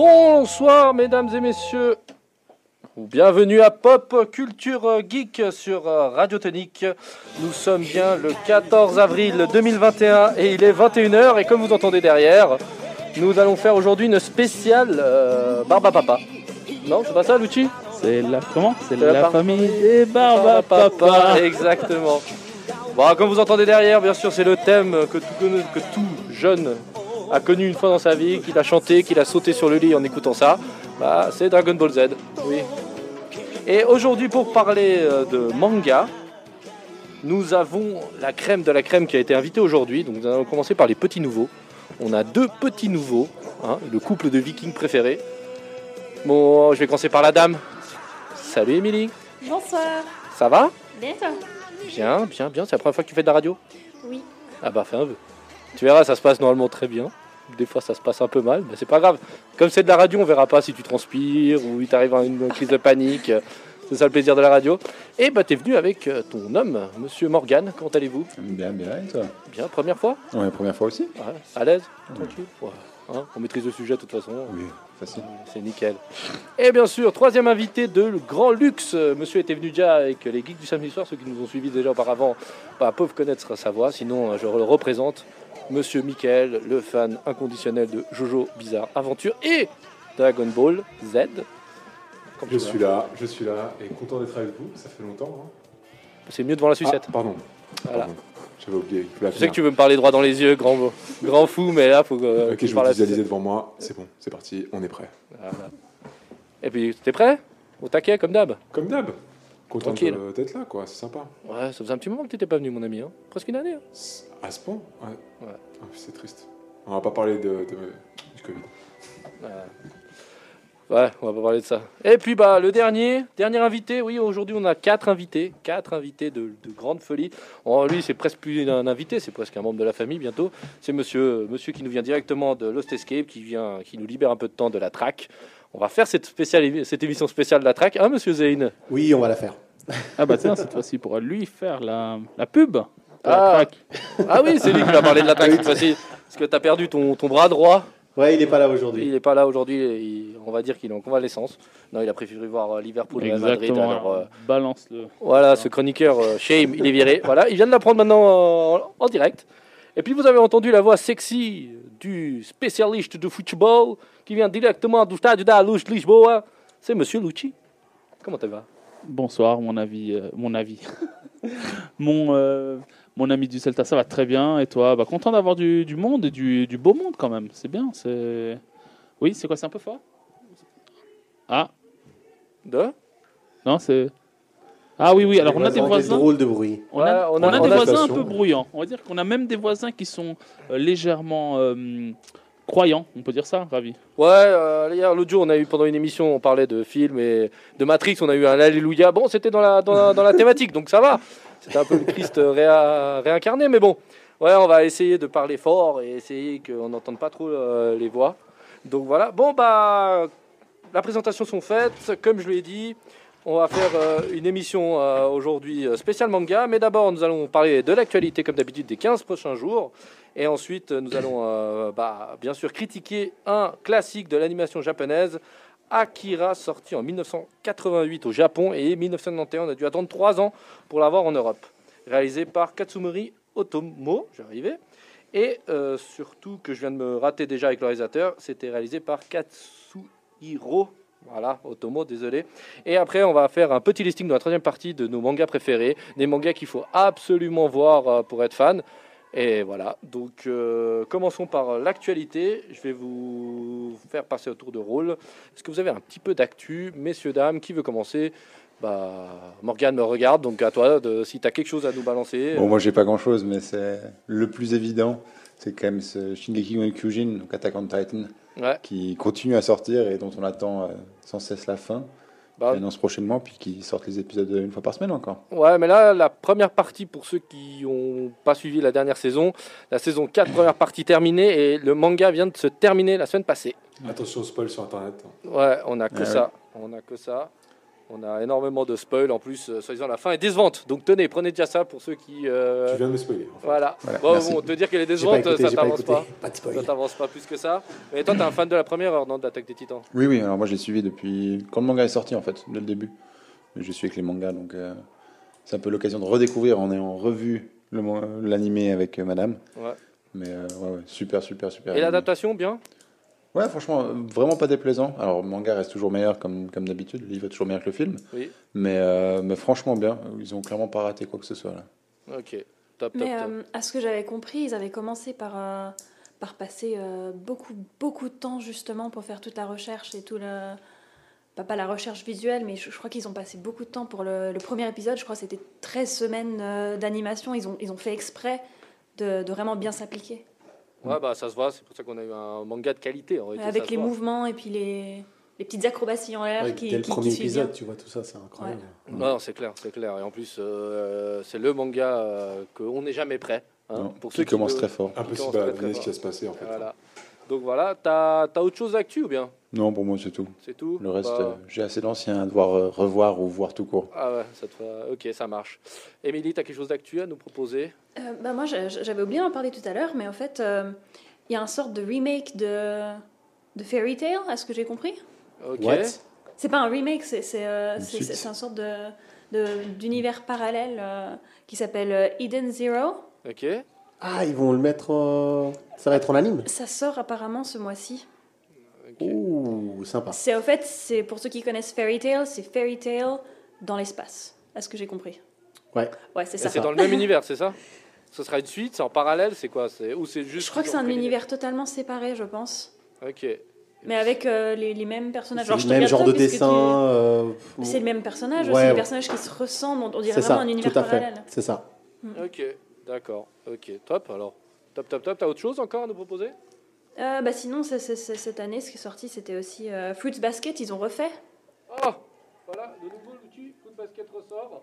Bonsoir mesdames et messieurs. Bienvenue à Pop Culture Geek sur euh, Radio Tonique. Nous sommes bien le 14 avril 2021 et il est 21h et comme vous entendez derrière, nous allons faire aujourd'hui une spéciale euh, Barba Papa. Non, c'est pas ça Lucci? C'est la comment? C'est la famille des Barba Papa. Exactement. Bon, comme vous entendez derrière, bien sûr, c'est le thème que tout, que tout jeune a connu une fois dans sa vie, qu'il a chanté, qu'il a sauté sur le lit en écoutant ça. Bah, c'est Dragon Ball Z. Oui. Et aujourd'hui, pour parler euh, de manga, nous avons la crème de la crème qui a été invitée aujourd'hui. Donc, nous allons commencer par les petits nouveaux. On a deux petits nouveaux, hein, le couple de vikings préférés. Bon, je vais commencer par la dame. Salut Émilie, Bonsoir. ça va? Bien toi? Bien, bien, bien. C'est la première fois que tu fais de la radio? Oui. Ah bah fais un vœu. Tu verras, ça se passe normalement très bien. Des fois, ça se passe un peu mal, mais c'est pas grave. Comme c'est de la radio, on verra pas si tu transpires ou il t'arrive une crise de panique. C'est ça le plaisir de la radio. Et bah t'es venu avec euh, ton homme, Monsieur Morgan. Comment allez-vous? Bien, bien, et toi? Bien, première fois? Ouais, première fois aussi Ouais, À l'aise? Tranquille Ouais. Hein, On maîtrise le sujet de toute façon. Oui, facile. C'est nickel. Et bien sûr, troisième invité de le grand luxe. Monsieur était venu déjà avec les geeks du samedi soir. Ceux qui nous ont suivis déjà auparavant bah, peuvent connaître sa voix. Sinon, euh, je le représente. Monsieur Michael, le fan inconditionnel de Jojo Bizarre Aventure et Dragon Ball Z. Comme Je suis là, je suis là et content d'être avec vous. Ça fait longtemps. hein. C'est mieux devant la sucette. Ah, pardon. Voilà. Pardon. J'avais oublié. Je sais que tu veux me parler droit dans les yeux, grand, grand fou, mais là, faut que. finir. Ok, que je vous visualisez devant moi. C'est bon, c'est parti. On est prêt. Voilà. Et puis, t'es prêt? Au taquet, comme d'hab Comme d'hab. Content d'être là, quoi. C'est sympa. Ouais, ça faisait un petit moment que t'étais pas venu, mon ami. hein. Presque une année. hein. À ce point Ouais. Ouais. Ah, c'est triste. On va pas parler de, de- du Covid. Ouais, on va pas parler de ça. Et puis bah le dernier, dernier invité, oui aujourd'hui on a quatre invités, quatre invités de, de grande folie. Oh, lui c'est presque plus un invité, c'est presque un membre de la famille bientôt. C'est monsieur, monsieur qui nous vient directement de Lost Escape, qui vient, qui nous libère un peu de temps de la track. On va faire cette, spéciale, cette émission spéciale de la track, hein monsieur Zayn Oui, on va la faire. Ah bah tiens, cette fois-ci, il pourra lui faire la, la pub. de Ah. la track. Ah oui, c'est lui qui va parler de la track cette fois-ci. Parce que t'as perdu ton, ton bras droit. Ouais, il n'est pas là aujourd'hui. Il n'est pas là aujourd'hui, il- on va dire qu'il est en convalescence. Non, il a préféré voir euh, Liverpool et Madrid. Exactement. alors, euh, Balance le. Voilà, ce chroniqueur euh, Shame, il est viré. Voilà, il vient de l'apprendre maintenant euh, en, en direct. Et puis vous avez entendu la voix sexy du spécialiste de football qui vient directement du stade da Luz de Lisboa. C'est Monsieur Lucci. Comment tu vas Bonsoir, mon avis, euh, mon avis. mon, euh, mon ami du Celta, ça va très bien. Et toi, bah, content d'avoir du, du monde et du, du beau monde quand même. C'est bien. C'est. Oui, c'est quoi C'est un peu fort? Ah De? Non, c'est. Ah oui, oui. Alors on a des Des voisins. drôles de bruit. On a, Ouais, on a des on a- voisins un peu bruyants. On va dire qu'on a même des voisins qui sont euh, légèrement euh, croyants. On peut dire ça, Ravi. Ouais, euh, hier, l'autre jour, on a eu pendant une émission, on parlait de films et de Matrix, on a eu un Alléluia. Bon, c'était dans la, dans, dans la thématique, donc ça va. C'était un peu le Christ réincarné, mais bon. Ouais, on va essayer de parler fort et essayer qu'on n'entende pas trop euh, les voix. Donc voilà. Bon, bah, la présentation sont faites. Comme je l'ai dit, on va faire euh, une émission euh, aujourd'hui spéciale manga. Mais d'abord, nous allons parler de l'actualité, comme d'habitude, des 15 prochains jours. Et ensuite, nous allons euh, bah, bien sûr critiquer un classique de l'animation japonaise, Akira, sorti en 1988 au Japon et 1991. On a dû attendre 3 ans pour l'avoir en Europe. Réalisé par Katsumori Otomo, j'arrivais. Et euh, surtout, que je viens de me rater déjà avec le réalisateur, c'était réalisé par Katsuhiro. Voilà, Otomo, désolé. Et après, on va faire un petit listing dans la troisième partie de nos mangas préférés, des mangas qu'il faut absolument voir euh, pour être fan. Et voilà, donc euh, commençons par l'actualité. Je vais vous faire passer au tour de rôle. Est-ce que vous avez un petit peu d'actu, messieurs, dames Qui veut commencer? Bah, Morgane me regarde, donc à toi, de, si tu as quelque chose à nous balancer. Bon, moi, j'ai pas grand chose, mais c'est le plus évident. C'est quand même ce Shingeki no Kyojin, donc Attack on Titan, Ouais, qui continue à sortir et dont on attend euh, sans cesse la fin. Bah, Qui annonce prochainement, puis qui sortent les épisodes une fois par semaine encore. ouais, mais là, la première partie, pour ceux qui n'ont pas suivi la dernière saison, la saison 4, première partie terminée, et le manga vient de se terminer la semaine passée. Attention au spoil sur internet. Ouais, on a que Ah ouais. ça. On a que ça. On a énormément de spoil en plus, euh, soi-disant la fin est décevante. Donc tenez, prenez déjà ça pour ceux qui. euh, Tu viens de me spoiler. en fait. Voilà. Voilà, bon, merci. bon, te dire qu'elle est décevante, écouté, ça j'ai pas t'avance écouté. pas. Pas de Ça spoil. t'avance pas plus que ça. Mais toi, t'es un fan de la première heure, non, d'Attaque des Titans? Oui, oui, alors moi j'ai suivi depuis quand le manga est sorti en fait, dès le début. Je suis avec les mangas, donc euh, c'est un peu l'occasion de redécouvrir en ayant revu le man- l'animé avec euh, madame. Ouais. Mais euh, ouais, ouais, super, super, super. Et animé. l'adaptation, bien? Ouais, franchement, vraiment pas déplaisant. Alors, le manga reste toujours meilleur comme, comme d'habitude, le livre est toujours meilleur que le film. Oui. Mais, euh, mais franchement bien, ils ont clairement pas raté quoi que ce soit là. Ok. Top, top, Mais top. euh, à ce que j'avais compris, ils avaient commencé par, euh, par passer euh, beaucoup, beaucoup de temps justement pour faire toute la recherche et tout le. Pas, pas la recherche visuelle, mais je, je crois qu'ils ont passé beaucoup de temps pour le, le premier épisode. Je crois que c'était 13 semaines euh, d'animation. Ils ont, ils ont fait exprès de, de vraiment bien s'appliquer. Ouais, bah ça se voit, c'est pour ça qu'on a eu un manga de qualité. En réalité, ça Avec les mouvements et puis les, les petites acrobaties en l'air Ouais, qui, dès le qui- qui premier suivent épisode, tu vois tout ça, c'est incroyable. Non, non, c'est clair, c'est clair. Et en plus, euh, c'est le manga euh, qu'on n'est jamais prêt. hein, Non, pour qui ceux qui très fort. qui Impossible à deviner ce qui va se passer en fait. Voilà. Donc voilà, t'as as autre chose d'actu ou bien? Non, pour moi c'est tout. C'est tout Le reste, Bah, euh, j'ai assez d'anciens à devoir euh, revoir ou voir tout court. Ah ouais, ça te fait... Ok, ça marche. Émilie, t'as quelque chose d'actu à nous proposer? Euh, bah moi, j'a- j'avais oublié d'en parler tout à l'heure, mais en fait, euh, il y a un sorte de remake de, de Fairy Tail, est-ce que j'ai compris? Ok. What? C'est pas un remake, c'est c'est euh, Une c'est- suite. c'est- c'est un sorte de de- d'univers parallèle euh, qui s'appelle euh, Eden Zero. Ok. Ah, ils vont le mettre. en- Ça va être en anime? Ça sort apparemment ce mois-ci. Ouh, sympa. C'est au fait, c'est pour ceux qui connaissent Fairy Tail, c'est Fairy Tail dans l'espace. Est-ce que j'ai compris? Ouais. Ouais, c'est ça. C'est dans le même univers, c'est ça? Ce sera une suite, c'est en parallèle, c'est quoi? C'est ou c'est juste Je crois que c'est un univers totalement séparé, je pense. Ok. Mais avec euh, les, les mêmes personnages. C'est le même genre de tu- dessin. euh, C'est le même personnage Ouais, aussi, les personnages qui se ressemblent, on dirait C'est vraiment ça, un univers tout à parallèle. C'est ça. Ok, d'accord. Ok, top alors. Top, top, top. T'as autre chose encore à nous proposer? Euh, bah sinon, cette année, ce qui est sorti, c'était aussi euh, Fruits Basket, ils ont refait. Oh Voilà, le nouveau outil, Foot Basket ressort.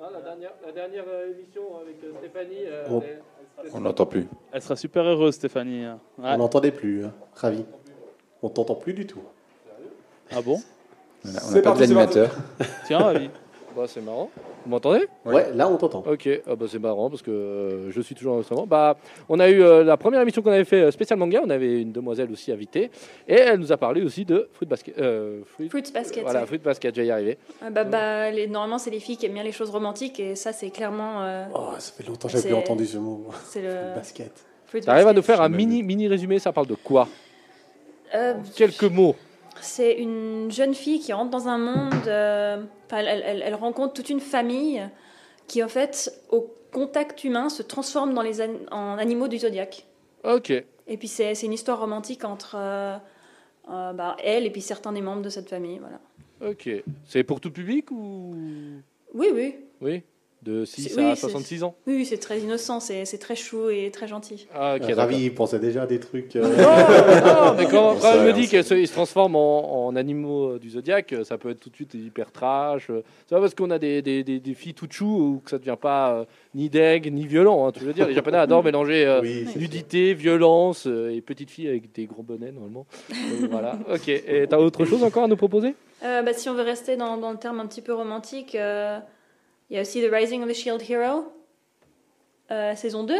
Hein, la dernière, la dernière euh, émission avec euh, Stéphanie. euh, Oh. elle- elle- On n'entend plus. Elle sera super heureuse, Stéphanie. Ouais. On n'entendait plus. hein. Ravi. On t'entend plus du tout. Ah bon? On n'a pas de l'animateur. Tiens, ravi. Bah, c'est marrant. Vous m'entendez? Oui. Ouais, là on t'entend. Ok, ah bah, c'est marrant parce que euh, je suis toujours en enregistrement. Bah, on a eu euh, la première émission qu'on avait fait euh, spécial manga, on avait une demoiselle aussi invitée et elle nous a parlé aussi de Fruit Basket. euh, Fruit- Fruits Basket. Voilà, ouais. Fruit Basket, j'ai y arrivé. Ah bah, bah, les, normalement, c'est les filles qui aiment bien les choses romantiques et ça, c'est clairement. euh, Oh, ça fait longtemps que j'avais C'est- plus entendu ce mot. c'est Le le. basket. T'arrives à nous faire un mini, mini résumé, ça parle de quoi? Euh, Quelques mots. C'est une jeune fille qui rentre dans un monde. euh, elle, elle- elle rencontre toute une famille qui, en fait, au contact humain, se transforme dans les an- en animaux du zodiaque. Ok, Et puis, c'est c'est une histoire romantique entre euh, euh, bah, elle et puis certains des membres de cette famille. Voilà. ok. C'est pour tout public ou? Oui, oui. Oui De 6 C'est- à oui, c'est- 66 ans Oui, oui, c'est très innocent, c'est très chou et très gentil. Ah, ok, d'accord. Ravi, il pensait déjà à des trucs. euh, Non, non, mais quand, sait, me dit qu'elle se, se transforme en, en animaux euh, du zodiaque, euh, ça peut être tout de suite hyper trash. C'est pas parce qu'on a des, des, des, des filles toutes chou ou que ça devient pas euh, ni deg ni violent. hein, tu veux dire, les Japonais adorent mélanger euh, oui, nudité, violence euh, et petites filles avec des gros bonnets normalement. Donc, voilà. Ok. Et t'as autre chose encore à nous proposer? Euh, bah, si on veut rester dans, dans le terme un petit peu romantique, euh, il y a aussi The Rising of the Shield Hero, euh, saison 2.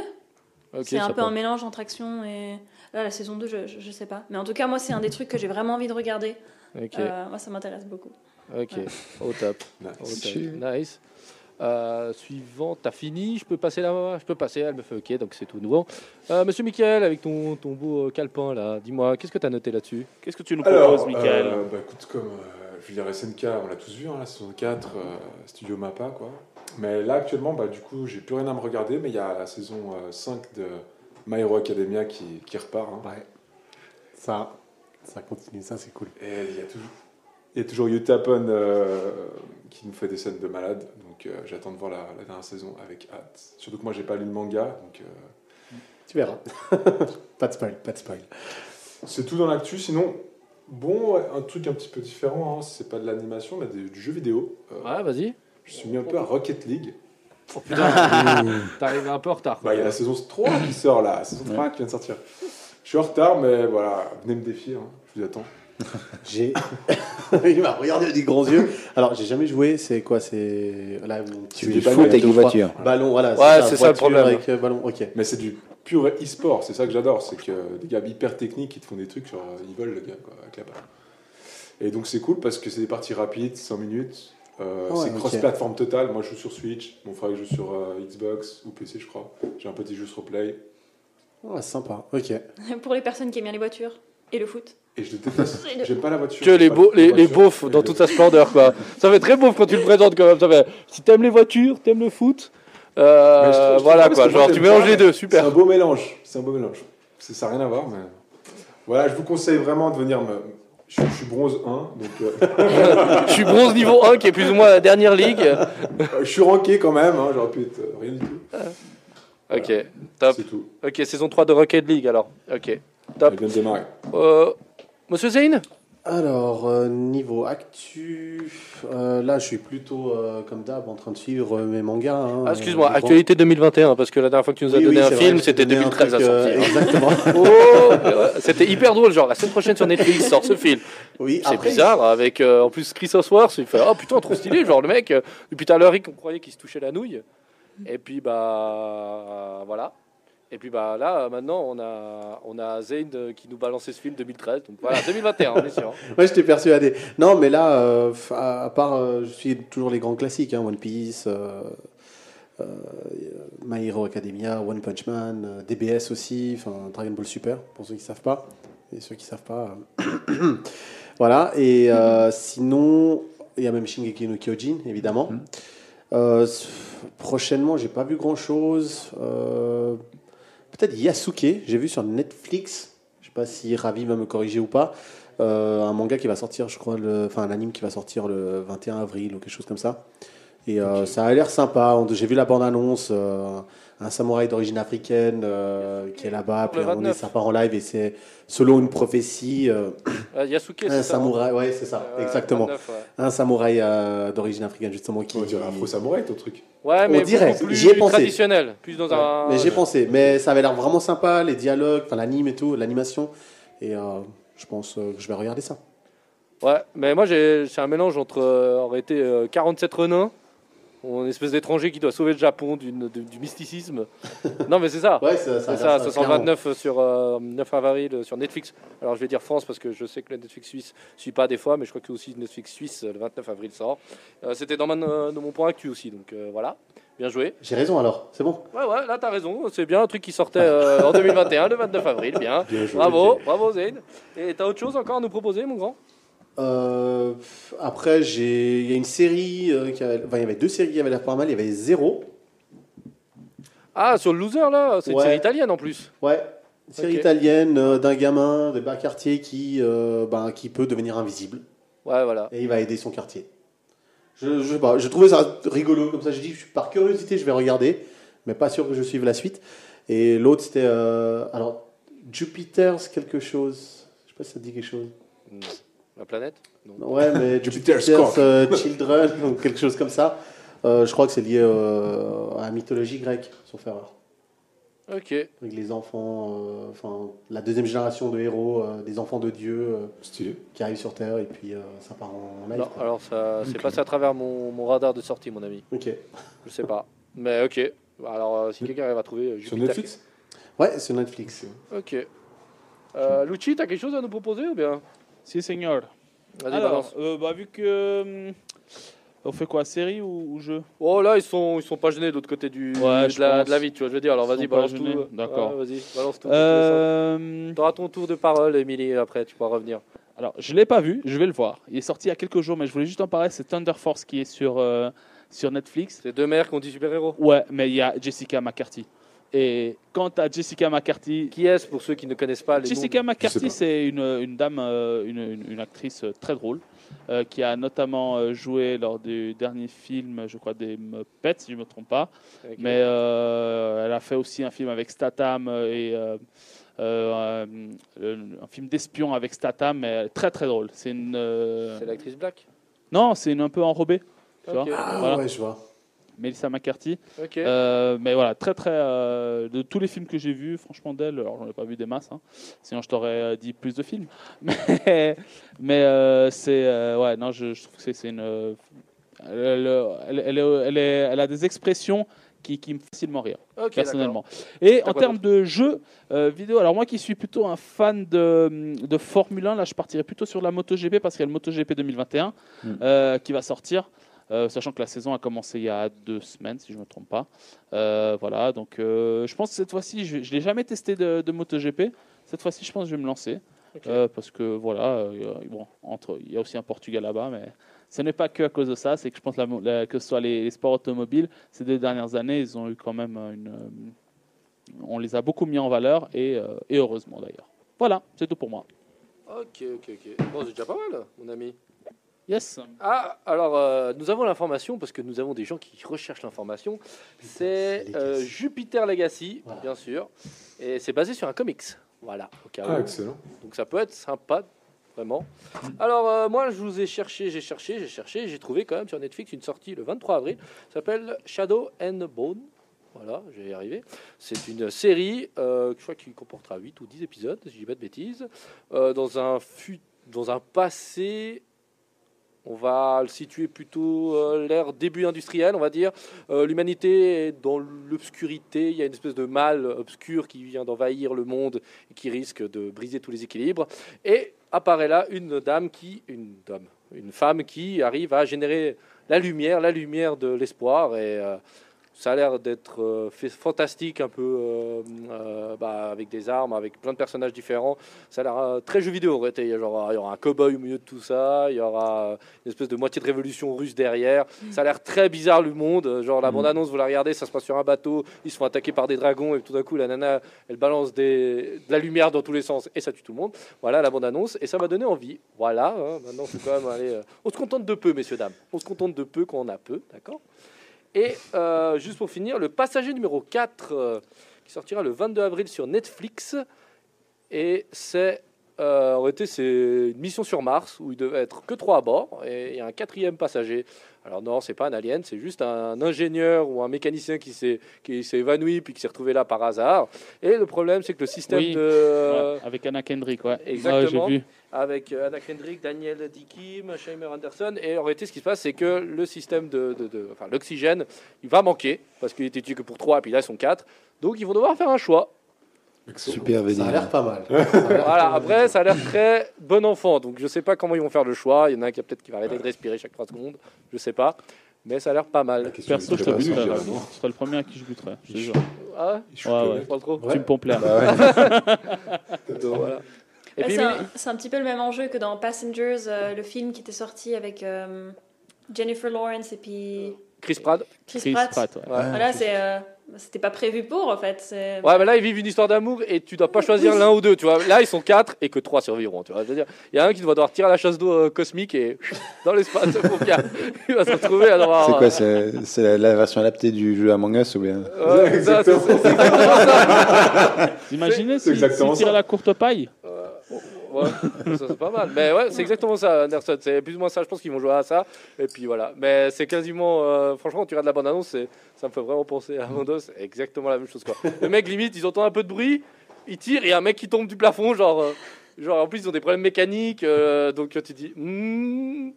Ok. c'est un peu un mélange entre action et. Là, la saison 2, je, je, je sais pas. Mais en tout cas, moi, c'est un des trucs que j'ai vraiment envie de regarder. Euh, moi, ça m'intéresse beaucoup. Ok. Au top. Au Nice. top. Nice. Euh, suivant, t'as fini, je peux passer là Je peux passer, elle me fait ok, donc c'est tout nouveau. Euh, Monsieur Michael, avec ton, ton beau euh, calepin là, dis-moi, qu'est-ce que t'as noté là-dessus? Qu'est-ce que tu nous Alors, proposes, Michael? euh, bah, écoute, comme euh, je veux dire, SNK, on l'a tous vu, hein, la saison 4, euh, Studio Mappa, quoi. Mais là, actuellement, bah, du coup, j'ai plus rien à me regarder, mais il y a la saison euh, 5 de My Hero Academia qui, qui repart. hein. Ouais. Ça, ça continue, ça c'est cool. Et il y a toujours, il y a toujours Yutapon euh, qui nous fait des scènes de malade, donc euh, j'attends de voir la, la dernière saison avec hâte. Surtout que moi, j'ai pas lu le manga, donc euh, Tu verras. pas de spoil, pas de spoil. c'est tout dans l'actu. Sinon, bon, un truc un petit peu différent, hein, c'est pas de l'animation, mais du, du jeu vidéo. Euh, Ouais, vas-y. Je suis mis un peu à Rocket League. Oh putain, t'arrives un peu en retard. quoi. Bah, il y a la saison 3 qui sort là, la saison 3 qui vient de sortir. Je suis en retard, mais voilà, venez me défier, hein, je vous attends. J'ai. Il m'a regardé avec des grands yeux. Alors, j'ai jamais joué. C'est quoi C'est. Là, tu du foot avec une voiture. Ballon, voilà. Ouais, c'est ça le problème. Avec euh, ballon, ok. Mais c'est du pur e-sport, c'est ça que j'adore, c'est que des gars hyper techniques qui te font des trucs, genre ils volent le gars quoi, avec la balle. Et donc c'est cool parce que c'est des parties rapides, 100 minutes, euh, Ouais, c'est cross-platform total. Moi je joue sur Switch, mon frère il joue sur euh, Xbox ou PC je crois. J'ai un petit jeu sur Play Ouais, sympa. Ok. Pour les personnes qui aiment bien les voitures et le foot. et je le déteste. J'aime pas la voiture. Que les, beaux, les, les beaufs dans toute sa splendeur, quoi. Ça fait très beauf quand tu le présentes quand même. Ça fait, si t'aimes les voitures, t'aimes le foot, euh, Mais je trouve- je trouve voilà quoi. Genre, tu mélanges les deux, C'est super. un beau mélange. C'est un beau mélange. C'est- Ça n'a rien à voir, mais voilà, je vous conseille vraiment de venir me. Je, je suis bronze 1, donc euh, Je suis bronze niveau 1, qui est plus ou moins la dernière ligue. je suis ranké quand même. Hein, J'aurais pu être euh, rien du tout. Ok, top. C'est tout. Ok, saison 3 de Rocket League alors. Ok. Top. Démarrer. Euh, Monsieur Zayn Alors, euh, niveau actu, euh, là, je suis plutôt, euh, comme d'hab, en train de suivre euh, mes mangas. hein, Ah, Excuse-moi, euh, actualité 2021, parce que la dernière fois que tu nous as Oui, donné oui, un film, c'était t'ai donné un 2013 à truc, euh, sortir. exactement. Oh, c'était hyper drôle, genre la semaine prochaine sur Netflix sort ce film. Oui, C'est après, bizarre, avec euh, en plus Chris Hemsworth, il fait oh putain trop stylé, genre le mec depuis tout à l'heure on croyait qu'il se touchait la nouille, et puis bah voilà, et puis bah là maintenant on a on a Zayn euh, qui nous balançait ce film 2013, donc voilà 2021 on est sûr. Ouais, j'étais persuadé. Non, mais là, euh, à, à part, euh, je suis toujours les grands classiques, hein, One Piece, euh, euh, My Hero Academia, One Punch Man, euh, DBS aussi, enfin Dragon Ball Super, pour ceux qui savent pas. Et ceux qui savent pas. euh, voilà. Et euh, sinon, il y a même Shingeki no Kyojin, évidemment. Mhm. Euh, s- prochainement, j'ai pas vu grand chose. Peut-être Yasuke, j'ai vu sur Netflix. Je sais pas si Ravi va me corriger ou pas. Euh, un manga qui va sortir, je crois, le, enfin un anime qui va sortir le 21 avril ou quelque chose comme ça. Et euh, ça a l'air sympa. J'ai vu la bande-annonce, euh, un samouraï d'origine africaine euh, qui est là-bas, puis un donné, 29. ça part en live et c'est selon une prophétie, euh, Euh, Yasuke, un c'est ça. samouraï, ouais, c'est ça, Ouais, exactement, 29, ouais. un samouraï euh, d'origine africaine justement qui. On dirait Afro Samouraï ton truc. Ouais, mais dirait, j'y ai pensé. traditionnel, plus dans Ouais, un. Mais j'ai pensé, mais ça avait l'air vraiment sympa, les dialogues, enfin l'anime et tout, l'animation, et euh, je pense euh, que je vais regarder ça. Ouais, mais moi j'ai c'est un mélange entre euh, aurait été euh, 47 renins, une espèce d'étranger qui doit sauver le Japon de- du mysticisme. non mais c'est ça. Ouais, ça, ça, 529 sur euh, 9 avril euh, sur Netflix. Alors je vais dire France parce que je sais que le Netflix suisse suit pas des fois, mais je crois que aussi Netflix suisse euh, le 29 avril sort. Euh, C'était dans, dans mon point actu aussi, donc euh, voilà. Bien joué. J'ai raison alors, c'est bon. Ouais, ouais, là t'as raison. C'est bien un truc qui sortait euh, en 2021, le 29 avril. Bien. Bien joué. Bravo, bravo Zayn. Et t'as autre chose encore à nous proposer, mon grand? Euh, après, il y a une série, euh, qui avait- enfin, il y avait deux séries qui avaient l'air pas mal. Il y avait Zéro, Ah, sur le loser là, c'est une Ouais. série italienne en plus. ouais, une série Ok. italienne euh, d'un gamin de bas quartier qui, euh, ben, qui peut devenir invisible Ouais, voilà. et il va aider son quartier. Je, je sais pas, j'ai trouvé ça rigolo comme ça. J'ai dit, je suis par curiosité, je vais regarder, mais pas sûr que je suive la suite. Et l'autre, c'était euh, alors Jupiter's quelque chose. Je sais pas si ça te dit quelque chose. La planète? Non. Ouais, mais Jupiter's Jupiter's euh, Children ou quelque chose comme ça. Euh, je crois que c'est lié euh, à la mythologie grecque, sauf erreur. Ok. Avec les enfants, euh, enfin la deuxième génération de héros, euh, des enfants de Dieu euh, qui arrivent sur Terre et puis euh, ça part en live. Non, quoi. alors ça c'est Ok. passé à travers mon, mon radar de sortie, mon ami. Ok. Je sais pas. Mais ok. Alors si quelqu'un arrive à trouver. euh, Sur Jupiter- Netflix? Ouais, c'est Netflix. Ok. Euh, Lucci, t'as quelque chose à nous proposer ou bien? Si, seigneur. Vas-y, Alors, euh, bah, vu que. hum, on fait quoi Série ou, ou jeu? Oh là, ils sont, ils sont pas gênés de l'autre côté du, Ouais, de, la, de la vie, tu vois. Je veux dire, alors vas-y, balance tout. D'accord. Ouais, vas-y, balance tout. Euh, Tu auras ton tour de parole, Émilie, après, tu pourras revenir. Alors, je ne l'ai pas vu, je vais le voir. Il est sorti il y a quelques jours, mais je voulais juste en parler. C'est Thunder Force qui est sur, euh, sur Netflix. C'est deux mères qui ont dit super-héros. Ouais, mais il y a Jessica McCarthy. Et quant à Jessica McCarthy, Qui est-ce pour ceux qui ne connaissent pas les Jessica noms McCarthy, c'est une, une dame, euh, une, une- une actrice euh, très drôle, euh, qui a notamment joué lors du dernier film, je crois, des Muppets, si je ne me trompe pas. Mais euh, elle a fait aussi un film avec Statham et euh, euh, un, un film d'espion avec Statham, mais très très drôle. C'est une. euh, C'est l'actrice Black? Non, c'est une un peu enrobée. Tu Ok. vois Ah Voilà. ouais, je vois. Melissa McCarthy. Euh, mais voilà, très très. euh, de tous les films que j'ai vus, franchement, d'elle, alors j'en ai pas vu des masses, hein, sinon je t'aurais euh, dit plus de films. Mais, mais euh, c'est. euh, ouais, non, je, je trouve que c'est- c'est une. elle, elle, elle, elle est- elle a des expressions qui, qui me font facilement rire, personnellement. Et T'as en termes de jeux euh, vidéo, alors moi qui suis plutôt un fan de, de Formule 1, là je partirais plutôt sur la MotoGP parce qu'il y a le MotoGP 2021 Mm. euh, qui va sortir. Euh, sachant que la saison a commencé il y a deux semaines, si je ne me trompe pas. Euh, voilà, donc euh, je pense que cette fois-ci, je ne l'ai jamais testé de, de MotoGP. Cette fois-ci, je pense que je vais me lancer. Parce que voilà, bon, entre, il y a aussi un Portugal là-bas, mais ce n'est pas que à cause de ça, c'est que je pense la- la- que ce soit les, les sports automobiles, ces deux dernières années, ils ont eu quand même une. on les a beaucoup mis en valeur et, euh, et heureusement d'ailleurs. Voilà, c'est tout pour moi. Ok, ok, ok. Bon, c'est déjà pas mal, mon ami. Yes. Ah, alors euh, nous avons l'information parce que nous avons des gens qui recherchent l'information. C'est euh, Jupiter Legacy, Voilà. bien sûr, et c'est basé sur un comics. Voilà, au cas Ah, où. excellent. Donc ça peut être sympa, vraiment. Alors euh, moi, je vous ai cherché, j'ai cherché, j'ai cherché, j'ai trouvé quand même sur Netflix une sortie le 23 avril. Ça s'appelle Shadow and Bone. Voilà, je vais y arriver. C'est une série, euh, je crois qu'il comportera 8 ou 10 épisodes, si je dis pas de bêtises, euh, dans un fut, dans un passé. On va le situer plutôt euh, l'ère début industriel, on va dire. Euh, L'humanité est dans l'obscurité. Il y a une espèce de mal obscur qui vient d'envahir le monde et qui risque de briser tous les équilibres. Et apparaît là une dame qui, une dame, une femme qui arrive à générer la lumière, la lumière de l'espoir. Et euh, ça a l'air d'être euh, fantastique, un peu euh, euh, bah, avec des armes, avec plein de personnages différents. Ça a l'air euh, très jeu vidéo en réalité. Il y, a genre, il y aura un cow-boy au milieu de tout ça, il y aura une espèce de moitié de révolution russe derrière. Ça a l'air très bizarre le monde. Genre la Mm. bande-annonce, vous la regardez, ça se passe sur un bateau, ils se font attaquer par des dragons et tout d'un coup la nana, elle balance des, de la lumière dans tous les sens et ça tue tout le monde. Voilà la bande-annonce et ça m'a donné envie. Voilà, hein, maintenant faut quand même aller... euh, On se contente de peu, messieurs, dames. On se contente de peu quand on a peu, d'accord? Et euh, juste pour finir, le passager numéro 4 euh, qui sortira le 22 avril sur Netflix et c'est... euh, en réalité, c'est une mission sur Mars où il devait être que trois à bord et il y a un quatrième passager. Alors non, c'est pas un alien, c'est juste un ingénieur ou un mécanicien qui s'est qui s'est évanoui puis qui s'est retrouvé là par hasard. Et le problème, c'est que le système Oui. de Ouais, avec Anna Kendrick, ouais. Exactement. Ouais. Avec euh, Anna Kendrick, Daniel Dickim, Sheimer Anderson. Et en réalité, ce qui se passe, c'est que le système de, de- de- enfin, l'oxygène, il va manquer parce qu'il était tué que pour trois, et puis là, ils sont quatre. Donc, ils vont devoir faire un choix. Super Ça a vénère. l'air pas mal. Ça a l'air Voilà. pas mal. Après, ça a l'air très bon enfant. Donc, je sais pas comment ils vont faire le choix. Il y en a un qui a peut-être qui va arrêter de respirer chaque trois secondes. Je sais pas. Mais ça a l'air pas mal. Perso, je te buterais. Tu serais le premier à qui je buterais. je te jure. Ah, Ouais, pas ouais. Ouais. Tu me pompes l'air. Bah ouais. Donc, voilà. Bah, c'est, un, c'est un petit peu le même enjeu que dans Passengers, euh, le film qui était sorti avec euh, Jennifer Lawrence et puis Chris Pratt. Chris, Chris Pratt. Pratt, ouais. Ouais. Voilà, c'est, euh, c'était pas prévu pour en fait. C'est... Ouais, mais là, ils vivent une histoire d'amour et tu dois pas choisir l'un ou deux, tu vois. Là, ils sont quatre et que trois survivront, tu vois. Je veux dire, il y a un qui va devoir tirer à la chasse d'eau euh, cosmique et dans l'espace. Il va se retrouver à devoir. C'est quoi C'est c'est la, version adaptée du jeu Among Us ou bien Ouais, c'est ça, c'est- exactement ça. Imaginez c'est si, exactement si tirait ça. la courte paille Ouais, ça c'est pas mal. Mais ouais, c'est exactement ça, Anderson. C'est plus ou moins ça. Je pense qu'ils vont jouer à ça. Et puis voilà. Mais c'est quasiment. euh, franchement, quand tu regardes la bande annonce, c'est- ça me fait vraiment penser à Mondos. C'est exactement la même chose. Quoi. Le mec, limite, ils entendent un peu de bruit, ils tirent et il y a un mec qui tombe du plafond. Genre, euh, genre en plus, ils ont des problèmes mécaniques. euh, donc tu dis. Hmm.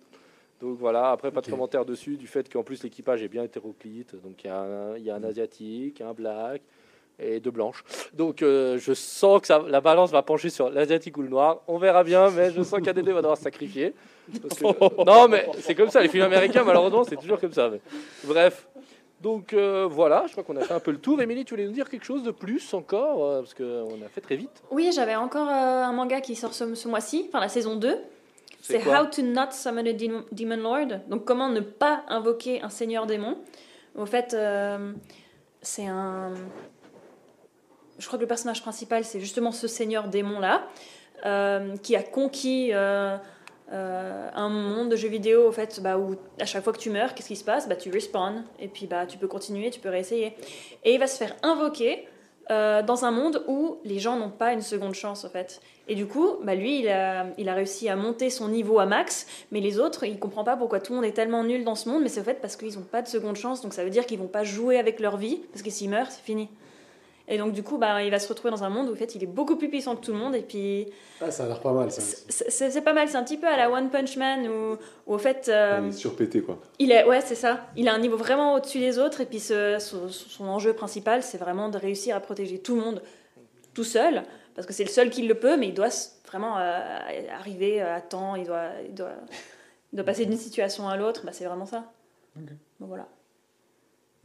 Donc voilà, après pas de commentaire dessus, du fait qu'en plus l'équipage est bien hétéroclite. Donc il y, y a un asiatique, un black et deux blanches. Donc euh, je sens que ça, la balance va pencher sur l'asiatique ou le noir. On verra bien, mais je sens qu'un des deux va devoir se sacrifier. Parce que- non, mais c'est comme ça, les films américains, malheureusement, c'est toujours comme ça. mais- Bref. Donc euh, voilà, je crois qu'on a fait un peu le tour. Émilie, tu voulais nous dire quelque chose de plus encore euh, Parce qu'on a fait très vite. Oui, j'avais encore euh, un manga qui sort ce, ce mois-ci, enfin la saison 2. C'est How to Not Summon a Dem- Demon Lord. Donc, comment ne pas invoquer un seigneur démon. Au fait, euh, c'est un. Je crois que le personnage principal, c'est justement ce seigneur démon-là, euh, qui a conquis euh, euh, un monde de jeux vidéo au fait, bah, où à chaque fois que tu meurs, qu'est-ce qui se passe? Bah, Tu respawns, et puis bah, tu peux continuer, tu peux réessayer. Et il va se faire invoquer dans un monde où les gens n'ont pas une seconde chance en fait. Et du coup, bah, lui, il a, réussi à monter son niveau à max, mais les autres, il comprend pas pourquoi tout le monde est tellement nul dans ce monde, mais c'est au fait parce qu'ils n'ont pas de seconde chance, donc ça veut dire qu'ils vont pas jouer avec leur vie, parce que s'ils meurent, c'est fini. Et donc du coup, bah, il va se retrouver dans un monde où en fait, il est beaucoup plus puissant que tout le monde, et puis Ah, ça a l'air pas mal, ça. c'est pas mal, c'est un petit peu à la One Punch Man, où, où au fait... euh, Il est surpété, quoi. il est, ouais, c'est ça. Il a un niveau vraiment au-dessus des autres. Et puis ce- son, son enjeu principal, c'est vraiment de réussir à protéger tout le monde tout seul. Parce que c'est le seul qui le peut, mais il doit vraiment euh, arriver à temps. Il doit, il doit, il doit passer d'une situation à l'autre. Bah, c'est vraiment ça. Donc voilà.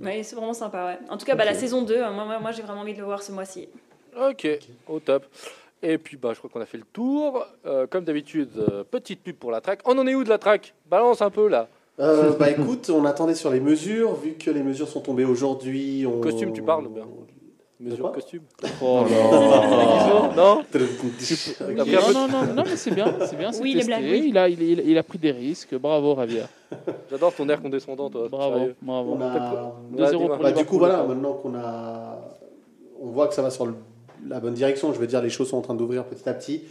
Mais c'est vraiment sympa, ouais. En tout cas, bah, la saison 2, moi, moi, moi, j'ai vraiment envie de le voir ce mois-ci. Ok, au top. Et puis, bah, je crois qu'on a fait le tour. Euh, comme d'habitude, euh, petite pub pour la track. On en est où de la track Balance un peu là. Euh, bah écoute, on attendait sur les mesures, vu que les mesures sont tombées aujourd'hui. On... Costume, tu parles, bien? Mesure costume. Oh non Non, non, non, non, mais c'est bien, c'est bien, c'est Oui, testé. il, a, il, il- il a pris des risques. Bravo, Ravier. J'adore ton air condescendant, toi. Bravo, bravo. A... 2-0 dis-moi. pour Bah, du coup, voilà, maintenant qu'on a. On voit que ça va sur le- la bonne direction, je veux dire, les choses sont en train d'ouvrir petit à petit.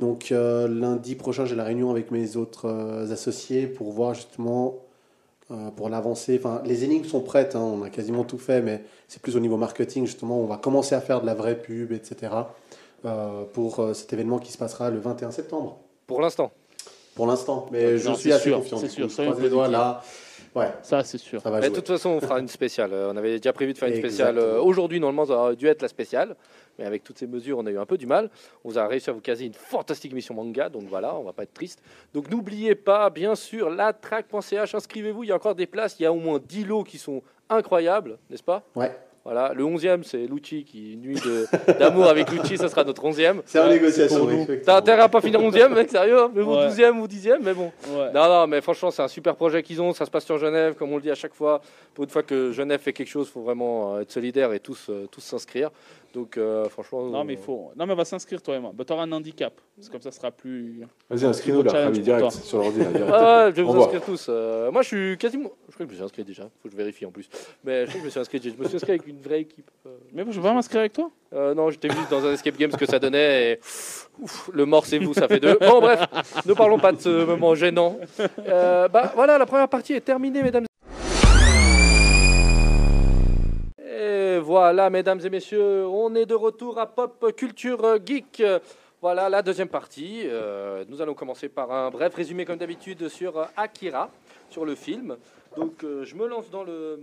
Donc, euh, lundi prochain, j'ai la réunion avec mes autres euh, associés pour voir justement. Euh, pour l'avancée, enfin, les énigmes sont prêtes, hein, on a quasiment tout fait, mais c'est plus au niveau marketing justement. On va commencer à faire de la vraie pub, etc. euh, pour euh, cet événement qui se passera le 21 septembre. Pour l'instant. Pour l'instant, mais je Non, suis assez sûr, confiant. c'est sûr, Je croise les doigts là. Ouais, Ça, c'est sûr. ça va Mais de toute façon, on fera une spéciale. Euh, On avait déjà prévu de faire une spéciale euh, aujourd'hui. Normalement, ça aurait dû être la spéciale. Mais avec toutes ces mesures, on a eu un peu du mal. On vous a réussi à vous caser une fantastique mission manga. Donc voilà, on va pas être triste. Donc n'oubliez pas, bien sûr, latrack.ch. Inscrivez-vous. Il y a encore des places. Il y a au moins 10 lots qui sont incroyables, n'est-ce pas? Ouais. Voilà, le 11e, c'est Lucci qui nuit d'amour avec Lucci, ça sera notre 11e. C'est en négociation. T'as intérêt à pas finir 11e, mec, sérieux Mais bon, Ouais. 12e ou 10e, mais bon. Ouais. Non, non, mais franchement, c'est un super projet qu'ils ont. Ça se passe sur Genève, comme on le dit à chaque fois. Pour une fois que Genève fait quelque chose, il faut vraiment euh, être solidaire et tous euh, tous s'inscrire. Donc, euh, franchement. Non, mais il faut. Non, mais on va s'inscrire, toi et moi. Bah, t'auras un handicap. C'est comme ça, ce sera plus. Vas-y, inscris-nous là, direct, sur l'ordi, là, direct. Ah ouais, je vais vous inscrire tous. Euh, moi, je suis quasiment. Je crois que je me suis inscrit déjà. Faut que je vérifie en plus. Mais je crois que je me suis inscrit. Je me suis inscrit avec une vraie équipe. Euh, Mais bon, je vais pas m'inscrire avec toi? euh, non, j'étais vu dans un escape game ce que ça donnait. Et... ouf, le mort, c'est vous, ça fait deux. Bon, bref, ne parlons pas de ce moment gênant. Euh, bah, voilà, la première partie est terminée, mesdames. Voilà, mesdames et messieurs, on est de retour à Pop Culture Geek. Voilà la deuxième partie. Euh, nous allons commencer par un bref résumé, comme d'habitude, sur euh, Akira, sur le film. Donc, euh, je me lance dans le,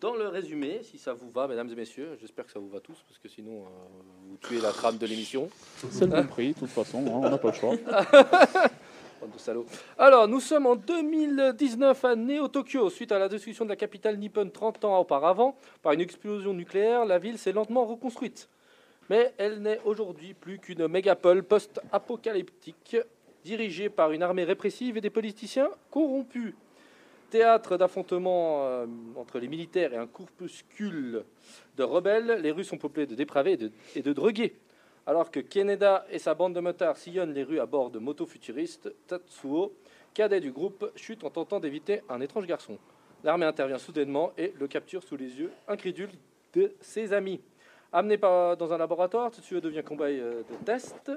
dans le résumé, si ça vous va, mesdames et messieurs. J'espère que ça vous va tous, parce que sinon, euh, vous tuez la trame de l'émission. C'est le compris, de toute façon. hein, on n'a pas le choix. De. Alors, nous sommes en 2019 à Neo-Tokyo. Suite à la destruction de la capitale nippone 30 ans auparavant par une explosion nucléaire, la ville s'est lentement reconstruite. Mais elle n'est aujourd'hui plus qu'une mégapole post-apocalyptique dirigée par une armée répressive et des politiciens corrompus. Théâtre d'affrontements euh, entre les militaires et un corpuscule de rebelles, les rues sont peuplées de dépravés et de, et de drogués. Alors que Keneda et sa bande de motards sillonnent les rues à bord de motos futuristes, Tatsuo, cadet du groupe, chute en tentant d'éviter un étrange garçon. L'armée intervient soudainement et le capture sous les yeux incrédules de ses amis. Amené dans un laboratoire, Tatsuo devient cobaye euh, de test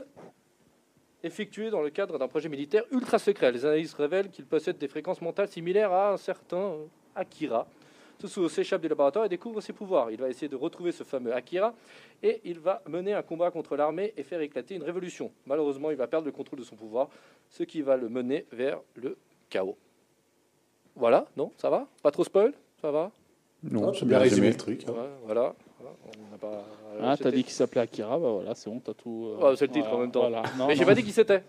effectué dans le cadre d'un projet militaire ultra secret. Les analyses révèlent qu'il possède des fréquences mentales similaires à un certain euh, Akira. Tatsuo s'échappe du laboratoire et découvre ses pouvoirs. Il va essayer de retrouver ce fameux Akira et il va mener un combat contre l'armée et faire éclater une révolution. Malheureusement, il va perdre le contrôle de son pouvoir, ce qui va le mener vers le chaos. Voilà, non Ça va? Pas trop spoil? Ça va? Non, Ah, c'est j'ai bien résumé. le truc. hein. Ouais, Voilà. On pas- Ah, t'as dit qu'il s'appelait Akira, bah voilà, c'est bon, t'as tout. euh, Ouais, c'est le titre en même temps. Voilà. Non, Mais j'ai pas dit qui c'était.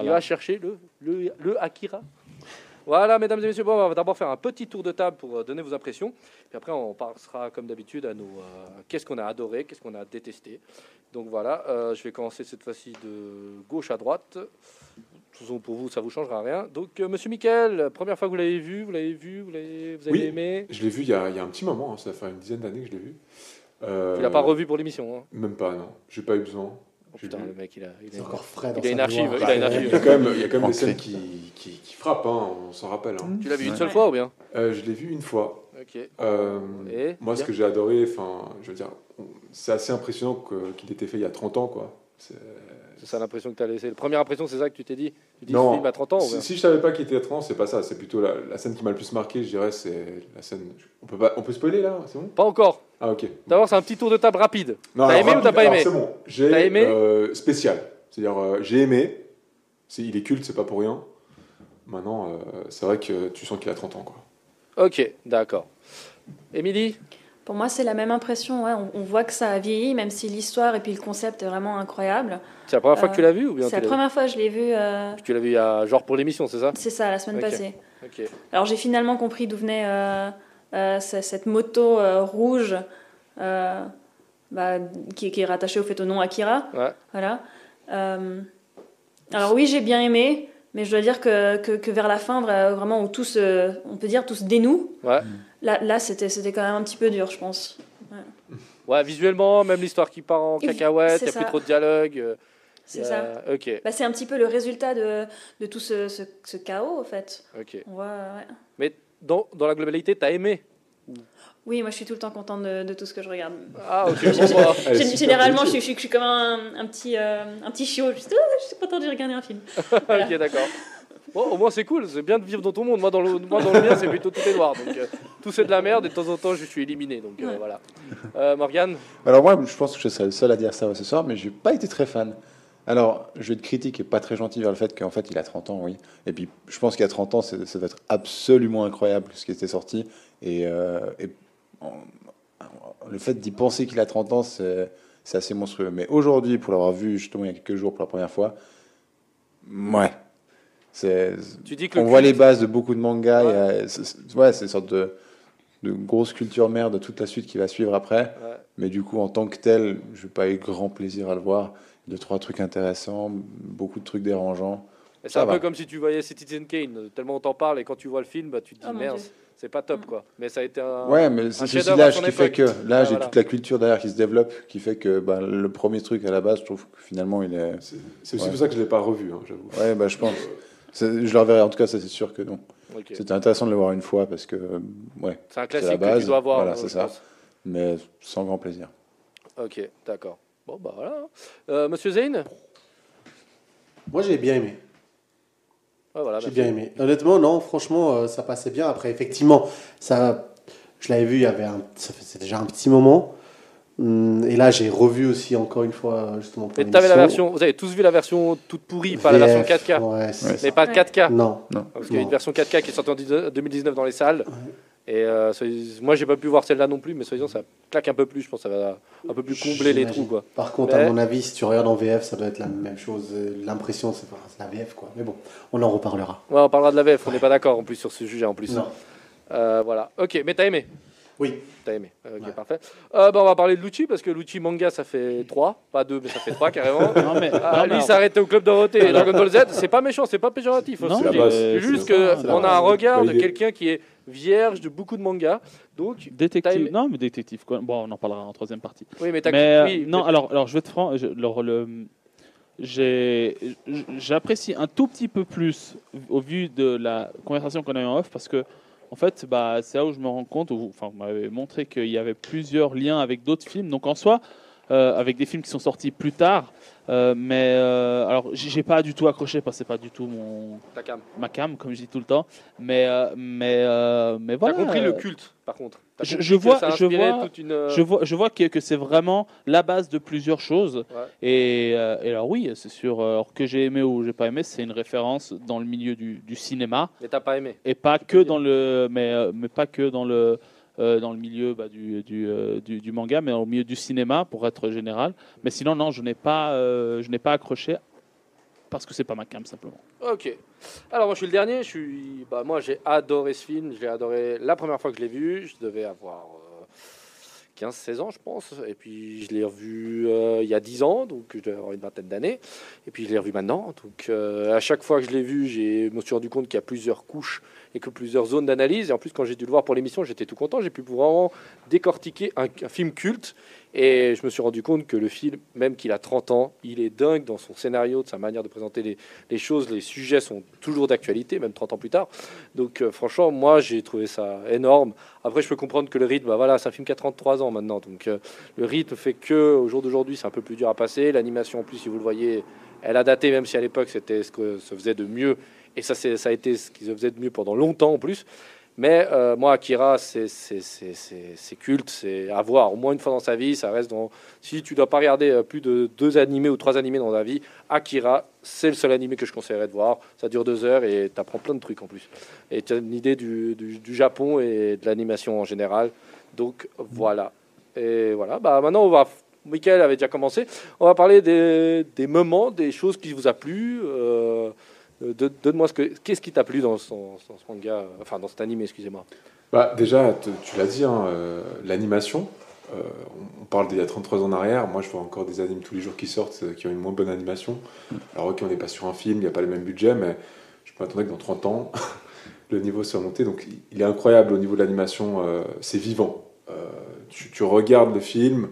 Il va chercher le, le, le Akira. Voilà, mesdames et messieurs, bon, on va d'abord faire un petit tour de table pour euh, donner vos impressions. Puis après, on passera comme d'habitude à nos euh, qu'est-ce qu'on a adoré, qu'est-ce qu'on a détesté. Donc voilà, euh, je vais commencer cette fois-ci de gauche à droite. Façon, pour vous, ça vous changera rien. Donc, euh, monsieur Michael, première fois que vous l'avez vu, vous l'avez vu, vous l'avez vous avez Oui. aimé Je l'ai vu il y, a, il y a un petit moment, hein, ça fait une dizaine d'années que je l'ai vu. Tu l'as pas revu pour l'émission. Hein. Même pas, non. J'ai pas eu besoin. Oh, J'ai putain, vu. le mec, il a, il encore frais dans Il a une archive, il a une Il archive. y a quand même, il y a quand même des scènes qui, qui, qui frappent, hein, on s'en rappelle. hein. Tu l'as vu une seule fois ou bien Euh, je l'ai vu une fois. Euh, Et moi, ce que j'ai adoré, enfin, je veux dire, c'est assez impressionnant qu'il ait été fait il y a 30 ans, quoi. C'est- C'est ça l'impression que tu as laissé. La première impression, c'est ça que tu t'es dit? Tu dis Non. ce film à 30 ans Si, si je savais pas qu'il était à 30 ans, c'est pas ça. C'est plutôt la, la scène qui m'a le plus marqué, je dirais, c'est la scène. On peut, pas, on peut spoiler là, c'est bon? Pas encore. Ah, ok. D'abord, c'est un petit tour de table rapide. T'as aimé ou t'as pas aimé? C'est bon. J'ai T'as aimé? euh, spécial. C'est-à-dire, euh, j'ai aimé. C'est- il est culte, c'est pas pour rien. Maintenant, euh, c'est vrai que tu sens qu'il a 30 ans, quoi. Ok, d'accord. Émilie? Pour moi, c'est la même impression. ouais. On, on voit que ça a vieilli, même si l'histoire et puis le concept est vraiment incroyable. C'est la première fois que Euh, tu l'as vu ou bien C'est la première fois que je l'ai vu. euh, Tu l'as vu il y a, genre pour l'émission, c'est ça? C'est ça, la semaine passée. Alors j'ai finalement compris d'où venait euh, euh, ce- cette moto euh, rouge euh, bah, qui, qui est rattachée au fait au nom Akira. Ouais. Voilà. Euh, alors oui, j'ai bien aimé, mais je dois dire que, que, que vers la fin, vra- vraiment où tout se, on peut dire tout se dénoue, Ouais. là, là c'était c'était quand même un petit peu dur, je pense. Ouais, visuellement, même l'histoire qui part en cacahuète, il n'y a plus trop de dialogue. euh, C'est a- ça. Ok, Bah, c'est un petit peu le résultat de, de tout ce, ce, ce chaos, en fait. ok. On voit, ouais. Mais dans, dans la globalité, t'as aimé Oui, moi je suis tout le temps contente de, de tout ce que je regarde. Ah, ok. bon, Généralement, je suis, je, suis, je suis comme un, un petit, euh, un petit chiot. Je suis, Ah, je suis contente de regarder un film. Voilà. ok, d'accord. Bon, au moins c'est cool, c'est bien de vivre dans ton monde. Moi, dans le, moi, dans le mien, c'est plutôt tout est noir. Donc, euh, tout c'est de la merde et de temps en temps, je suis éliminé. Donc, euh, Ouais. voilà. Euh, Morgane? Alors moi, je pense que je serais le seul à dire ça ce soir, mais j'ai pas été très fan. Alors, je vais être critique et pas très gentil vers le fait qu'en fait, il a 30 ans, oui. Et puis, je pense qu'il y a 30 ans, c'est- ça va être absolument incroyable ce qui était sorti. Et, euh, et le fait d'y penser qu'il a 30 ans, c'est c'est assez monstrueux. Mais aujourd'hui, pour l'avoir vu justement il y a quelques jours pour la première fois, ouais. C'est, Tu dis que le on voit culte- les bases de beaucoup de mangas. Ouais. et, c'est- c'est- ouais, c'est une sorte de, de grosse culture mère de toute la suite qui va suivre après. Ouais. Mais du coup, en tant que tel, je n'ai pas eu grand plaisir à le voir. Deux, trois trucs intéressants, beaucoup de trucs dérangeants. Et C'est Ça un peu comme si tu voyais Citizen Kane. Tellement on t'en parle et quand tu vois le film, bah, tu te dis Oh, mon merde. C'est pas top quoi. Mais ça a été un. Ouais, mais c'est son qui fait que là, Ouais, j'ai voilà. toute la culture derrière qui se développe, qui fait que bah, le premier truc à la base, je trouve que finalement, il est. C'est aussi Ouais. pour ça que je l'ai pas revu, hein, j'avoue. Ouais, bah, je pense. Je le reverrai, en tout cas, ça c'est sûr que non. C'était intéressant de le voir une fois parce que, ouais, C'est un la classique que base, tu dois voir. voilà, c'est ça. pense. mais sans grand plaisir. Ok, d'accord. Bon, bah voilà. Euh, Monsieur Zayn Moi, j'ai bien aimé. Ouais, voilà, J'ai merci. bien aimé. Honnêtement, non, franchement, euh, ça passait bien. Après, effectivement, ça, je l'avais vu, il y avait un, ça faisait déjà un petit moment. Hum, Et là, j'ai revu aussi encore une fois, justement, pour Mais t'avais la l'émission. version, vous avez tous vu la version toute pourrie, pas la version VF, 4K. Ouais, ça. Mais pas de Ouais. 4K. Non. Parce qu'il y a Non. une version 4K qui est sortie en 2019 dans les salles. Et euh, moi, j'ai pas pu voir celle-là non plus, mais soyez ça claque un peu plus. Je pense que ça va un peu plus combler les trous. Quoi. Par contre, Mais- à mon avis, si tu regardes en VF, ça doit être la même chose. L'impression, c'est la VF, quoi. Mais bon, on en reparlera. Ouais, on parlera de la VF, on n'est pas d'accord en plus sur ce sujet en plus. Non. Euh, voilà. Ok, mais t'as aimé Oui. T'as aimé. Ok, Ouais. parfait. Euh, bah, on va parler de Lucci parce que Lucci manga ça fait 3, pas 2, mais ça fait 3 carrément. Non, mais, Ah, non, lui il s'est arrêté au club Dorothée et Dragon Ball Z, c'est pas méchant, c'est pas péjoratif. Non, aussi. C'est euh, juste qu'on a un regard de quelqu'un qui est vierge de beaucoup de mangas. Donc, Détective. Non, mais détective. quoi. Bon, on en parlera en troisième partie. oui, mais t'as Mais euh, oui, non, alors, alors je vais te franc. je- alors, le, j'ai, j'apprécie un tout petit peu plus au vu de la conversation qu'on a eu en off parce que en fait, bah, c'est là où je me rends compte, où, enfin, vous m'avez montré qu'il y avait plusieurs liens avec d'autres films. Donc en soi, euh, avec des films qui sont sortis plus tard, euh, mais euh, alors j'ai pas du tout accroché parce que c'est pas du tout mon cam. ma cam comme je dis tout le temps. Mais euh, mais euh, mais voilà. T'as compris le euh, culte, par contre. Je- vois- je vois- une, je vois, je vois que, que c'est vraiment la base de plusieurs choses. Ouais. Et, et alors oui, c'est sûr. Alors que j'ai aimé ou j'ai pas aimé, c'est une référence dans le milieu du, du cinéma Mais t'as pas aimé. et pas que dans le, mais mais pas que dans le euh, dans le milieu bah, euh, du, du manga, mais au milieu du cinéma pour être général. Mais sinon non, je n'ai pas euh, je pas accroché parce que c'est pas ma cam simplement. Ok. Alors moi je suis le dernier. Je suis. Bah moi j'ai adoré ce film. Je l'ai adoré la première fois que je l'ai vu. Je devais avoir euh, 15-16 ans je pense. Et puis je l'ai revu il y a 10 ans, donc je devais avoir une vingtaine d'années. Et puis je l'ai revu maintenant. Donc à chaque fois que je l'ai vu, j'ai me suis rendu compte qu'il y a plusieurs couches et que plusieurs zones d'analyse. Et en plus quand j'ai dû le voir pour l'émission, j'étais tout content. J'ai pu vraiment décortiquer un, film culte Et je me suis rendu compte que le film, même qu'il a 30 ans, il est dingue dans son scénario, de sa manière de présenter les, les choses. Les sujets sont toujours d'actualité, même 30 ans plus tard. Donc euh, franchement, moi, j'ai trouvé ça énorme. Après, je peux comprendre que le rythme, bah, voilà, c'est un film qui a 33 ans maintenant. Donc euh, le rythme fait que au jour d'aujourd'hui, c'est un peu plus dur à passer. L'animation, en plus, si vous le voyez, elle a daté, même si à l'époque, c'était ce que se faisait de mieux. Et ça, ça a été ce qui se faisait de mieux pendant longtemps en plus. Mais euh, moi, Akira, c'est culte, c'est à voir au moins une fois dans sa vie. Ça reste dans. Si tu dois pas regarder euh, plus de deux animés ou trois animés dans ta vie, Akira, c'est le seul animé que je conseillerais de voir. Ça dure deux heures et tu apprends plein de trucs en plus. Et tu as une idée du, du- du Japon et de l'animation en général. Donc voilà. Et voilà. Bah, maintenant, on va. Michael avait déjà commencé. On va parler des, des moments, des choses qui vous a plu. Euh, Donne-moi ce que. Qu'est-ce qui t'a plu dans, son- dans ce manga, euh, enfin dans cet animé, excusez-moi. Bah, déjà, te- tu l'as dit, hein, euh, l'animation. euh, on- on parle d'il y a 33 ans en arrière. Moi, je vois encore des animes tous les jours qui sortent euh, qui ont une moins bonne animation. Alors, ok, on n'est pas sur un film, il n'y a pas le même budget, mais je peux attendre que dans 30 ans, le niveau soit monté. Donc, il- est incroyable au niveau de l'animation. euh, c'est vivant. Euh, tu, tu regardes le film.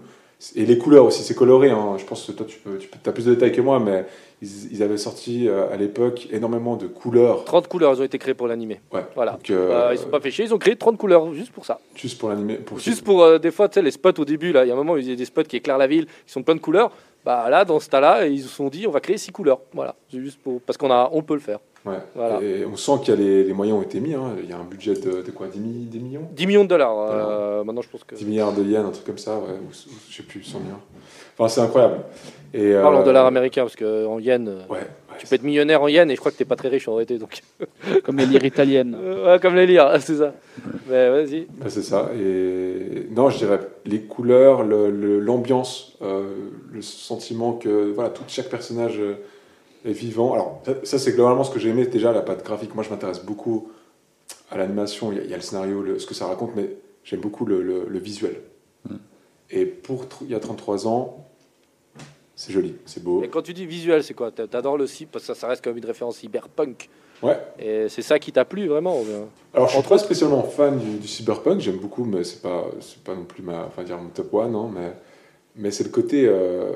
Et les couleurs aussi, c'est coloré. hein. Je pense que toi, tu, peux, tu as plus de détails que moi, mais ils, ils avaient sorti euh, à l'époque énormément de couleurs. 30 couleurs, elles ont été créées pour l'animé. Ouais. Voilà. Donc, euh, Bah, ils sont pas fait chier, ils ont créé 30 couleurs juste pour ça. Juste pour l'animé. Pour Juste pour euh, des fois, tu sais, les spots au début, là, il y a un moment où il y a des spots qui éclairent la ville, qui sont plein de couleurs. Bah là, dans ce tas-là, ils se sont dit, on va créer 6 couleurs. Voilà. Juste pour. Parce qu'on a, on peut le faire. Ouais. Voilà. Et on sent qu'il y a les, les moyens ont été mis. hein. Il y a un budget de, de quoi 10, mi- 10 millions? 10 millions de dollars. euh, maintenant, je pense que. 10 milliards de yens, un truc comme ça, ouais, ou, ou je sais plus, 100 milliards. Enfin, c'est incroyable. Et, Parle en euh, dollars américains, parce qu'en yens, euh, Ouais, ouais, tu peux être millionnaire en yens et je crois que t'es pas très riche en réalité. Donc. Comme les lyres italiennes. Euh, ouais, comme les lire, c'est ça. Mais vas-y. Ouais, c'est ça. Et non, je dirais les couleurs, le- le- l'ambiance, euh, le sentiment que voilà, tout chaque personnage est vivant. Alors ça, ça, c'est globalement ce que j'ai aimé déjà la patte graphique. Moi, je m'intéresse beaucoup à l'animation. Il y, a- il y a le scénario, le- ce que ça raconte, mais j'aime beaucoup le, le- le visuel. Et pour il y a 33 ans, c'est joli, c'est beau. Et quand tu dis visuel, c'est quoi? T'a- T'adores le cyber, parce que ça, ça reste comme une référence cyberpunk. Ouais. Et c'est ça qui t'a plu vraiment Alors, je suis pas spécialement fan du, du cyberpunk, j'aime beaucoup, mais c'est pas, c'est pas non plus ma, enfin, dire mon top one, hein, mais, mais c'est le côté, euh,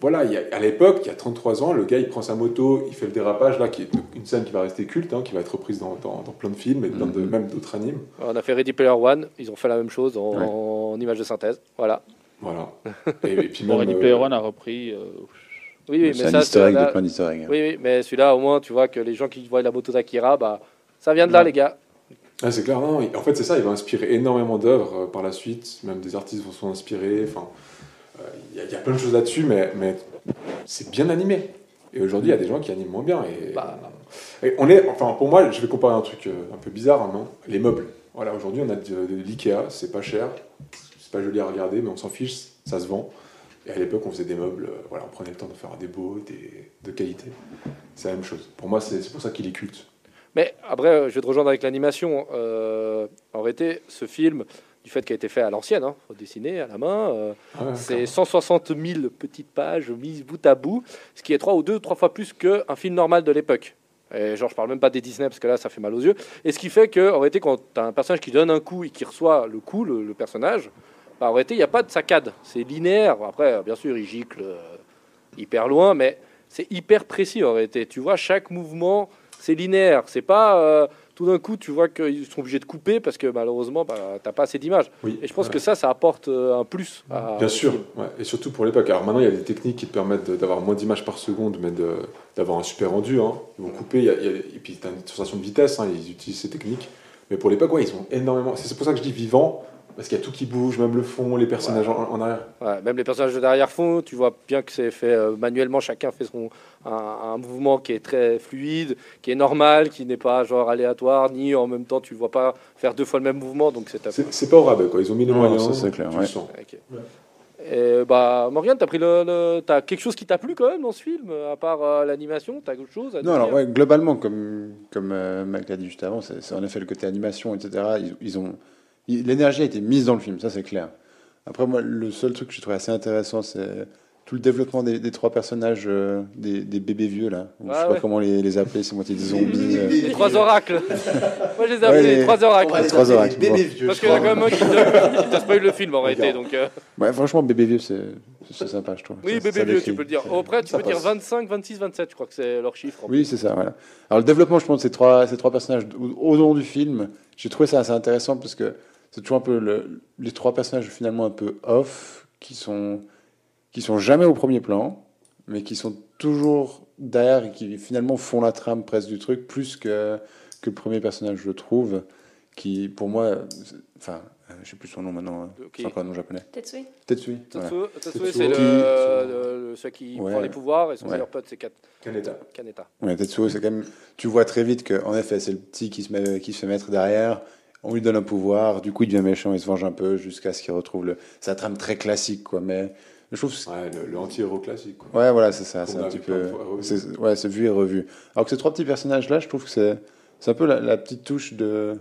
voilà, il y a- à l'époque, il y a 33 ans, le gars, il prend sa moto, il fait le dérapage, là, qui est une scène qui va rester culte, hein, qui va être reprise dans, dans, dans plein de films et plein de, Mhm. même d'autres animes. On a fait Ready Player One, ils ont fait la même chose en, Ouais. en image de synthèse. Voilà. Voilà. Et, et puis Bon, même, Ready euh, Player One a repris. euh, Oui, oui, c'est mais un ça, là- de plein d'easter eggs. oui, oui, mais celui-là, au moins, tu vois que les gens qui voient la moto d'Akira, bah, ça vient de là, Ouais. les gars. ah, c'est clair, non, en fait, c'est ça, il va inspirer énormément d'œuvres euh, par la suite, même des artistes vont s'en inspirer, enfin, il y, a- il y a plein de choses là-dessus, mais, mais c'est bien animé. Et aujourd'hui, il y a des gens qui animent moins bien. Et, Bah. et on est, enfin, pour moi, je vais comparer un truc euh, un peu bizarre, hein, non? Les meubles. Voilà, aujourd'hui, on a de, de l'IKEA, c'est pas cher, c'est pas joli à regarder, mais on s'en fiche, ça se vend. Et à l'époque, on faisait des meubles, euh, voilà, on prenait le temps de faire des beaux, des, de qualité. C'est la même chose. Pour moi, c'est pour ça qu'il est culte. Mais après, euh, je vais te rejoindre avec l'animation. Euh, en réalité, ce film, du fait qu'il a été fait à l'ancienne, hein, dessiné à la main, euh, Ah c'est 160 000 petites pages mises bout à bout, ce qui est trois ou deux, trois fois plus qu'un film normal de l'époque. Et genre, je parle même pas des Disney parce que là, ça fait mal aux yeux. Et ce qui fait que, en réalité, quand tu as un personnage qui donne un coup et qui reçoit le coup, le, le personnage, bah, en réalité, il n'y a pas de saccade. C'est linéaire. Après, bien sûr, il gicle euh, hyper loin, mais c'est hyper précis en réalité. Tu vois, chaque mouvement, c'est linéaire. C'est pas euh, tout d'un coup, tu vois qu'ils sont obligés de couper parce que malheureusement, bah, t'as pas assez d'images. Oui. Et je pense que ça, ça apporte euh, un plus. à- Bien sûr, ouais. et surtout pour l'époque. Alors maintenant, il y a des techniques qui te permettent d'avoir moins d'images par seconde, mais d'avoir un super rendu. hein. Ils vont couper, il y a- il y a- et puis tu as une sensation de vitesse, hein, ils utilisent ces techniques. Mais pour l'époque, ouais, ils ont énormément. C'est pour ça que je dis vivant, parce qu'il y a tout qui bouge, même le fond, les personnages en, en arrière. Ouais, même les personnages de derrière-fond, tu vois bien que c'est fait euh, manuellement, chacun fait son, un, un mouvement qui est très fluide, qui est normal, qui n'est pas genre aléatoire, ni en même temps tu ne vois pas faire deux fois le même mouvement, donc c'est. C'est c'est pas au rabais, quoi. Ils ont mis les moyens. ça, c'est clair, ouais. le sens. Ok. Et bah, Morgane, t'as pris le, le- t'as quelque chose qui t'a plu quand même dans ce film, à part euh, l'animation, t'as quelque chose à Non, alors ouais, globalement, comme, comme euh, Mac l'a dit juste avant, c'est c'est en effet le côté animation, etc. Ils, ils ont L'énergie a été mise dans le film, ça c'est clair. Après, moi, le seul truc que je trouvais assez intéressant, c'est tout le développement des, des trois personnages, euh, des, des bébés vieux là. Ou je Ah sais pas ouais. comment les, les appeler, c'est moitié des zombies. euh. Les trois oracles. Moi, je les ai appelés Ouais, les les- trois oracles. Les Trois oracles, les bébés vieux, Parce qu'il y en a quand même un qui te spoil le film en réalité. Donc, euh, Ouais, franchement, bébé vieux, c'est c'est sympa, je trouve. oui, Ça- bébé ça vieux, tu peux le dire. Après, tu Ça peux dire passe. 25, 26, 27, je crois que c'est leur chiffre. Oui, c'est ça, voilà. Alors, le développement, je pense, de ces trois, ces trois personnages au, au long du film, j'ai trouvé ça assez intéressant parce que c'est toujours un peu le- les trois personnages finalement un peu off, qui sont, qui sont jamais au premier plan, mais qui sont toujours derrière et qui finalement font la trame presque du truc, plus que, que le premier personnage, je trouve, qui pour moi, enfin, euh, je sais plus son nom maintenant, hein. Ok. c'est encore un nom japonais. Tetsui Tetsui. voilà. Tetsuo c'est le, qui- le- le- celui qui Ouais. prend les pouvoirs et son Ouais. meilleur pote, c'est Kat- Kaneda. Kaneta. Ouais, Tetsuo, c'est quand même. Tu vois très vite que, en effet, c'est le petit qui se, met, qui se fait mettre derrière. On lui donne un pouvoir, du coup, il devient méchant, il se venge un peu jusqu'à ce qu'il retrouve le. C'est un trame très classique, quoi. Mais je trouve. Ouais, le, le anti-héros classique. Quoi. Ouais, voilà, c'est ça. C'est a un petit peu. Ouais, c'est vu et revu. Alors que ces trois petits personnages-là, je trouve que c'est. C'est un peu la, la petite touche de.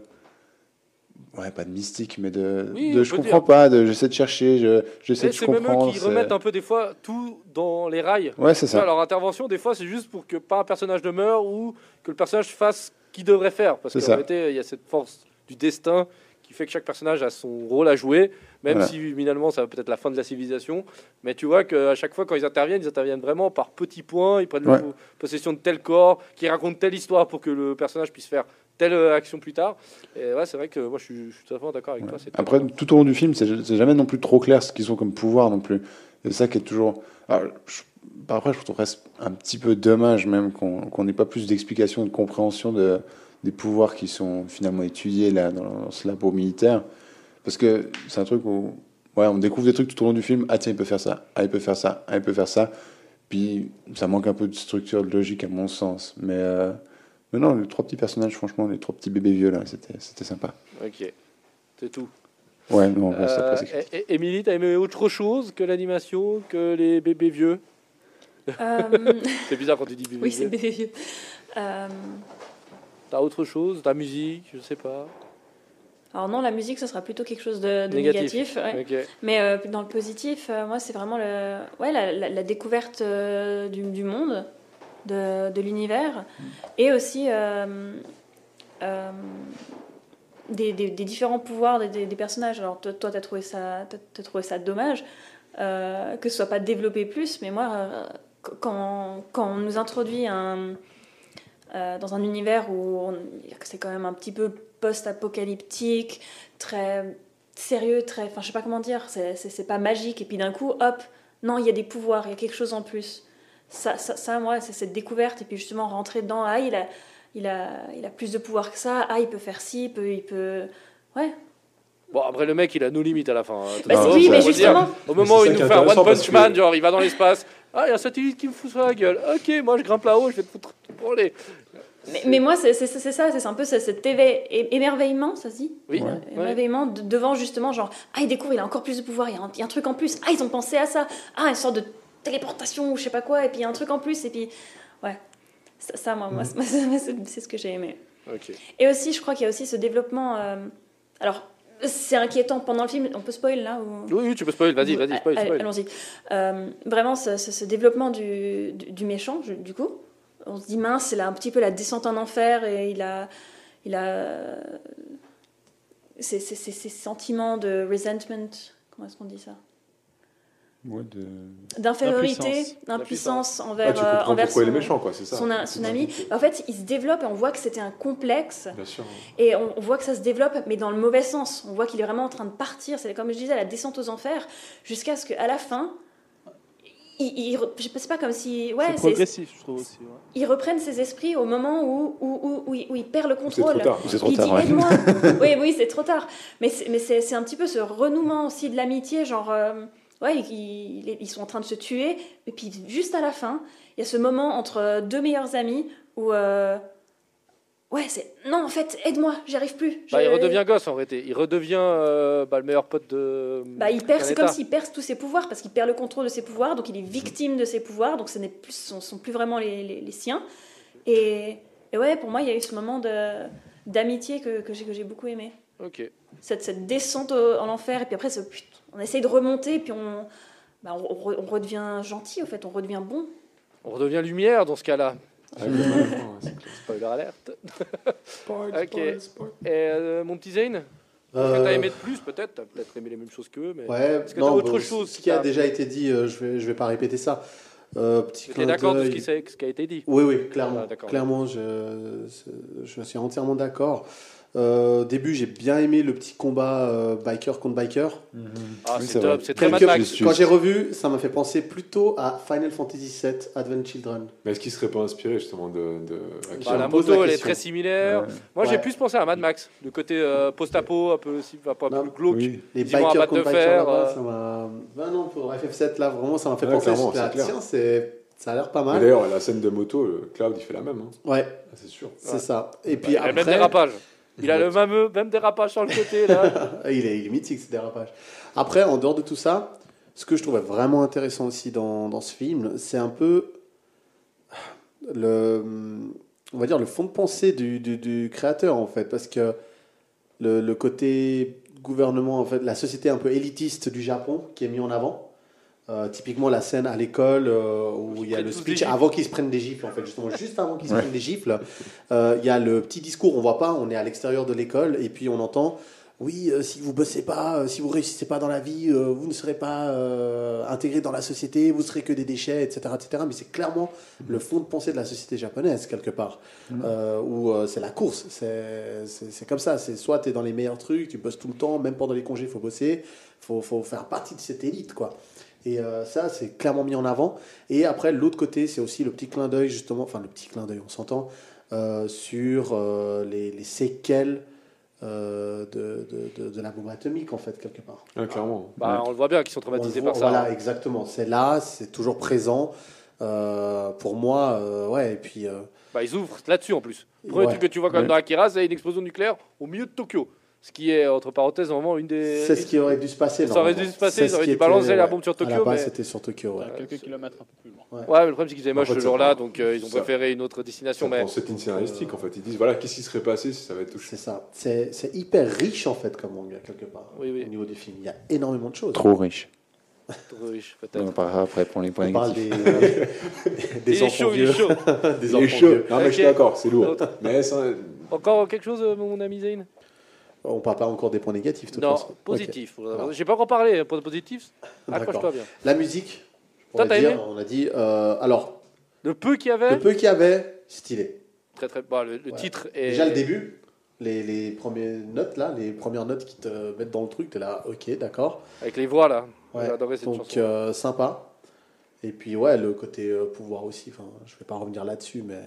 Ouais, pas de mystique, mais de. Oui, de je comprends dire. pas, de j'essaie de chercher, je, j'essaie de c'est même comprendre. eux qui c'est- remettent un peu des fois tout dans les rails. Ouais, c'est ça. leur intervention, des fois, c'est juste pour que pas un personnage ne meure ou que le personnage fasse ce qu'il devrait faire. Parce C'est qu'en ça. réalité, il y a cette force du destin qui fait que chaque personnage a son rôle à jouer, même Voilà. si finalement ça va peut-être la fin de la civilisation. Mais tu vois qu'à chaque fois, quand ils interviennent, ils interviennent vraiment par petits points. Ils prennent Ouais. possession de tel corps, qui racontent telle histoire pour que le personnage puisse faire telle euh, action plus tard. Et ouais, c'est vrai que moi, je suis, je suis tout à fait d'accord avec toi. c'est très Après, tout au long du film, c'est jamais non plus trop clair ce qu'ils ont comme pouvoir non plus. C'est ça qui est toujours. Alors, je- Après, je trouve un petit peu dommage même qu'on qu'on n'ait pas plus d'explications, de compréhension de, des pouvoirs qui sont finalement étudiés là dans ce labo militaire. Parce que c'est un truc où ouais, on découvre des trucs tout au long du film. Ah tiens, il peut faire ça. Ah, il peut faire ça. Ah, il peut faire ça. Puis ça manque un peu de structure, de logique à mon sens. Mais, euh, mais non, les trois petits personnages, franchement, les trois petits bébés vieux là, c'était c'était sympa. Ok, c'est tout. Ouais, non, ouais, c'est Euh, Émilie, t'as aimé autre chose que l'animation, que les bébés vieux? Euh, C'est bizarre quand tu dis bébés Oui, c'est vieux. bébé vieux. Euh, T'as autre chose? Ta musique, je sais pas. alors non, la musique, ce sera plutôt quelque chose de, de Négatif. négatif. ouais. Ok. Mais euh, dans le positif, euh, moi, c'est vraiment le, ouais, la, la- la découverte euh, du, du monde, de, de l'univers, et aussi des, des- des différents pouvoirs des, personnages. Alors toi, tu as trouvé ça, t'as- t'as trouvé ça dommage que ce soit pas développé plus, mais moi, qu- quand, quand on nous introduit un, euh, dans un univers où c'est quand même un petit peu post-apocalyptique, très sérieux, très. Enfin, je sais pas comment dire, c'est- pas magique. Et puis d'un coup, hop, non, il y a des pouvoirs, il y a quelque chose en plus. Ça, ça, ça, moi, c'est cette découverte. Et puis justement, rentrer dedans, ah, il a, il a, il a plus de pouvoir que ça, ah, il peut faire ci, il peut. Il peut... Ouais. Bon, après, le mec, il a nos limites à la fin. hein. Bah, oui, mais justement. Au moment où il nous fait un One Punch Man, genre, il va dans l'espace. Ah, il y a un satellite qui me fout sur la gueule. Ok, moi, je grimpe là-haut, je vais te foutre pour les. Mais, mais moi, c'est ça, c'est un peu ce- cet émerveillement, ça se dit? Oui, Ouais. Émerveillement de- devant justement, genre, ah, il découvre, il a encore plus de pouvoir, il y, a un, il y a un truc en plus, ah, ils ont pensé à ça, ah, une sorte de téléportation ou je sais pas quoi, et puis il y a un truc en plus, et puis, ouais. Ça, ça, moi, moi, Mhm. c'est- ce que j'ai aimé. Et aussi, je crois qu'il y a aussi ce développement. euh, alors, c'est inquiétant pendant le film, on peut spoil là ou... Oui, oui, tu peux spoil, vas-y, vas-y, spoil, spoil. Allons-y. Euh, vraiment, ce, ce- ce développement du, du, du méchant, du coup, on se dit mince, c'est un petit peu la descente en enfer et il a, il a ces- ces sentiments de resentment, comment est-ce qu'on dit ça? Ouais, de... D'infériorité, D'impuissance. Ah, envers, tu euh, envers il est son, méchant, quoi, c'est ça. son, son ami. En fait, il se développe et on voit que c'était un complexe Bien sûr. et on, on voit que ça se développe, mais dans le mauvais sens. On voit qu'il est vraiment en train de partir. C'est comme je disais, la descente aux enfers, jusqu'à ce qu'à la fin, il, il, je sais pas comme si, ouais, c'est progressif, je trouve aussi. ouais. il reprenne ses esprits au moment où, où, où, où il, où il perd le C'est trop contrôle. tard. C'est trop il tard, dit ouais. aide-moi. oui, oui, c'est trop tard. Mais c'est, mais c'est, c'est un petit peu ce renouement aussi de l'amitié, genre, euh, ouais, ils, sont en train de se tuer, et puis juste à la fin, il y a ce moment entre deux meilleurs amis où, euh, ouais, c'est non, en fait, aide-moi, j'y arrive plus. Bah, il redevient gosse en réalité. Il redevient euh, bah, le meilleur pote de. Bah, il perd, c'est comme s'il perd tous ses pouvoirs parce qu'il perd le contrôle de ses pouvoirs, donc il est victime de ses pouvoirs, donc ce n'est plus, sont, sont plus vraiment les, les- les siens. Et, et ouais, pour moi, il y a eu ce moment d'amitié que, que j'ai beaucoup aimé. Ok. Cette, cette descente en enfer, et puis après, ce, put- on essaye de remonter, puis on, bah, on, on re- on redevient gentil, au fait, on redevient bon. On redevient lumière dans ce cas-là. Avec clair. Spoiler alerte. Spoil, Ok. spoil, spoil. Et euh, mon petit Zane que t'as aimé de plus peut-être? T'as peut-être aimé les mêmes choses qu'eux, mais. Ouais, Est-ce que t'as autre bah, chose Ce qui a déjà été dit, euh, je vais, je vais pas répéter ça. Euh, petit T'es d'accord de ce d'œil. qui, s'est- ce qui a été dit? Oui, oui, clairement. Ah, d'accord. clairement, je, je suis entièrement d'accord. Euh, au début, j'ai bien aimé le petit combat euh, biker contre biker. Ah, Oui, c'est c'est top, c'est très Mad Quelque- Max. Juste. Quand j'ai revu, ça m'a fait penser plutôt à Final Fantasy VII Advent Children. Mais est-ce qu'il serait pas inspiré justement de. de Bah, la moto, la elle est très similaire. Ouais. Moi, j'ai plus pensé à Mad Max, le côté euh, post-apo, un peu aussi, un peu Non. plus glauque. Oui. Les à bikers contre de bikers euh. ça m'a. Ben non, pour FF7 là, vraiment, ça m'a fait Ouais, penser. clair. Tiens, c'est, ça a l'air pas mal. D'ailleurs, la scène de moto, le Cloud, il fait la même. hein. Ouais, Ah, c'est sûr. c'est Ouais. ça. Et puis Il a le même après, dérapage. Il a le même, même dérapage sur le côté, là. Il, est, il est mythique ce dérapage. Après, en dehors de tout ça, ce que je trouvais vraiment intéressant aussi dans, dans ce film, c'est un peu le, on va dire le fond de pensée du, du, du créateur en fait, parce que le, le côté gouvernement, en fait, la société un peu élitiste du Japon qui est mis en avant. Euh, typiquement la scène à l'école euh, où il y a le speech avant qu'ils se prennent des gifles en fait justement juste avant qu'ils se Ouais. prennent des gifles euh, il y a le petit discours on voit pas on est à l'extérieur de l'école et puis on entend oui, euh, si vous bossez pas, euh, si vous réussissez pas dans la vie, euh, vous ne serez pas euh, intégré dans la société, vous serez que des déchets, etc., etc. Mais c'est clairement le fond de pensée de la société japonaise quelque part, euh, où euh, c'est la course. C'est c'est- c'est comme ça. C'est soit tu es dans les meilleurs trucs, tu bosses tout le temps, même pendant les congés, il faut bosser, faut faut faire partie de cette élite, quoi. Et euh, ça, c'est clairement mis en avant. Et après, l'autre côté, c'est aussi le petit clin d'œil, justement, enfin le petit clin d'œil, on s'entend, euh, sur euh, les, les séquelles euh, de, de, de, de la bombe atomique, en fait, quelque part. Clairement. Bah, on le voit bien qu'ils sont traumatisés voit- par ça. Voilà, exactement. C'est là, c'est toujours présent. Euh, pour moi, euh, ouais, et puis. euh, Bah, ils ouvrent là-dessus en plus. Le premier Ouais. truc que tu vois quand même Ouais. dans Akira, c'est une explosion nucléaire au milieu de Tokyo. Ce qui est, entre parenthèses, vraiment une des. c'est ce qui aurait dû se passer. Ça aurait dû se passer, C'est ils auraient dû balancer la bombe sur Tokyo. mais... c'était sur Tokyo, ouais. À quelques kilomètres un peu plus loin. Ouais, mais le problème, c'est qu'ils avaient En moche ce jour-là, donc euh, ils ont préféré une autre destination. Mais cette ligne scénaristique, en fait. Ils disent voilà, qu'est-ce qui serait passé si ça avait touché C'est ça. C'est c'est hyper riche, en fait, comme manga, quelque part. Oui, oui. Au niveau du film. Il y a énormément de choses. Trop riche. trop riche, On en peut-être. parlera après pour les points On parle négatifs. des, des Il est enfants chaud, il est vieux. chaud. des enfants vieux. Non, mais je suis d'accord, c'est lourd. Encore quelque chose, euh, mon ami Zane On parle pas encore des points négatifs, de toute Non, façon. Positif. J'ai pas encore parlé. Point positif, accroche-toi bien. La musique, Toi, t'as dire, aimé on a dit. euh, alors, Le peu qu'il y avait, le peu qu'il y avait, stylé. très très. Bah, le, le Ouais. titre est. Déjà le début, les, les premières notes là, les premières notes qui te mettent dans le truc, t'es là, ok, d'accord. Avec les voix là. Ouais. J'ai adoré cette Donc euh, sympa. Et puis ouais, le côté euh, pouvoir aussi. Enfin, je vais pas revenir là-dessus, mais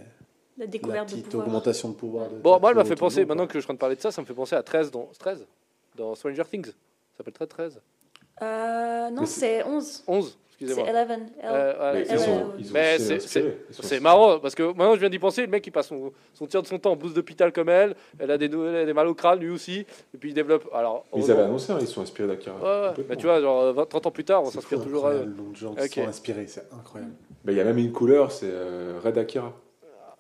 La la découverte de petite pouvoir. augmentation de pouvoir. De Bon, moi, elle m'a fait penser, maintenant que je suis en train de parler de ça, ça me fait penser à 13 dans, 13, dans Stranger Things. Ça s'appelle très 13. Euh, non, c'est 11. 11, C'est excusez-moi. 11. L. Euh, ouais, mais c'est- C'est marrant parce que maintenant je viens d'y penser, le mec il passe son, son tiers de son temps en blouse d'hôpital comme elle, elle a des, elle a des mal au crâne lui aussi, et puis il développe. Alors, Mais Ils avaient annoncé, hein, ils sont inspirés d'Akira. Ouais, ouais. Complètement. Mais tu vois, genre 20, 30 ans plus tard, on C'est s'inspire toujours à eux. le nombre de gens qui sont inspirés, c'est incroyable. Mais il y a même une couleur, c'est euh, Red Akira.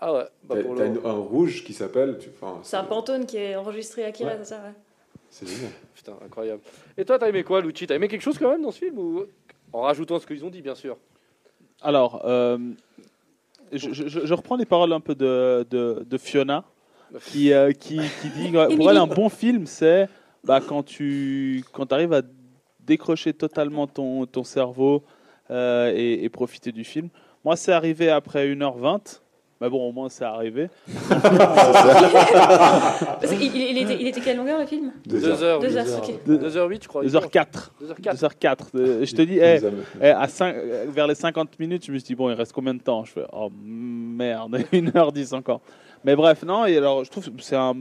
Ah ouais, bah T'as pour t'as le... une- un rouge qui s'appelle. tu- enfin, C'est un pantone qui est enregistré à Ouais. c'est ça ouais. C'est génial. Putain, incroyable. Et toi, t'as aimé quoi, Lucci T'as aimé quelque chose quand même dans ce film ou... En rajoutant ce qu'ils ont dit, bien sûr? Alors, euh, je, je- je reprends les paroles un peu de, de, de Fiona, qui, euh, qui, qui dit pour elle, un bon film, c'est bah, quand tu quand arrives à décrocher totalement ton, ton cerveau euh, et, et profiter du film. Moi, c'est arrivé après 1h20. Mais bon, au moins, c'est arrivé. Il, il était, il était quelle longueur le film? 2 Deux heures. Deux heures, heures. ok. 2h08, je crois. 2h04. 2h04. 2h04. Euh, Je te dis, Ils eh, avaient- eh, à cinq- euh, vers les 50 minutes, je me suis dit, bon, il reste combien de temps? Je fais, oh merde, 1h10 encore. Mais bref, non, et alors, je trouve que c'est un,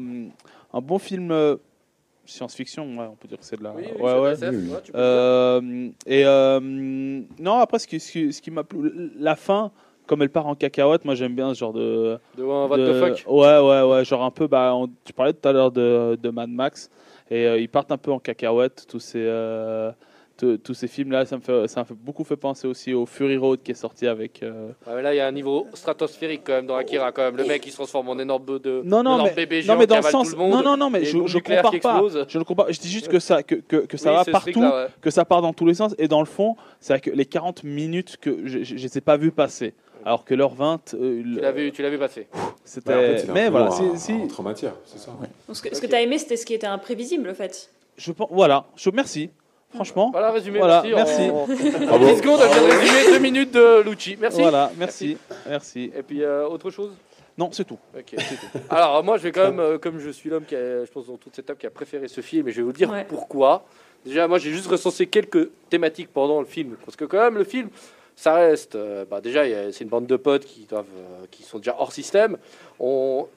un bon film euh, science-fiction, ouais, on peut dire que c'est de la. Oui, oui, ouais, ouais. SF, Oui, ouais, tu peux. Euh, et euh, non, après, ce qui, ce qui, ce qui m'a plu, la fin, comme elle part en cacahuète, moi j'aime bien ce genre de. De un what de- the fuck? Ouais, ouais, ouais, genre un peu, bah, on- tu parlais tout à l'heure de, de Mad Max, et euh, ils partent un peu en cacahuète, tous ces, euh, tous ces films-là, ça me fait, ça me fait beaucoup fait penser aussi au Fury Road qui est sorti avec. euh, Ouais, mais là, il y a un niveau stratosphérique quand même dans Akira. Quand même. Le mec, il se transforme en énorme be- de, Non, non, énorme mais, bébé non, mais dans le sens. le. Non, non, non, mais je, nucléaire compare pas. Je ne compare. Je dis juste que ça, que, que, que ça Oui, va partout, ouais. que ça part dans tous les sens. Et dans le fond, c'est que les 40 minutes que je ne les ai pas vues passer. Alors que l'heure 20, euh, Tu l'as vu, tu l'as vu passer. c'était. Bah, en fait, mais peu voilà, si, entre matière, c'est ça. Donc, ce que, ce que tu as aimé, c'était ce qui était imprévisible, en fait. je pense. Voilà, je, merci. Franchement. Voilà, résumé. Voilà, merci. merci. En, en 10 secondes, je viens de résumer 2 minutes de Lucci. Merci. Voilà, merci. Merci. Et puis, euh, autre chose? Non, c'est tout. Ok. Alors, moi, je vais quand même, euh, comme je suis l'homme qui a, je pense, dans toute cette table, qui a préféré ce film, et je vais vous dire Ouais. pourquoi. Déjà, moi, j'ai juste recensé quelques thématiques pendant le film. Parce que, quand même, le film, ça reste. euh, bah, déjà, c'est une bande de potes qui, doivent, euh, qui sont déjà hors système. On.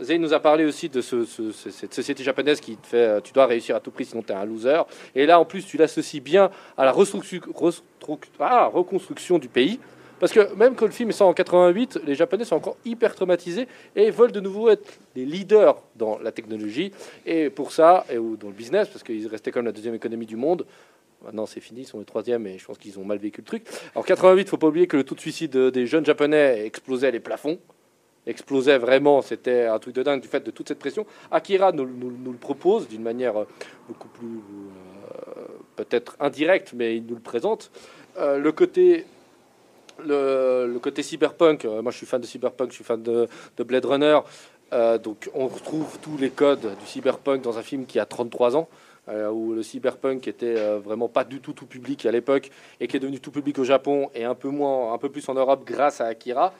Zayn nous a parlé aussi de ce- ce- ce- cette société japonaise qui fait euh, tu dois réussir à tout prix sinon tu es un loser. Et là en plus tu l'associes bien à la ah, reconstruction du pays. Parce que même quand le film est sorti en 88, les Japonais sont encore hyper traumatisés et veulent de nouveau être les leaders dans la technologie. Et pour ça, et ou dans le business, parce qu'ils restaient comme la deuxième économie du monde. Maintenant, c'est fini, ils sont le troisième et je pense qu'ils ont mal vécu le truc. Alors, 88, faut pas oublier que le taux de suicide des jeunes Japonais explosait les plafonds. Explosait vraiment, c'était un truc de dingue du fait de toute cette pression. Akira nous, le propose d'une manière euh, beaucoup plus euh, peut-être indirecte, mais il nous le présente. Euh, le côté le, côté cyberpunk, moi je suis fan de cyberpunk, je suis fan de, de Blade Runner, donc on retrouve tous les codes du cyberpunk dans un film qui a 33 ans, où le cyberpunk était euh, vraiment pas du tout tout public à l'époque et qui est devenu tout public au Japon et un peu moins, un peu plus en Europe grâce à Akira.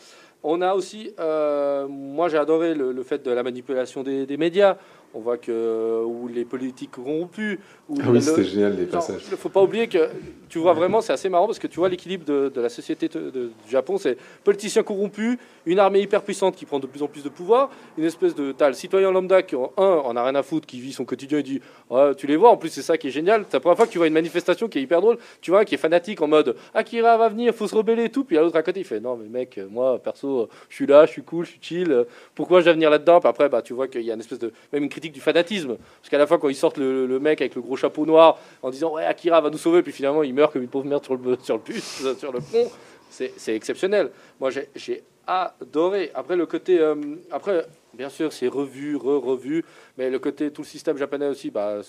On a aussi, euh, moi j'ai adoré le, fait de la manipulation des médias. On voit que les politiques corrompus, où Ah le- oui, c'était génial les Genre, passages. Il ne faut pas oublier que tu vois vraiment, c'est assez marrant parce que tu vois l'équilibre de, de la société de- de- du Japon, c'est politiciens corrompus, une armée hyper puissante qui prend de plus en plus de pouvoir, une espèce de t'as le citoyen lambda qui en un en a rien à foutre, qui vit son quotidien et dit Ouais, tu les vois. En plus c'est ça qui est génial. C'est la première fois que tu vois une manifestation qui est hyper drôle. Tu vois qui est fanatique en mode Akira va venir, faut se rebeller et tout. Puis l'autre à côté il fait non mais mec, moi perso, je suis là, je suis cool, je suis chill. Pourquoi je dois venir là-dedans? Puis après bah tu vois qu'il y a une espèce de même une critique du fanatisme. Parce qu'à la fois quand ils sortent le, mec avec le gros chapeau noir en disant ouais Akira va nous sauver puis finalement il meurt comme une pauvre merde sur le bus sur le pont c'est exceptionnel. Moi j'ai- j'ai adoré. Après le côté euh, après bien sûr c'est revu re revu mais le côté tout le système japonais aussi bah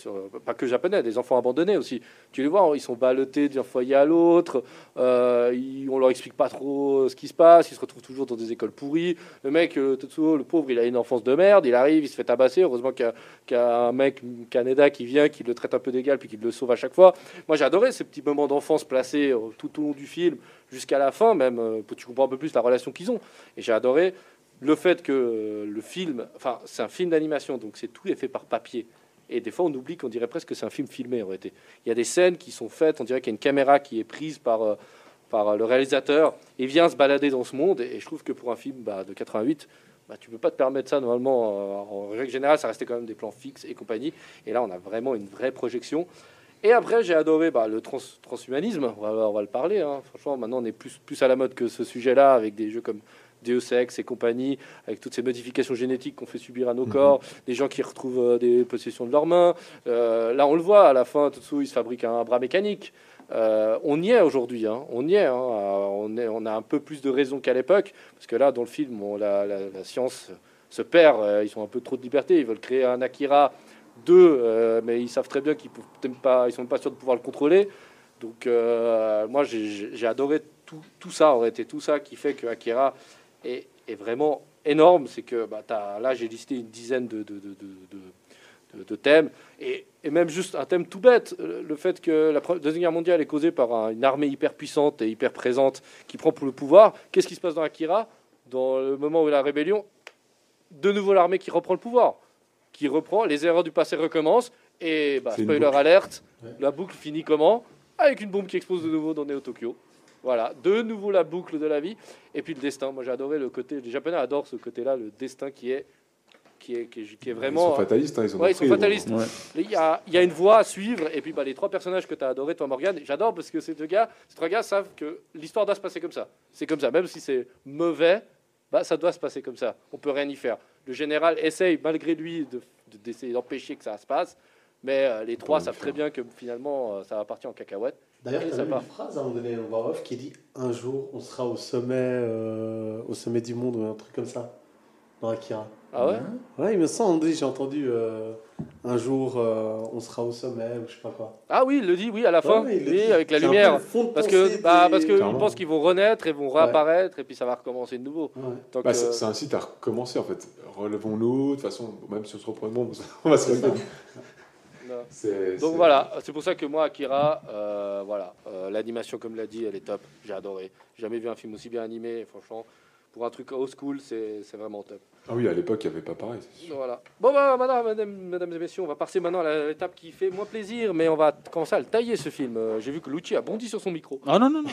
pas que japonais des enfants abandonnés aussi tu les vois ils sont ballottés d'un foyer à l'autre euh, on leur explique pas trop ce qui se passe ils se retrouvent toujours dans des écoles pourries le mec euh, le pauvre il a une enfance de merde il arrive il se fait tabasser heureusement qu'il y a un mec Canada qui vient, qui le traite un peu d'égal, puis qui le sauve à chaque fois. Moi, j'ai adoré ces petits moments d'enfance placés euh, tout au long du film, jusqu'à la fin, même, euh, pour que tu comprends un peu plus la relation qu'ils ont. Et j'ai adoré le fait que euh, le film, enfin, c'est un film d'animation, donc c'est tout est fait par papier. Et des fois, on oublie qu'on dirait presque que c'est un film filmé, en réalité. Il y a des scènes qui sont faites, on dirait qu'il y a une caméra qui est prise par, euh, par euh, le réalisateur et vient se balader dans ce monde. Et je trouve que pour un film bah, de 88, bah, tu peux pas te permettre ça normalement. en règle générale, ça restait quand même des plans fixes et compagnie. Et là, on a vraiment une vraie projection. Et après, j'ai adoré bah, le trans- transhumanisme. On va, on va le parler. hein. Franchement, maintenant, on est plus à la mode que ce sujet-là, avec des jeux comme Deus Ex et compagnie, avec toutes ces modifications génétiques qu'on fait subir à nos corps, des gens qui retrouvent euh, des possessions de leurs mains. Euh, là, on le voit, à la fin, tout dessous, ils se fabriquent un bras mécanique. Euh, on y est aujourd'hui, hein. on y est, hein. On est, on a un peu plus de raison qu'à l'époque, parce que là, dans le film, on- la, la- la science se perd, euh, ils ont un peu trop de liberté, ils veulent créer un Akira 2, euh, mais ils savent très bien qu'ils ne sont pas sûrs de pouvoir le contrôler. Donc, moi, j'ai- adoré tout, tout ça, en réalité, tout ça qui fait que Akira est, est vraiment énorme. C'est que bah, là, j'ai listé une dizaine de, thèmes, et, et même juste un thème tout bête, le fait que la Deuxième Guerre mondiale est causée par un- une armée hyper puissante et hyper présente qui prend pour le pouvoir. Qu'est-ce qui se passe dans Akira? Dans le moment où la rébellion, de nouveau l'armée qui reprend le pouvoir, qui reprend, les erreurs du passé recommencent, et bah, spoiler alerte, Ouais. la boucle finit comment? Avec une bombe qui explose de nouveau dans Neo Tokyo. Voilà, de nouveau la boucle de la vie, et puis le destin. Moi j'ai adoré le côté, les Japonais adorent ce côté-là, le destin qui est, qui est, qui est, qui est Ils vraiment... sont fatalistes, hein, ils ont Ouais, ils sont compris, fatalistes. Il y, a, il y a une voie à suivre, et puis bah, les trois personnages que tu as adorés, toi Morgane, j'adore parce que ces deux gars, ces trois gars savent que l'histoire doit se passer comme ça. C'est comme ça, même si c'est mauvais, bah, ça doit se passer comme ça. On peut rien y faire. Le général essaye, malgré lui, de- de- d'essayer d'empêcher que ça se passe. Mais euh, les trois savent très bien que finalement, euh, ça va partir en cacahuète. D'ailleurs, Oui, il y a une phrase à un moment donné au voix off qui dit un jour on sera au sommet, euh, au sommet du monde ou un truc comme ça dans Akira. Ah ouais? Ouais, il me semble, j'ai entendu euh, un jour euh, on sera au sommet ou je sais pas quoi. Ah oui, il le dit, oui, à la fin. Ouais, il le oui, dit. avec la lumière. Parce que, bah, des- parce que Clairement. je pense qu'ils vont renaître et vont réapparaître et puis ça va recommencer de nouveau. Ouais. Bah, c'est un site à recommencer en fait. Relevons-nous, de toute façon, même si on se reprend le monde, on va se Donc voilà, c'est pour ça que moi, Akira, euh, voilà, euh, l'animation, comme l'a dit, elle est top. J'ai adoré. J'ai jamais vu un film aussi bien animé. et franchement, pour un truc old school, c'est vraiment top. Ah oui, à l'époque, il n'y avait pas pareil. Voilà. Bon, bah, madame, madame, mesdames et messieurs, on va passer maintenant à l'étape qui fait moins plaisir, mais on va commencer à le tailler ce film. Euh, J'ai vu que Lucci a bondi sur son micro. Ah non, non, non.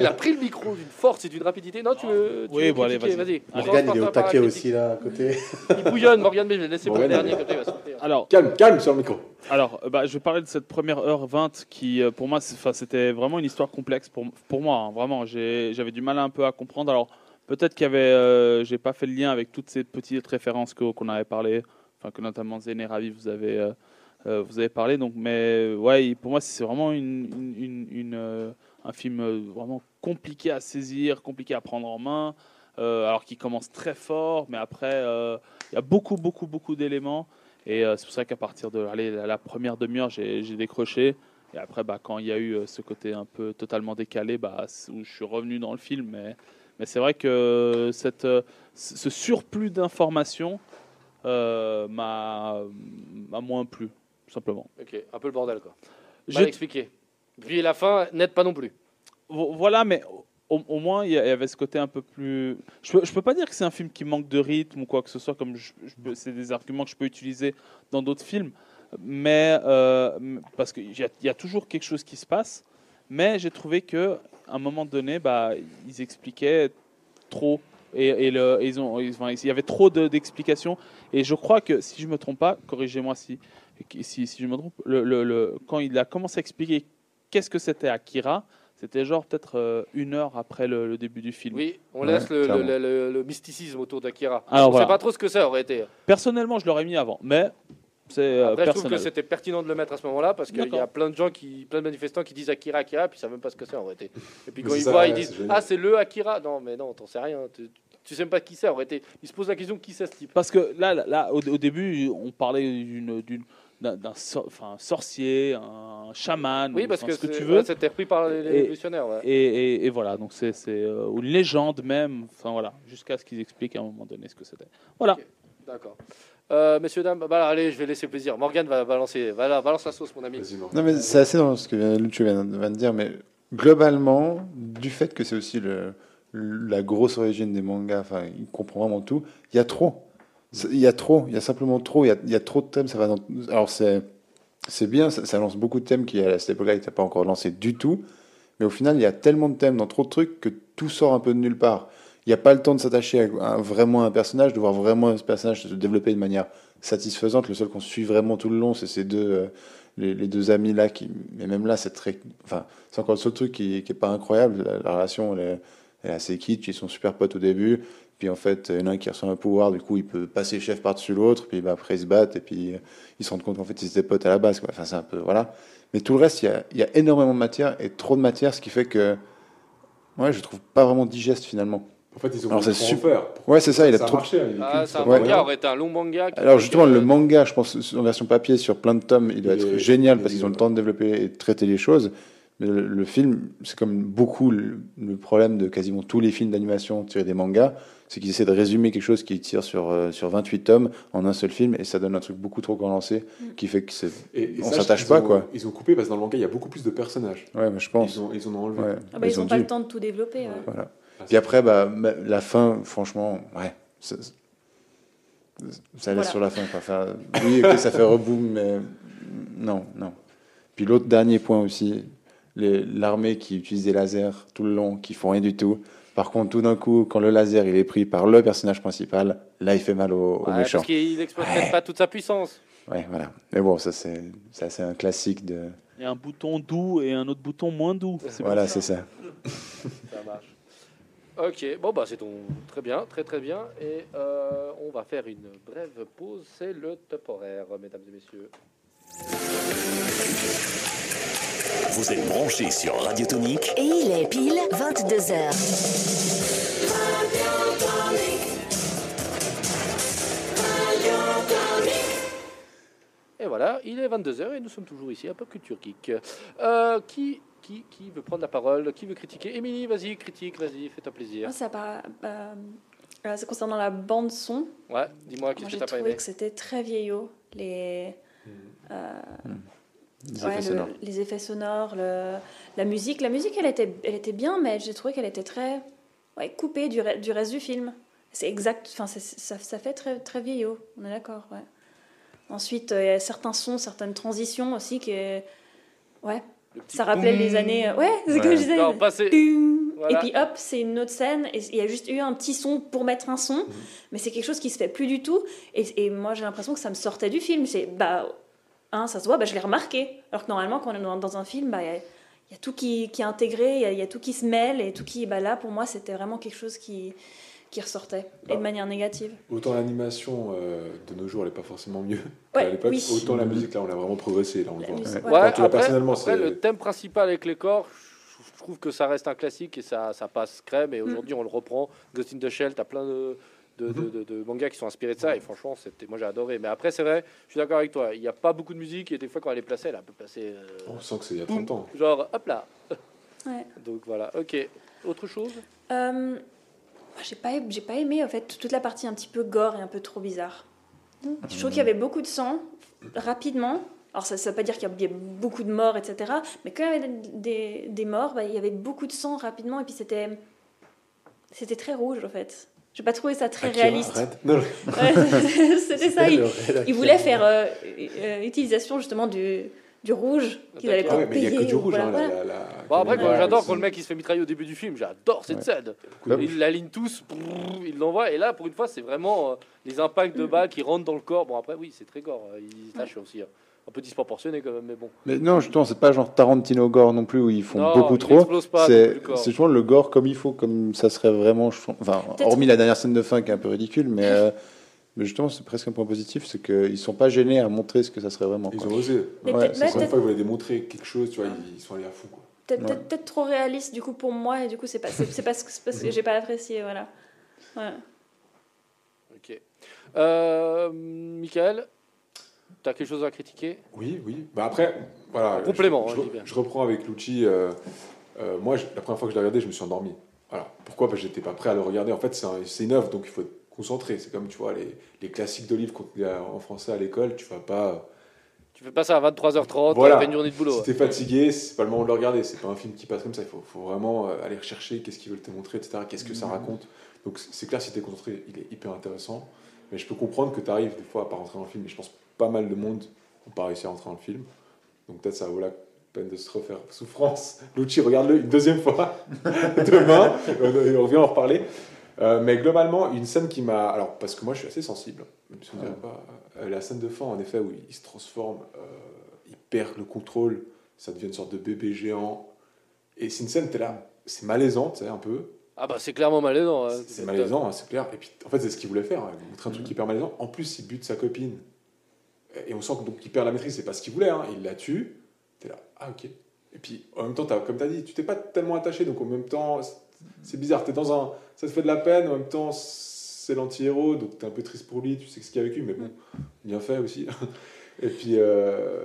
Il a pris le micro d'une force et d'une rapidité. Non, tu veux. tu Oui, veux bon, allez, vas-y. Commence Morgane, par il est au taquet aussi là à côté. Il bouillonne, Morgane, mais je vais le laisser pour le dernier, comme ça, il va sortir. Alors, Calme, calme sur le micro. Alors, euh, bah, je vais parler de cette première heure 20 qui, euh, pour moi, c'était vraiment une histoire complexe pour, pour moi. hein, vraiment, J'ai- j'avais du mal un peu à comprendre. Alors, peut-être qu'il y avait, euh, j'ai pas fait le lien avec toutes ces petites références qu'on avait parlé, enfin que notamment et Ravi vous avez, euh, euh, vous avez parlé. Donc, mais ouais, pour moi, c'est vraiment une, un film vraiment compliqué à saisir, compliqué à prendre en main. alors qu'il commence très fort, mais après, il y a beaucoup, beaucoup, beaucoup d'éléments. Et c'est pour ça qu'à partir de allez, la, première demi-heure, j'ai décroché. Et après, bah, quand il y a eu ce côté un peu totalement décalé, bah, où je suis revenu dans le film. Mais, mais c'est vrai que cette, euh, ce surplus d'informations euh, m'a moins plu, tout simplement. Ok, un peu le bordel, quoi. J'ai- Mal expliqué. Puis la fin, n'aide pas non plus. Vo- Voilà, mais au, au moins il y avait ce côté un peu plus. Je peux, je peux pas dire que c'est un film qui manque de rythme ou quoi que ce soit, comme je- je c'est des arguments que je peux utiliser dans d'autres films, mais euh, parce qu'il y a toujours quelque chose qui se passe. Mais j'ai trouvé que à un moment donné, bah, ils expliquaient trop et, et le, et ils ont, ils- enfin, il y avait trop de- d'explications. Et je crois que si je me trompe pas, corrigez-moi si, si, si je me trompe, le, le- le- quand il a commencé à expliquer qu'est-ce que c'était Akira, c'était genre peut-être euh, une heure après le, le début du film. Oui, on Ouais, laisse le, le- clairement. le- le- le mysticisme autour d'Akira. Alors, on voilà. sait pas trop ce que ça aurait été. Personnellement, je l'aurais mis avant, mais c'est euh, je trouve que c'était pertinent de le mettre à ce moment-là parce qu'il y a plein de gens qui, plein de manifestants qui disent Akira, Akira, puis ils savent même pas ce que c'est en réalité. Et puis quand ils ça, voient, ouais, ils disent. Ah, c'est le Akira. Non, mais non, t'en sais rien. Tu, tu sais même pas qui c'est en réalité. Ils se posent la question qui c'est ce type? Parce que là, là, là, au, au début, on parlait d'une, d'une- d'un, sor- sorcier, un chaman, Oui, ou- parce enfin, que ce que tu veux. ouais, c'était repris par les, révolutionnaires. ouais. Et, et- et voilà, donc c'est, c'est euh, une légende même, enfin voilà, jusqu'à ce qu'ils expliquent à un moment donné ce que c'était. Voilà. D'accord. Euh, messieurs, dames, bah, allez, je vais laisser plaisir. Morgane va balancer, va, balance la sauce, mon ami. Non, mais c'est assez dans ce que Lucho vient, de dire, mais globalement, du fait que c'est aussi le, la grosse origine des mangas, enfin, il comprend vraiment tout, il y a trop. Il y a trop, il y a simplement trop, il y a, il y a trop de thèmes. Ça va dans... Alors, c'est, c'est bien, ça, ça lance beaucoup de thèmes qui, à cette époque-là, n'étaient pas encore lancés du tout, mais au final, il y a tellement de thèmes dans trop de trucs que tout sort un peu de nulle part. Il n'y a pas le temps de s'attacher à, vraiment un personnage, de voir vraiment ce personnage se développer de manière satisfaisante. Le seul qu'on suit vraiment tout le long, c'est ces deux, euh, les, deux amis là. Qui, mais même là, c'est très, enfin, c'est encore le seul truc qui, qui est pas incroyable. La, la relation, elle est, assez kitsch. Ils sont super potes au début. Puis en fait, il y en a un qui reçoit un pouvoir, du coup, il peut passer chef par-dessus l'autre. Puis bah, après, ils se battent et puis ils se rendent compte qu'en fait, ils étaient potes à la base. Quoi. Enfin, c'est un peu voilà. Mais tout le reste, il y a, y a énormément de matière et trop de matière, ce qui fait que, ouais, je trouve pas vraiment digeste finalement. En fait, ils ont Alors, c'est super. Ouais, c'est ça. Il a ça a trop. marché. hein, Ah, c'est un ça. Ouais. manga, aurait été un long manga. Alors justement, le manga, je pense, en version papier, sur plein de tomes, il doit Il être est- génial parce qu'ils ont le temps de développer et de traiter les choses. Mais le, le film, c'est comme beaucoup le, le problème de quasiment tous les films d'animation tirés des mangas, c'est qu'ils essaient de résumer quelque chose qui tire sur, euh, sur 28 tomes en un seul film et ça donne un truc beaucoup trop condensé qui fait que c'est... Et- et On sache s'attache pas, ont- quoi. Ils ont coupé parce que dans le manga, il y a beaucoup plus de personnages. Ouais, mais je pense. Ils, ont, ils en ont enlevé. Ouais. Ah bah, ils ont n'ont pas dû. le temps de tout développer. ouais. Voilà. Puis après, bah, ma- la fin, franchement, ouais. Ça laisse Voilà. sur la fin. Quoi. Enfin, oui, ça fait reboom, mais non, non. Puis l'autre dernier point aussi, l'armée qui utilise des lasers tout le long, qui font rien du tout. Par contre, tout d'un coup, quand le laser il est pris par le personnage principal, là, il fait mal au, au ouais, méchant. parce qu'il exploite peut-être pas toute sa puissance. Ouais, voilà. Mais bon, ça c'est ça, c'est un classique de. Il y a un bouton doux et un autre bouton moins doux. Voilà, c'est ça. Ça marche. Ok, bon bah c'est ton très bien, très très bien. Et euh, on va faire une brève pause. C'est le top horaire, mesdames et messieurs. Vous êtes branchés sur Radio Tonique Et il est pile 22h. Et voilà, il est 22h et nous sommes toujours ici à Pop Culture Geek. Euh, qui, qui, qui veut prendre la parole Qui veut critiquer Émilie, vas-y, critique, vas-y, fais-ta plaisir. Moi, ça par- euh, euh, c'est concernant la bande son. Ouais, dis-moi, Moi, qu'est-ce que j'ai t'as pas trouvé aimé que c'était très vieillot. Les, euh, Les ouais, effets le- sonores. les effets sonores, le- la musique. La musique, elle était, elle était bien, mais j'ai trouvé qu'elle était très ouais, coupée du, re- du reste du film. C'est exact, enfin, ça, ça fait très, très vieillot, on est d'accord, ouais. Ensuite, euh, il y a certains sons, certaines transitions aussi qui est... Ouais, ça rappelait boum. les années... euh, Ouais, c'est Ouais. je disais. Non, pas c'est- Tung. Voilà. Et puis hop, c'est une autre scène, et il y a juste eu un petit son pour mettre un son, mais c'est quelque chose qui se fait plus du tout. Et, et moi, j'ai l'impression que ça me sortait du film. C'est, bah, hein, ça se voit, bah, je l'ai remarqué. Alors que normalement, quand on est dans, un film, bah, il y, a- il y a tout qui, qui est intégré, il y y a tout qui se mêle, et tout qui, bah, là, pour moi, c'était vraiment quelque chose qui, qui ressortait, et de Bah. manière négative. Autant l'animation euh, de nos jours, elle n'est pas forcément mieux Ouais, qu'à l'époque. oui. Autant la musique, là, on a vraiment progressé. Là, on le La voit. musique, Ouais, après, personnellement, après, c'est- le thème principal avec les corps, je trouve que ça reste un classique et ça, ça passe crème. Et aujourd'hui, on le reprend. Ghost in the Shell, t'as plein de, de, de, de- de mangas qui sont inspirés de ça. Et franchement, c'était, moi j'ai adoré. Mais après, c'est vrai, je suis d'accord avec toi. Il n'y a pas beaucoup de musique et des fois, quand elle est placée, elle peut passer. euh, On sent que c'est il y a 30 ans. genre, hop là. Ouais. Donc voilà, ok. Autre chose? Euh, j'ai pas, j'ai pas aimé, en fait, toute la partie un petit peu gore et un peu trop bizarre. Je trouve qu'il y avait beaucoup de sang, rapidement. Alors, ça ne veut pas dire qu'il y a beaucoup de morts, etc. Mais quand il y avait des, des morts, bah, il y avait beaucoup de sang rapidement. Et puis, c'était, c'était très rouge, en fait. J'ai pas trouvé ça très Akira, réaliste. Ouais, c'était ça. Il, il voulait faire euh, euh, utilisation, justement, du, du rouge avaient D'accord. Ah pas ouais, mais il n'y a que payé, du ou rouge. voilà, hein, voilà. la- la- la- Bon, après, j'adore quand le mec il se fait mitrailler au début du film. J'adore cette Ouais. scène. Ils l'alignent tous, brrr, ils l'envoient. Et là, pour une fois, c'est vraiment euh, les impacts de balles qui rentrent dans le corps. Bon, après, oui, c'est très gore. euh, Ils se lâchent aussi. hein. Un peu disproportionné quand même, mais bon. Mais non, justement, c'est pas genre Tarantino gore non plus où ils font Non, beaucoup il trop. C'est plus, le gore comme il faut, comme ça serait vraiment. Enfin, hormis la dernière scène de fin qui est un peu ridicule, mais, euh, mais justement, c'est presque un point positif, c'est qu'ils sont pas gênés à montrer ce que ça serait vraiment. Ils quoi. ont osé. Mais Ouais, c'est une peut-être- fois, ils voulaient démontrer quelque chose, tu vois, ils sont allés à fond. Quoi. Peut-être Ouais. trop réaliste du coup pour moi et du coup c'est pas c'est c'est pas ce que, c'est parce que j'ai pas apprécié voilà. Ouais. Ok. Euh, Michael, t'as quelque chose à critiquer? Oui, oui. Bah après, voilà. En complément, je, hein, je- reprends avec Lucci. euh, euh, moi, je- la première fois que je l'ai regardé, je me suis endormi. Voilà. Pourquoi? Parce que j'étais pas prêt à le regarder. En fait, c'est un- c'est une œuvre, donc il faut être concentré. C'est comme, tu vois, les, les classiques de livres qu'on en français à l'école. Tu vas pas. Tu fais pas ça à 23h30 Voilà. une journée de boulot. Si t'es fatigué, c'est pas le moment de le regarder. C'est pas un film qui passe comme ça. Il faut, faut vraiment euh, aller rechercher qu'est-ce qu'ils veulent te montrer, etc. Qu'est-ce que ça raconte. Donc c'est clair, si t'es concentré, il est hyper intéressant. Mais je peux comprendre que tu arrives des fois à pas rentrer dans le film. Et je pense pas mal de monde n'ont pas réussi à rentrer dans le film. Donc peut-être ça vaut la peine de se refaire souffrance. Lucci, regarde-le une deuxième fois demain. on revient en reparler. Euh, mais globalement, une scène qui m'a. Alors, parce que moi je suis assez sensible, même si on dirait pas. euh, la scène de fin, en effet, où il se transforme, euh, il perd le contrôle, ça devient une sorte de bébé géant. Et c'est une scène, t'es là, c'est malaisant, tu sais, un peu. Ah bah c'est clairement malaisant. hein. C'est malaisant, hein, c'est clair. Et puis, en fait, c'est ce qu'il voulait faire, hein, montrer un truc hyper malaisant. En plus, il bute sa copine. Et on sent que, donc, qu'il perd la maîtrise, c'est pas ce qu'il voulait. hein. Il la tue. T'es là, ah ok. Et puis, en même temps, t'as- comme tu as dit, tu t'es pas tellement attaché. Donc, en même temps, c'est- bizarre. T'es dans un. Ça te fait de la peine. En même temps, c'est l'anti-héros. Donc, t'es un peu triste pour lui. Tu sais ce qu'il a vécu. Mais bon, bien fait aussi. Et puis, euh,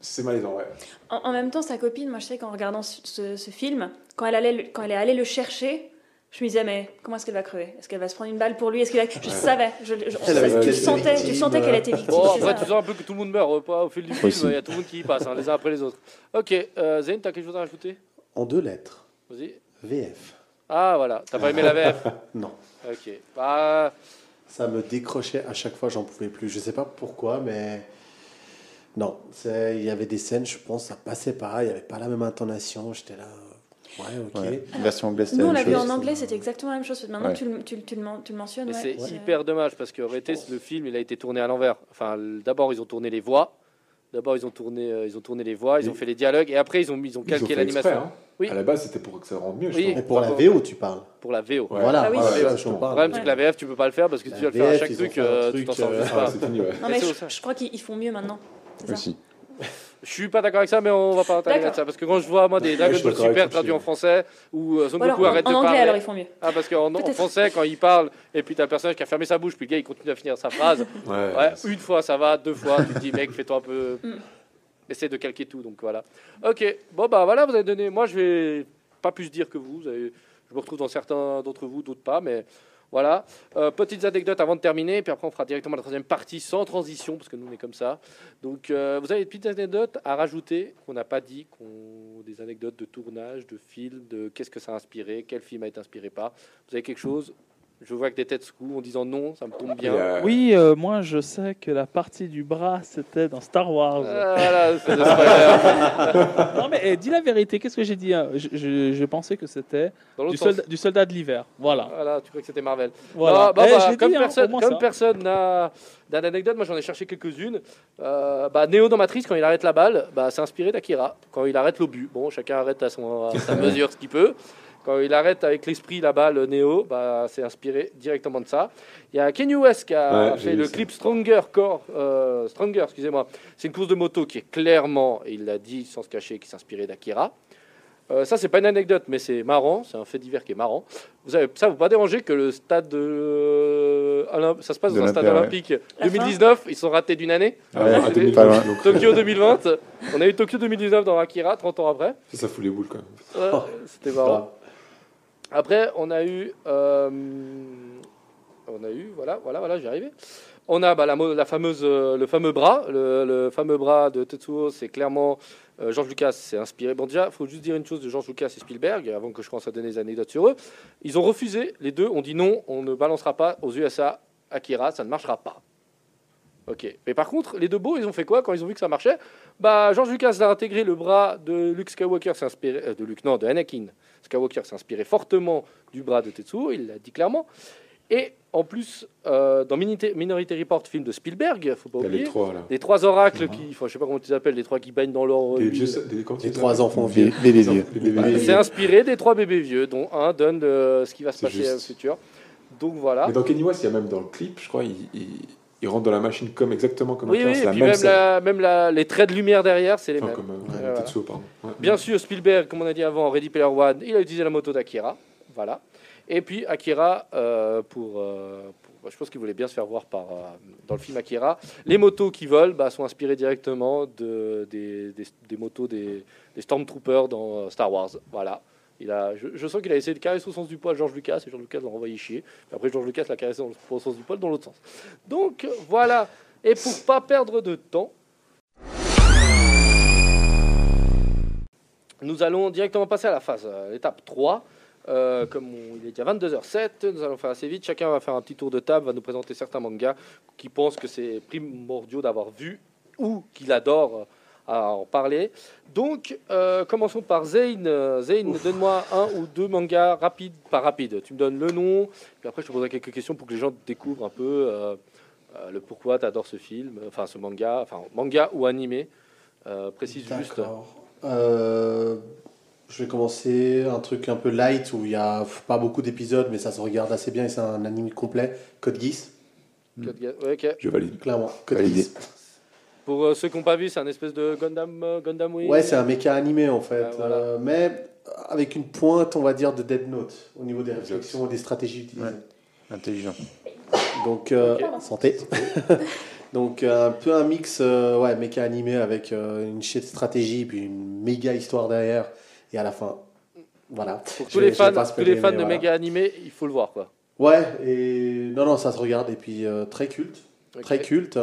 c'est malaisant, ouais. En, en même temps, sa copine, moi je sais qu'en regardant ce, ce- ce film, quand elle, allait, le- quand elle est allée le chercher, je me disais, mais comment est-ce qu'elle va crever? Est-ce qu'elle va se prendre une balle pour lui? Est-ce qu'elle va- Je savais, je, tu, sentais, tu sentais qu'elle était victime. Bon, c'est après, tu sens un peu que tout le monde meurt euh, pas au fil du film. Il y a tout le monde qui y passe, hein, les uns après les autres. Ok, euh, Zayn, t'as quelque chose à rajouter? En deux lettres. Vas-y. VF. Ah voilà, t'as pas aimé la VF Non. Ok. Bah, Ça me décrochait à chaque fois, j'en pouvais plus. Je sais pas pourquoi, mais non. C'est- Il y avait des scènes, je pense, ça passait pas. Il n'y avait pas la même intonation. J'étais là. Ouais, ok. Ouais. Version anglaise, c'était Nous, on la vu en anglais, c'était exactement la même chose. Maintenant Ouais. tu, le- tu, le- tu le men- tu le mentionnes, c'est hyper dommage parce que en réalité, le film, il a été tourné à l'envers. Enfin, d'abord, ils ont tourné les voix. D'abord, ils ont tourné, euh, ils ont tourné les voix, ils ont fait les dialogues, et après, ils ont, ils ont Ils ont calqué l'animation hein. Oui. À la base, c'était pour que ça rende mieux, je Oui. pour la VO, tu parles. pour la VO. Ouais. Voilà, Ah oui, voilà, je parle. problème, que la VF, tu peux pas le faire parce que La tu vas le faire à chaque truc, fait un euh, tu t'en sors euh, Ah, pas. c'est fini, ouais. Non, mais je, crois qu'ils ils font mieux maintenant. C'est ça Aussi. Je suis pas d'accord avec ça, mais on va pas parler de D'accord. ça parce que quand je vois moi des Dragon Ball Super traduits en français ou euh, Son Goku en, arrête en de anglais, parler. alors ils font mieux. Ah parce qu'en en français quand il parle et puis t'as le personnage qui a fermé sa bouche puis le gars il continue à finir sa phrase. Ouais, Ouais, c'est- une fois ça va, deux fois tu te dis mec fais-toi un peu, Mm. essaie de calquer tout donc voilà. Ok, bon bah voilà vous avez donné, moi je vais pas plus dire que vous, je me retrouve dans certains d'entre vous, d'autres pas, mais voilà. Euh, petites anecdotes avant de terminer, puis après on fera directement la troisième partie sans transition parce que nous on est comme ça. Donc euh, vous avez des petites anecdotes à rajouter qu'on n'a pas dit, qu'on... des anecdotes de tournage, de film, de qu'est-ce que ça a inspiré, quel film a été inspiré par. Vous avez quelque chose Je vois que des têtes secouent en disant non, ça me tombe bien. Euh, Oui, euh, moi je sais que la partie du bras c'était dans Star Wars. Ah, non mais eh, dis la vérité, qu'est-ce que j'ai dit hein? Je, je- je pensais que c'était du soldat, sens. du soldat de l'hiver. Voilà. Voilà, tu crois que c'était Marvel. voilà. Non, bah, Eh, bah, je l'ai comme dit, hein, personne, moins comme personne n'a n'a d'anecdote, moi j'en ai cherché quelques-unes. Euh, bah, Neo dans Matrice, quand il arrête la balle, bah, c'est inspiré d'Akira. Quand il arrête l'obus, bon, chacun arrête à, son, à sa mesure ce qu'il peut. Quand il arrête avec l'esprit la balle Neo, bah, c'est inspiré directement de ça. Il y a Kenny West qui a Ouais, fait le ça. clip Stronger Core, euh, Stronger, excusez-moi. C'est une course de moto qui est clairement, et il l'a dit sans se cacher, qui s'inspirait d'Akira. Euh, ça, c'est pas une anecdote, mais c'est marrant. C'est un fait divers qui est marrant. Vous avez, ça vous pas dérangé que le stade de, euh, ça se passe De dans un stade ouais. olympique La 2019. Ils sont ratés d'une année. Ah ouais, à C'était- 2020, pas loin. donc, Tokyo 2020. On a eu Tokyo 2019 dans Akira, 30 ans après. Ça, ça fout les boules quand même. Ouais, Oh. C'était marrant. Après, on a eu, euh, on a eu, voilà, voilà, voilà, j'y arrivé. On a bah, la, fameuse, euh, le fameux bras, le, fameux bras de Tetsuo, c'est clairement euh, George Lucas, c'est inspiré. Bon, déjà, il faut juste dire une chose de George Lucas et Spielberg, avant que je commence à donner des anecdotes sur eux. Ils ont refusé, les deux ont dit non, on ne balancera pas aux USA Akira, ça ne marchera pas. Ok. Mais par contre, les deux beaux, ils ont fait quoi quand ils ont vu que ça marchait Bah, George Lucas a intégré le bras de Luke Skywalker, inspiré euh, de Luke, non, de Anakin Skywalker s'est inspiré fortement du bras de Tetsuo, il l'a dit clairement. Et en plus, euh, dans Minority Report, film de Spielberg, faut pas Il a les oublier, trois là. les trois oracles qui, enfin, je sais pas comment tu les appelles, les trois qui baignent dans leur Les Les les trois enfants vieux. bébés Bah, vieux. C'est inspiré des trois bébés vieux, dont un donne euh, ce qui va se passer juste. au futur. Donc voilà. Mais dans Kenny West, il y a même dans le clip, je crois, il, il, il rentre dans la machine comme exactement comme Oui, Akira, oui, c'est et la puis même la, même la- les traits de lumière derrière, c'est les Enfin, mêmes. comme euh, Ouais, ouais, voilà. Tetsuo, pardon. Ouais. Bien sûr, Spielberg, comme on a dit avant, Ready Player One, il a utilisé la moto d'Akira. Voilà. Et puis Akira, euh, pour, euh, pour- je pense qu'il voulait bien se faire voir par, dans le film Akira. Les motos qui volent bah, sont inspirées directement de, des, des- des motos des, des Stormtroopers dans Star Wars. Voilà. Je, sens qu'il a essayé de caresser au sens du poil George Lucas et George Lucas l'a renvoyé chier. Après, George Lucas l'a caressé au sens du poil dans l'autre sens. Donc voilà. Et pour pas perdre de temps, nous allons directement passer à la phase, à l'étape 3. Euh, comme il est déjà 22h07, nous allons faire assez vite. Chacun va faire un petit tour de table, va nous présenter certains mangas qui pensent que c'est primordial d'avoir vu ou qu'il adore euh, à en parler. Donc, euh, commençons par Zayn. Euh, Zayn, donne-moi un ou deux mangas rapides, pas rapides. Tu me donnes le nom, puis après je te poserai quelques questions pour que les gens découvrent un peu euh, euh, le pourquoi tu adores ce film, enfin ce manga, enfin manga ou animé. Euh, précise juste. Euh, je vais commencer un truc un peu light où il n'y a pas beaucoup d'épisodes, mais ça se regarde assez bien et c'est un anime complet. Code Geass, Code Geass. Ouais, ok. Je valide. clairement. Code. Geass. Pour euh, ceux qui n'ont pas vu, c'est un espèce de Gundam, euh, Gundam Wing. Ouais, c'est un méca animé en fait, Ah, voilà. Euh, mais avec une pointe, on va dire, de Dead Note au niveau des réflexions et des stratégies utilisées. Intelligent. Donc, euh, santé. Donc, euh, un peu un mix, euh, ouais, méca animé avec euh, une shit stratégie, puis une méga histoire derrière, et à la fin, voilà. Pour tous les fans, tous les fans de voilà. méga animé, il faut le voir quoi. Ouais, et non, non, ça se regarde, et puis euh, très culte, très culte.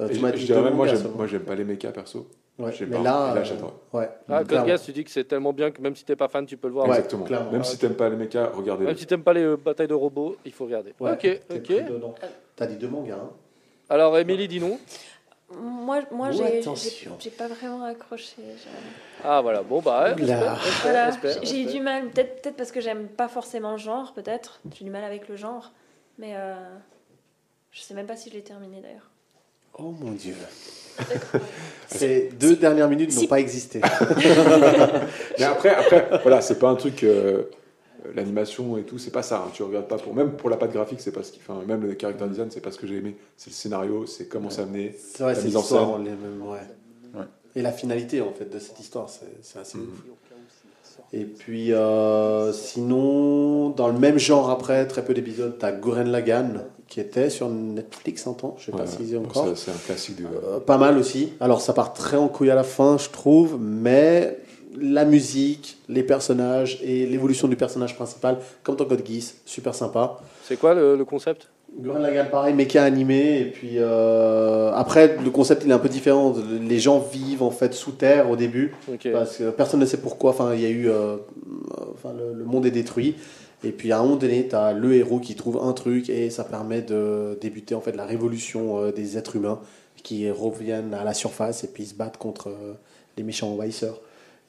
Euh, tu je dirais même, moi, j'aime, seulement. moi, j'aime pas les mechas perso. Ouais, mais pas. là, là, euh, ouais, Ah, tu dis que c'est tellement bien que même si t'es pas fan, tu peux le voir. Ouais, Exactement. clairement. Même si t'aimes pas les mechas, regardez-le. Même si t'aimes pas les euh, batailles de robots, il faut regarder. Ouais, ok, ok. T'as dit deux mangas, hein Alors, Émilie, dis non. Moi, moi j'ai- j'ai attention. j'ai pas vraiment accroché. Ah voilà, bon bah. Voilà, respect, j'ai- eu du mal, peut-être peut parce que j'aime pas forcément le genre, peut-être. J'ai du mal avec le genre. Mais euh, je sais même pas si je l'ai terminé d'ailleurs. Oh mon dieu. Ces deux dernières minutes n'ont pas existé. Mais après, après voilà, c'est pas un truc. euh, L'animation et tout, c'est pas ça. hein. Tu regardes pas pour même pour la patte graphique, c'est pas ce qui. Enfin, même le character design, c'est pas ce que j'ai aimé. C'est le scénario, c'est comment c'est amené. C'est vrai, c'est l'histoire. les mêmes, ouais. Ouais. Et la finalité en fait de cette histoire, c'est assez Mhm. ouf. Et puis euh, sinon, dans le même genre après, très peu d'épisodes, t'as Goren Lagan qui était sur Netflix un temps, je sais pas Ouais, s'ils y ont encore. c'est- un classique de. Euh, pas mal aussi. Alors ça part très en couille à la fin, je trouve, mais la musique, les personnages et l'évolution du personnage principal, comme dans Code Geass, super sympa. C'est quoi le, le concept? Gurren Lagann, pareil, méca animé. Et puis euh, après, le concept il est un peu différent. Les gens vivent en fait sous terre au début parce que personne ne sait pourquoi. Enfin, il y a eu, euh, enfin, le, le monde est détruit. Et puis à un moment donné, tu as le héros qui trouve un truc et ça permet de débuter en fait la révolution euh, des êtres humains qui reviennent à la surface et puis se battent contre euh, les méchants envahisseurs.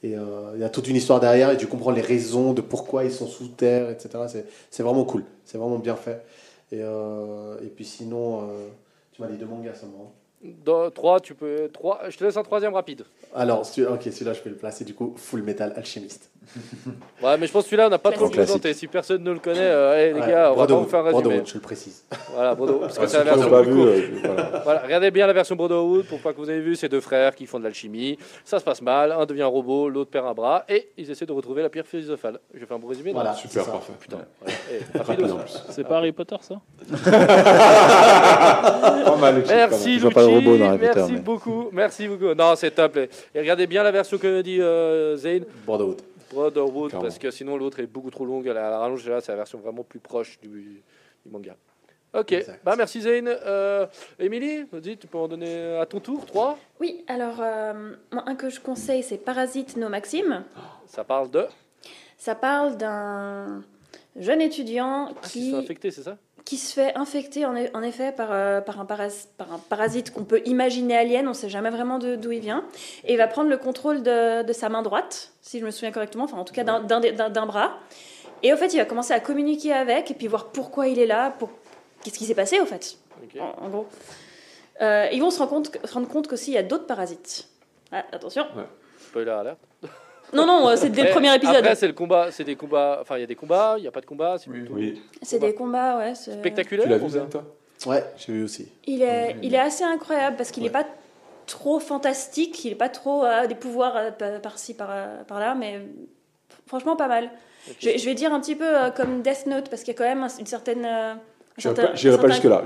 Et euh, il y a toute une histoire derrière et tu comprends les raisons de pourquoi ils sont sous terre, etc. C'est- vraiment cool, c'est vraiment bien fait. Et, euh, et puis sinon, euh, tu m'as dit deux mangas seulement. Dans 3, tu peux. 3, je te laisse un troisième rapide. Alors, ok, celui-là je peux le placer du coup, Full Metal Alchemist. Ouais, mais je pense que celui-là, on n'a pas trop présenté. Si personne ne le connaît, euh, hey, les Ouais, gars, on va pas Brotherhood, vous faire un résumé. Je le précise. Voilà, Brodo, parce que Ah, c'est la version pas vu, euh, voilà. Voilà, regardez bien la version Brotherhood pour pas que vous ayez vu ces deux frères qui font de l'alchimie. Ça se passe mal, un devient un robot, l'autre perd un bras et ils essaient de retrouver la pierre philosophale. Je fais un bon résumé Voilà, Super, parfait. Putain. Eh. C'est pas Harry Potter, ça? Titre, Merci Je vois pas le Lucci, robot dans Harry Potter, merci beaucoup, merci beaucoup. Non, c'est top. Et et regardez bien la version que dit euh, Zane, Brotherhood. Brotherhood, Clairement. parce que sinon l'autre est beaucoup trop longue. La, la rallonge, là, c'est la version vraiment plus proche du, du manga. Ok, Exact. bah merci Zane. Euh, Émilie, vas-y, tu peux en donner à ton tour, 3 Oui, alors, euh, moi, un que je conseille, c'est Parasite No Maxime. Ça parle de. Ça parle d'un jeune étudiant Ah, qui sont infectés, c'est ça? Qui se fait infecter en, e- en effet par, euh, par, un par un parasite qu'on peut imaginer alien, on ne sait jamais vraiment d'où il vient, et il va prendre le contrôle de, de sa main droite, si je me souviens correctement, enfin en tout cas d'un- bras. Et au fait, il va commencer à communiquer avec, et puis voir pourquoi il est là, pour... qu'est-ce qui s'est passé au fait, en, en gros. Euh, ils vont se rendre compte, se rendre compte qu'aussi il y a d'autres parasites. Ah, attention. Spoiler alert. Non, non, euh, c'est dès le premier épisode. Après, c'est le combat, c'est des combats. Enfin, il y a des combats, il n'y a pas de combat. C'est plutôt Oui. C'est des combats, ouais. c'est- spectaculaire. Tu l'as vu, toi Ouais, j'ai vu aussi. Il est, il est assez incroyable parce qu'il n'est Ouais. pas trop fantastique, il n'est pas trop euh, des pouvoirs euh, par- par-ci, par, par-là, mais franchement pas mal. Je, vais- je vais dire un petit peu euh, comme Death Note parce qu'il y a quand même un- une certaine. J'irai pas, jusque-là.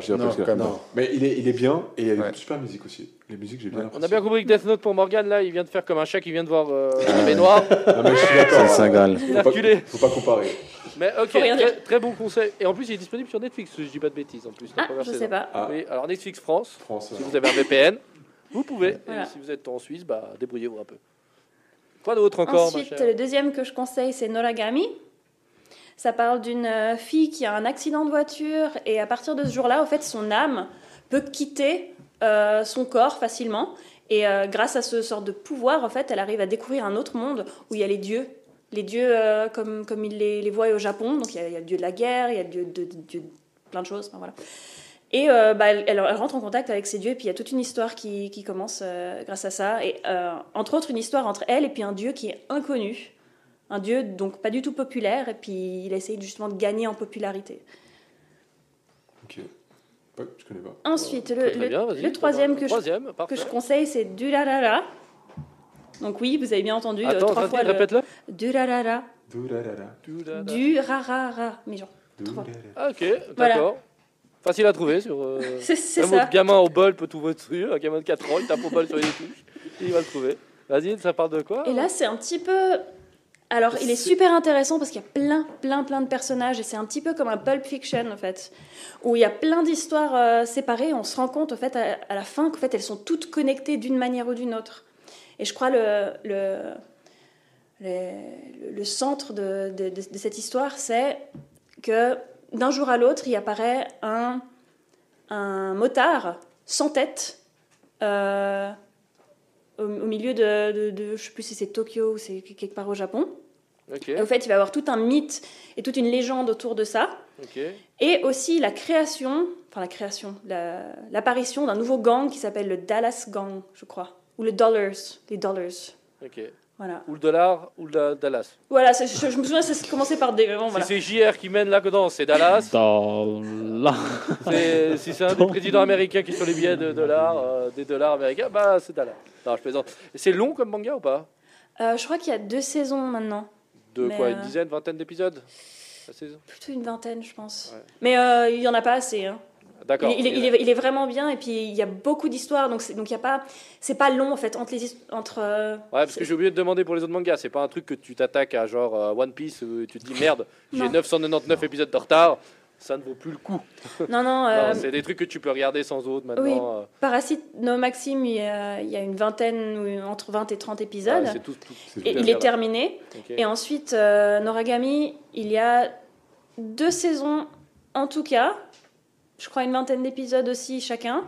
Mais il est, il est bien et il y a super musique aussi. Les musiques, j'ai bien On a bien compris que Death Note pour Morgan, là, il vient de faire comme un chat qui vient de voir euh, une baignoire. Non, mais je suis C'est d'accord. le Saint Graal. Faut pas, faut pas comparer. Mais ok, très, très bon conseil. Et en plus, il est disponible sur Netflix, si je dis pas de bêtises en plus. la Ah, je saison. sais pas. Ah. Oui, alors Netflix France, France. si vous avez un VPN, vous pouvez. Voilà. Et si vous êtes en Suisse, bah, débrouillez-vous un peu. Quoi d'autre encore, ma Ensuite, chère le deuxième que je conseille, c'est Noragami. Ça parle d'une euh, fille qui a un accident de voiture et à partir de ce jour-là, au fait, son âme peut quitter euh, son corps facilement. Et euh, grâce à ce sort de pouvoir, en fait, elle arrive à découvrir un autre monde où il y a les dieux. Les dieux comme, comme ils les, les voient au Japon. Donc il y, a, il le dieu de la guerre, il y a le dieu de, plein de choses. voilà. Et bah, elle, rentre en contact avec ces dieux, et puis il y a toute une histoire qui, qui commence grâce à ça. Et entre autres, une histoire entre elle et puis un dieu qui est inconnu. Un dieu donc pas du tout populaire, et puis il essaye justement de gagner en popularité. Ok. Ouais, je connais pas. Ensuite, le, Très, très le- bien, vas-y. le troisième que je, Troisième, que parfait. je conseille, c'est Durarara. Donc oui, vous avez bien entendu euh, Attends, trois fois le répète-le. Durarara. Doudadada, Durarara. Mais genre, doudadada. Ah, ok, Voilà. d'accord. Facile à trouver sur. euh, c'est ça. votre gamin au bol peut tout voter. Un gamin de 4 ans, il tape au bol sur les touches. et il va le trouver. Vas-y, ça parle de quoi Et là, c'est un petit peu. Alors, il est super intéressant parce qu'il y a plein, plein, plein de personnages et c'est un petit peu comme un Pulp Fiction en fait, où il y a plein d'histoires euh, séparées. On se rend compte en fait à, à la fin qu'en fait elles sont toutes connectées d'une manière ou d'une autre. Et je crois le le le, le centre de, de- de- de cette histoire, c'est que d'un jour à l'autre, il apparaît un un motard sans tête. euh, au, au milieu de, de, de- je sais plus si c'est Tokyo ou c'est quelque part au Japon. Ok, Et au fait, il va y avoir tout un mythe et toute une légende autour de ça. Et aussi la création, enfin la création, la- l'apparition d'un nouveau gang qui s'appelle le Dallas Gang, je crois. Ou le Dollars, les Dollars. Ok. Voilà. Ou le dollar ou le Dallas. Voilà, je, je me souviens, c'est ce qui commençait par des. bon, voilà. Si c'est JR qui mène là-dedans, c'est Dallas. C'est- si c'est un des présidents américains qui sur les billets de dollars, euh, des dollars américains, bah c'est Dallas. Non, je plaisante. C'est long comme manga ou pas? Euh, je crois qu'il y a deux saisons maintenant. De Mais, quoi euh, Une dizaine, vingtaine d'épisodes la saison? Plutôt une vingtaine, je pense. Ouais. Mais euh, il y en a pas assez. hein. D'accord. Il, il est, il est- il est vraiment bien et puis il y a beaucoup d'histoires donc donc il y a pas c'est pas long en fait entre les entre euh, Ouais, parce que j'ai oublié de demander pour les autres mangas. C'est pas un truc que tu t'attaques à genre euh, One Piece où tu te dis merde, j'ai Non. 999 épisodes de retard, ça ne vaut plus le coup. non non, euh, Non, c'est des trucs que tu peux regarder sans autre maintenant. euh, Parasite No Maxime il y, a, il y a une vingtaine ou entre 20 et 30 épisodes c'est tout, et il est terminé et ensuite euh, Noragami il y a deux saisons en tout cas je crois une vingtaine d'épisodes aussi chacun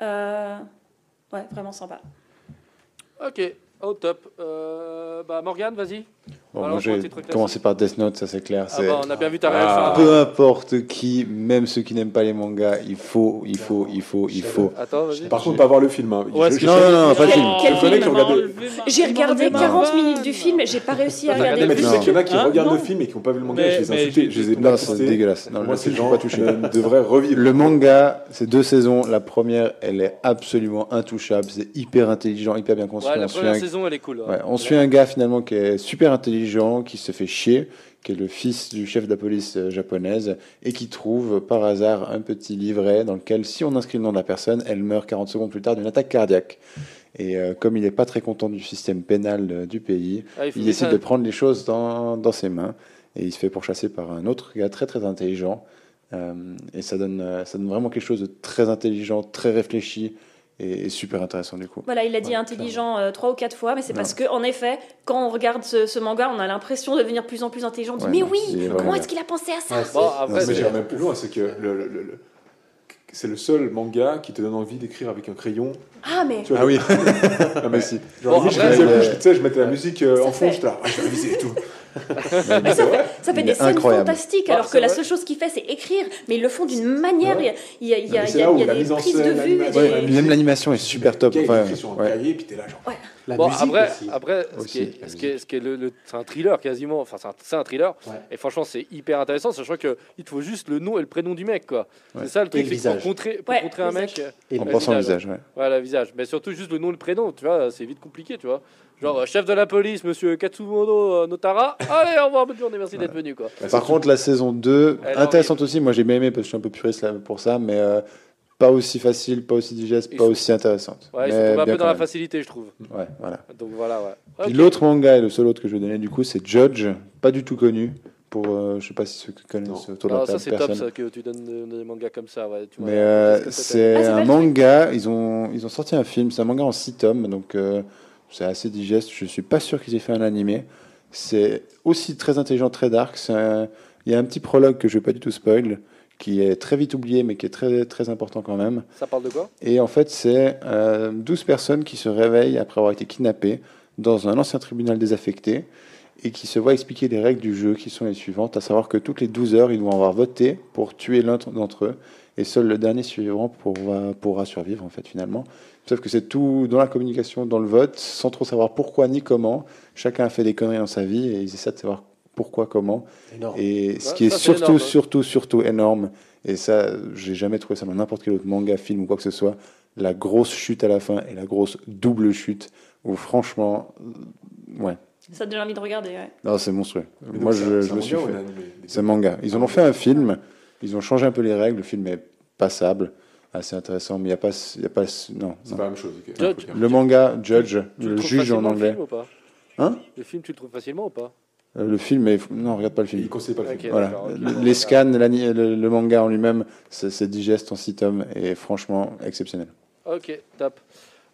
Euh, ouais vraiment sympa Ok, au top. Euh, bah Morgane, vas-y. Bon, Alors, moi, j'ai commencé par Death Note, ça c'est clair. Ah c'est- bah, on a bien vu ta Ah. réaction. Peu importe qui, même ceux qui n'aiment pas les mangas, il faut, il faut, il faut, il faut. Attends. Par contre, pas voir le film. Hein. Ouais, Je- Non, non, non, pas Quel- film. quel film j'ai regardé Non. 40 minutes du film j'ai pas réussi à regarder mais tu sais qu'il y en a qui Hein regardent le film et qui n'ont pas vu le manga. Je les ai insultés, je les ai Non, c'est dégueulasse. Moi, le ces gens devraient revivre. Le manga, c'est deux saisons. La première, elle est absolument intouchable. C'est hyper intelligent, hyper bien construit. La première saison, elle est cool. on suit un gars finalement qui est super intelligent, qui se fait chier, qui est le fils du chef de la police euh, japonaise et qui trouve par hasard un petit livret dans lequel, si on inscrit le nom de la personne, elle meurt 40 secondes plus tard d'une attaque cardiaque. Et euh, comme il n'est pas très content du système pénal euh, du pays, Ah, il décide ça. de prendre les choses dans, dans ses mains et il se fait pourchasser par un autre gars très très intelligent. Euh, et ça donne, ça donne vraiment quelque chose de très intelligent, très réfléchi et, et super intéressant du coup. Voilà, il a dit Ouais, intelligent euh, trois ou quatre fois, mais c'est Non. parce que, en effet, quand on regarde ce, ce manga, on a l'impression de devenir de plus en plus intelligent. On dit, Ouais, mais non, oui, est comment vraiment est-ce qu'il a pensé à ça Ouais, Bon, Non, après, c'est- mais j'irai même plus loin, c'est que le, le- le- le- c'est le seul manga qui te donne envie d'écrire avec un crayon. Ah, mais Tu vois, Ah oui, non, mais aussi. Genre, Bon, je, après, plus, tu sais, je mettais la musique euh, en fond, j'étais là, ouais, je vais réviser et tout. mais ça fait, ça fait Il des scènes incroyable. fantastiques, Bah, alors que la seule chose qu'il fait, c'est écrire, mais ils le font d'une manière. Ouais. Il y a, il y a, il y a, il y des mise en prises scène, de vue. des- même l'animation est super top. Enfin, écrit sur un ouais. cahier, puis t'es là, genre. Ouais. La Bon, musique après, aussi. après ce, Aussi, qui est, la ce qui est, ce qui est le, le- c'est un thriller quasiment, enfin c'est un, thriller, Ouais. et franchement c'est hyper intéressant, sachant que il te faut juste le nom et le prénom du mec, quoi. Ouais. C'est ça le Et truc, pour visage. contrer, pour Ouais, contrer un mec, euh, Et En le- pensant au visage. ouais. voilà, le visage, mais surtout juste le nom et le prénom, tu vois, c'est vite compliqué, tu vois. Genre, euh, chef de la police, monsieur Katsumono euh, Notara, allez, au revoir, bonne journée, merci d'être venu, quoi. Bah, Par contre, la saison 2, Elle est intéressante aussi, moi j'ai bien aimé parce que je suis un peu puriste là, pour ça, mais euh, pas aussi facile, pas aussi digeste, Ils pas sont- aussi intéressante. Ouais, ils Mais sont tombés un bien peu dans quand la même. facilité, je trouve. Ouais, voilà. Donc voilà, ouais. Puis Ok. l'autre manga et le seul autre que je vais donner du coup, c'est Judge, pas du tout connu. Pour, euh, je sais pas si ceux qui connaissent Non. autour de la Alors, ça table, c'est top, personne. ça, que tu donnes des, des mangas comme ça, ouais. Tu vois, Mais euh, qu'est-ce que c'est Ah, c'est pas un le manga, ils ont, ils ont sorti un film, c'est un manga en 6 tomes, donc euh, c'est assez digeste. Je suis pas sûr qu'ils aient fait un animé. C'est aussi très intelligent, très dark. un- Il y a un petit prologue que je vais pas du tout spoil, qui est très vite oublié, mais qui est très, très important quand même. Ça parle de quoi? Et en fait, c'est euh, 12 personnes qui se réveillent après avoir été kidnappées dans un ancien tribunal désaffecté et qui se voient expliquer les règles du jeu qui sont les suivantes, à savoir que toutes les 12 heures, ils doivent avoir voté pour tuer l'un d'entre eux et seul le dernier suivant pourra, pourra survivre en fait finalement. Sauf que c'est tout dans la communication, dans le vote, sans trop savoir pourquoi ni comment. Chacun a fait des conneries dans sa vie et ils essaient de savoir pourquoi, comment. Énorme. Et ce Ouais, qui est surtout, énorme, hein. surtout, surtout énorme, et ça, j'ai jamais trouvé ça dans n'importe quel autre manga, film ou quoi que ce soit, la grosse chute à la fin et la grosse double chute, où franchement, ouais, Ça te donne envie de regarder, ouais. non, c'est monstrueux. Moi, je, je me suis fait. C'est un manga. Ils en ont fait un film, ils ont changé un peu les règles, le film est passable, assez intéressant, mais il n'y a pas. il Y a pas non, C'est non. pas la même chose. ok. Judge. Le manga, Judge, Tu le juge en anglais. Le film ou pas? Hein? Le film, tu le trouves facilement ou pas? Euh, Le film est. Non, regarde pas le film. Il conseille pas le Ok. film. Voilà. Les scans, le, le manga en lui-même, c'est c'est digeste en 6 tomes et franchement exceptionnel. Ok, top.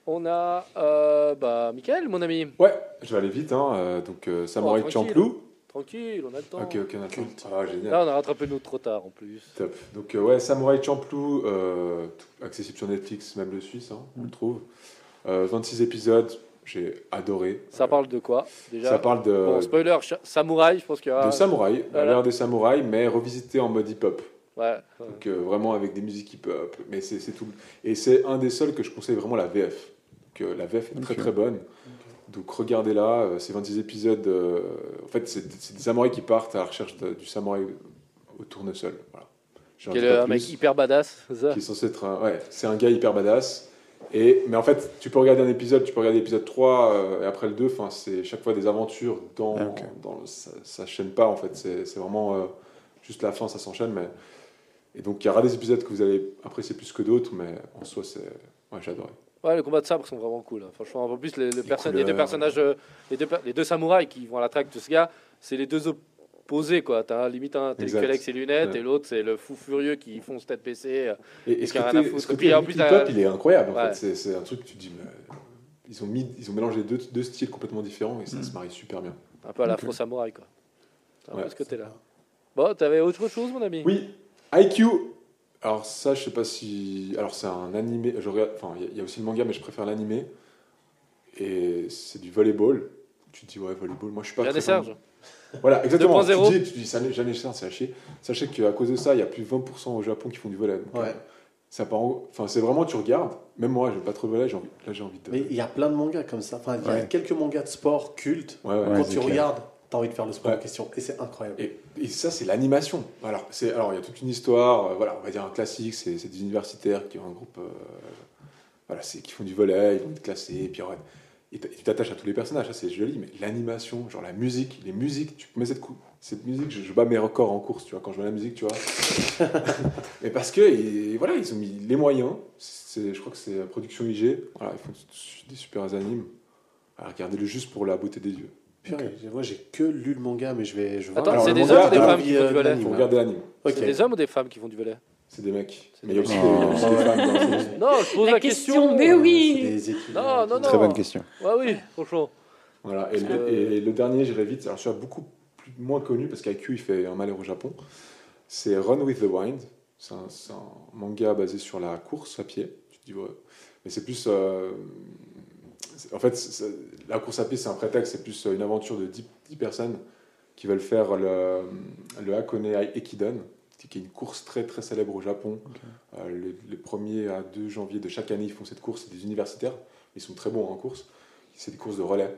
On a, euh, bah, Michael, mon ami. Ouais, je vais aller vite. Hein. euh, donc, euh, Samurai Oh. Champloo. Tranquille, on a le temps. Ok, ok, on a le temps. Ah, génial. Là, on a rattrapé nous trop tard en plus. Top. Donc, euh, ouais, Samurai Champloo, euh, accessible sur Netflix, même le Suisse, hein, on le trouve. Euh, 26 épisodes, J'ai adoré. Ça parle de quoi déjà Ça parle de, Bon, spoiler, samouraï, je pense qu'il y aura. de samouraï, à Voilà. l'ère des samouraïs, mais revisité en mode hip-hop. Ouais. Donc euh, vraiment avec des musiques hip-hop. Mais c'est tout. Et c'est un des seuls que je conseille vraiment la VF. Que la VF est très très bonne. Donc regardez-la, euh, c'est 26 épisodes. euh, en fait, c'est c'est des samouraïs qui partent à la recherche de- du samouraï au tournesol. Voilà. Qui est un mec hyper badass, c'est ça? Qui est censé être un, ouais, c'est un gars hyper badass. Et, mais en fait, tu peux regarder un épisode, tu peux regarder l'épisode 3 euh, et après le 2, enfin, c'est chaque fois des aventures dans, Ah, ok. dans le- ça, ça chaîne pas en fait, c'est c'est vraiment euh, juste la fin, ça s'enchaîne. Mais... Et donc il y aura des épisodes que vous allez apprécier plus que d'autres, mais en soi, c'est. Ouais, j'ai adoré. Ouais, les combats de sabre sont vraiment cool. hein. Franchement, en plus, les, les perso- les deux personnages, euh, les deux, per- les deux samouraïs qui vont à la traque de ce gars, c'est les deux opposés, quoi. T'as limite un intellectuel avec ses lunettes Ouais. et l'autre, c'est le fou furieux qui fonce tête baissée. euh. Et, et ce côté, ce côté en plus, t'as- il est incroyable. En fait. C'est- un truc que tu te dis, mais, euh, ils, ont mis, ils ont mélangé deux, deux styles complètement différents et ça se marie super bien. Un peu à Ok. l'afro-samouraï, quoi. C'est un peu Ouais, ce côté-là. Bon, t'avais autre chose, mon ami? Oui, IQ. Alors ça, je sais pas si. Alors c'est un animé. Je regarde. Enfin, il y a- il y, a aussi le manga, mais je préfère l'animé. Et c'est du volleyball. Tu te dis ouais, volleyball. Moi, je suis pas. Et Serge fan. Voilà, exactement. 2.0. Tu dis, tu dis ça, Jeanne Serge, c'est à chier. Sachez qu'à cause de ça, il y a plus de 20% au Japon qui font du volley. Donc, Ouais. euh, Ça part en- Enfin, c'est vraiment, tu regardes. Même moi, je pas trop. J'ai envie... Là, j'ai envie de. Mais il y a plein de mangas comme ça. Enfin, il y a Ouais. quelques mangas de sport cultes. Ouais, ouais. Ouais, Quand tu clair. T'as envie de faire le sport Ouais. en question. Et c'est incroyable. Et, et ça, c'est l'animation. Alors, c'est, alors, il y a toute une histoire. euh, voilà, on va dire un classique. C'est, des universitaires qui ont un groupe. euh, voilà, c'est, qui font du volet, ils vont être classés. Et puis, ouais, et tu t'attaches à tous les personnages. Ça, c'est joli. Mais l'animation, genre la musique, les musiques, tu mets cette, cette musique, je, je bats mes records en course, tu vois, quand je mets la musique, tu vois. mais parce que, et, voilà, ils ont mis les moyens. Je crois que c'est la production IG. Voilà, ils font des super animes. Alors, regardez-le juste pour la beauté des yeux. Purée, Moi, j'ai que lu le manga, mais je vais. Je vais Attends, c'est des hommes ou des femmes qui font du volley Il faut regarder l'anime. C'est des hommes ou des femmes qui font du volet C'est des mecs. Mais il y a aussi, des, femmes dans le- Non, je pose la, La question, mais C'est oui. Non, non, non. Très bonne question. Ouais, oui, franchement. Voilà, et, le, que- et le dernier, j'irai vite. Alors, celui-là beaucoup plus, moins connu parce qu'IQ il fait un malheur au Japon. C'est Run with the Wind. C'est un, manga basé sur la course à pied. Tu te dis, ouais. Mais c'est plus. euh, en fait, la course à pied, c'est un prétexte. C'est plus une aventure de 10, 10 personnes qui veulent faire le, le Hakone Ekiden, qui est une course très très célèbre au Japon. Euh, le, le 1er à 2 janvier de chaque année, ils font cette course. C'est des universitaires. Ils sont très bons en course. C'est des courses de relais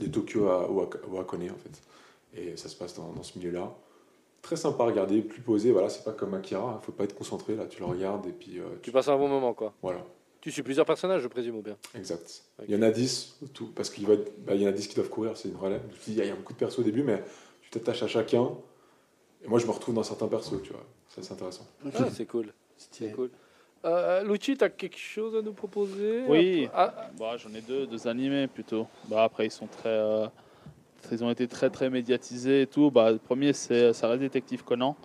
de Tokyo à, au, Hak- au Hakone en fait. Et ça se passe dans, dans ce milieu-là. Très sympa à regarder, plus posé. Voilà, c'est pas comme Akira. Il faut pas être concentré là. Tu le regardes et puis euh, Tu passes un bon moment, quoi. voilà. Tu suis plusieurs personnages, je présume, ou bien Exact. Il y en a 10 tout, parce qu'il va être- bah, il y en a 10 qui doivent courir, c'est une relève. Tu il y a beaucoup de persos au début, mais tu t'attaches à chacun. Et moi, je me retrouve dans certains persos, tu vois. Ça, c'est intéressant. Ah, c'est cool. C'est cool. Euh, Lucci, t'as quelque chose à nous proposer Oui. Ah, Bah, j'en ai deux, deux animés plutôt. Bah, après, ils sont très. euh, ils ont été très très médiatisés et tout. Bah, le premier, c'est ça reste Détective Conan.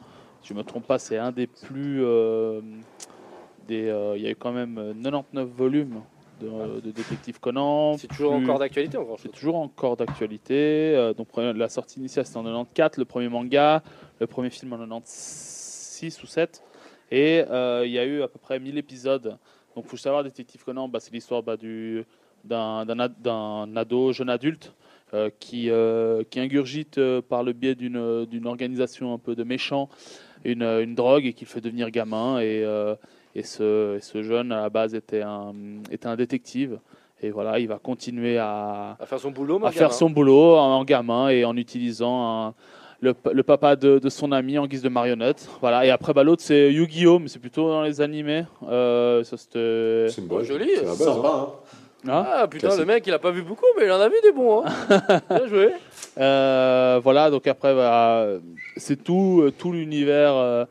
Si je me trompe pas, c'est un des plus. euh, des, euh, il y a eu quand même euh, 99 volumes de, de Détective Conan. c'est toujours Plus- encore d'actualité, encore c'est toujours encore d'actualité. Euh, donc la sortie initiale c'était en 94, le premier manga, le premier film en 96 ou 7. Et euh, il y a eu à peu près 1000 épisodes. Donc faut savoir, Détective Conan, bah, c'est l'histoire bah, du- d'un d'un ad- d'un ado, jeune adulte, euh, qui, euh, qui ingurgite euh, par le biais d'une d'une organisation un peu de méchants une, une drogue et qui le fait devenir gamin. Et, euh, et, ce, et ce jeune, à la base, était un, était un détective. Et voilà, il va continuer à, à faire son boulot, à faire gamin. son boulot en, en gamin et en utilisant un- le, le papa de, de son ami en guise de marionnette. Voilà. Et après, bah, l'autre, c'est Yu-Gi-Oh! Mais c'est plutôt dans les animés. Euh, ça, c'était... C'est une Oh, joli, C'est Sympa, hein. hein? Ah putain, Classique. le mec, il a pas vu beaucoup, mais il en a vu des bons. Hein. Bien joué. Euh, voilà, donc après, bah, c'est tout, euh, tout l'univers. euh,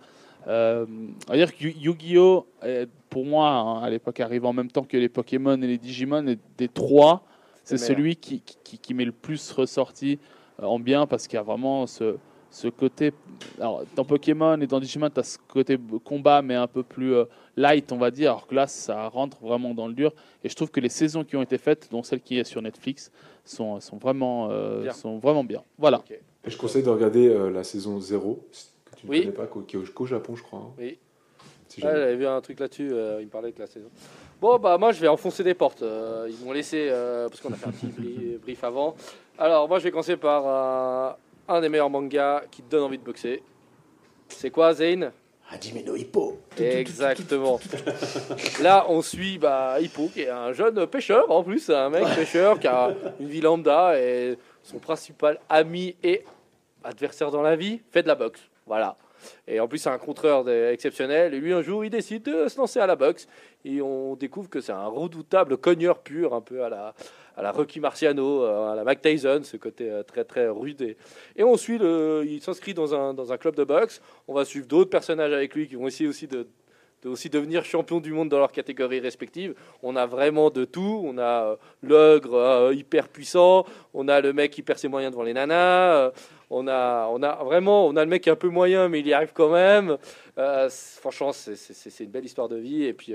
euh, on va dire que Yu- Yu-Gi-Oh! est, pour moi, hein, à l'époque, arrive en même temps que les Pokémon et les Digimon. Et des trois, c'est celui qui, qui, qui m'est le plus ressorti euh, en bien parce qu'il y a vraiment ce, ce côté. Alors, dans Pokémon et dans Digimon, tu as ce côté combat, mais un peu plus euh, light, on va dire. Alors que là, ça rentre vraiment dans le dur. Et je trouve que les saisons qui ont été faites, dont celle qui est sur Netflix, sont, sont, vraiment, euh, Bien. sont vraiment bien. Voilà. Et je conseille de regarder euh, la saison 0, que ne Oui. connais pas, qu'au- qui est au, qu'au Japon, je crois. hein. Oui. Si j'avais vu un truc là-dessus, euh, il me parlait de la saison. Bon, bah moi je vais enfoncer des portes. euh, ils m'ont laissé, euh, parce qu'on a fait un petit bri- brief avant. Alors, moi je vais commencer par euh, un des meilleurs mangas qui te donne envie de boxer. C'est quoi, Zane Hajime no Hippo. Exactement. Là, on suit bah, Hippo, qui est un jeune pêcheur en plus, un mec pêcheur qui a une vie lambda et son principal ami et adversaire dans la vie fait de la boxe. Voilà. Et en plus, c'est un contreur exceptionnel. Et lui, un jour, il décide de se lancer à la boxe. Et on découvre que c'est un redoutable cogneur pur, un peu à la, à la Rocky Marciano, euh, à la Mike Tyson, ce côté euh, très très rude. Et, et on suit le. Il s'inscrit dans un, dans un club de boxe. On va suivre d'autres personnages avec lui qui vont essayer aussi de, aussi devenir champion du monde dans leur catégorie respective. On a vraiment de tout. On a euh, l'ogre euh, hyper puissant. On a le mec qui perd ses moyens devant les nanas. euh, on a, on a vraiment, on a le mec qui un peu moyen, mais il y arrive quand même. Franchement, c'est- une belle histoire de vie. Et puis,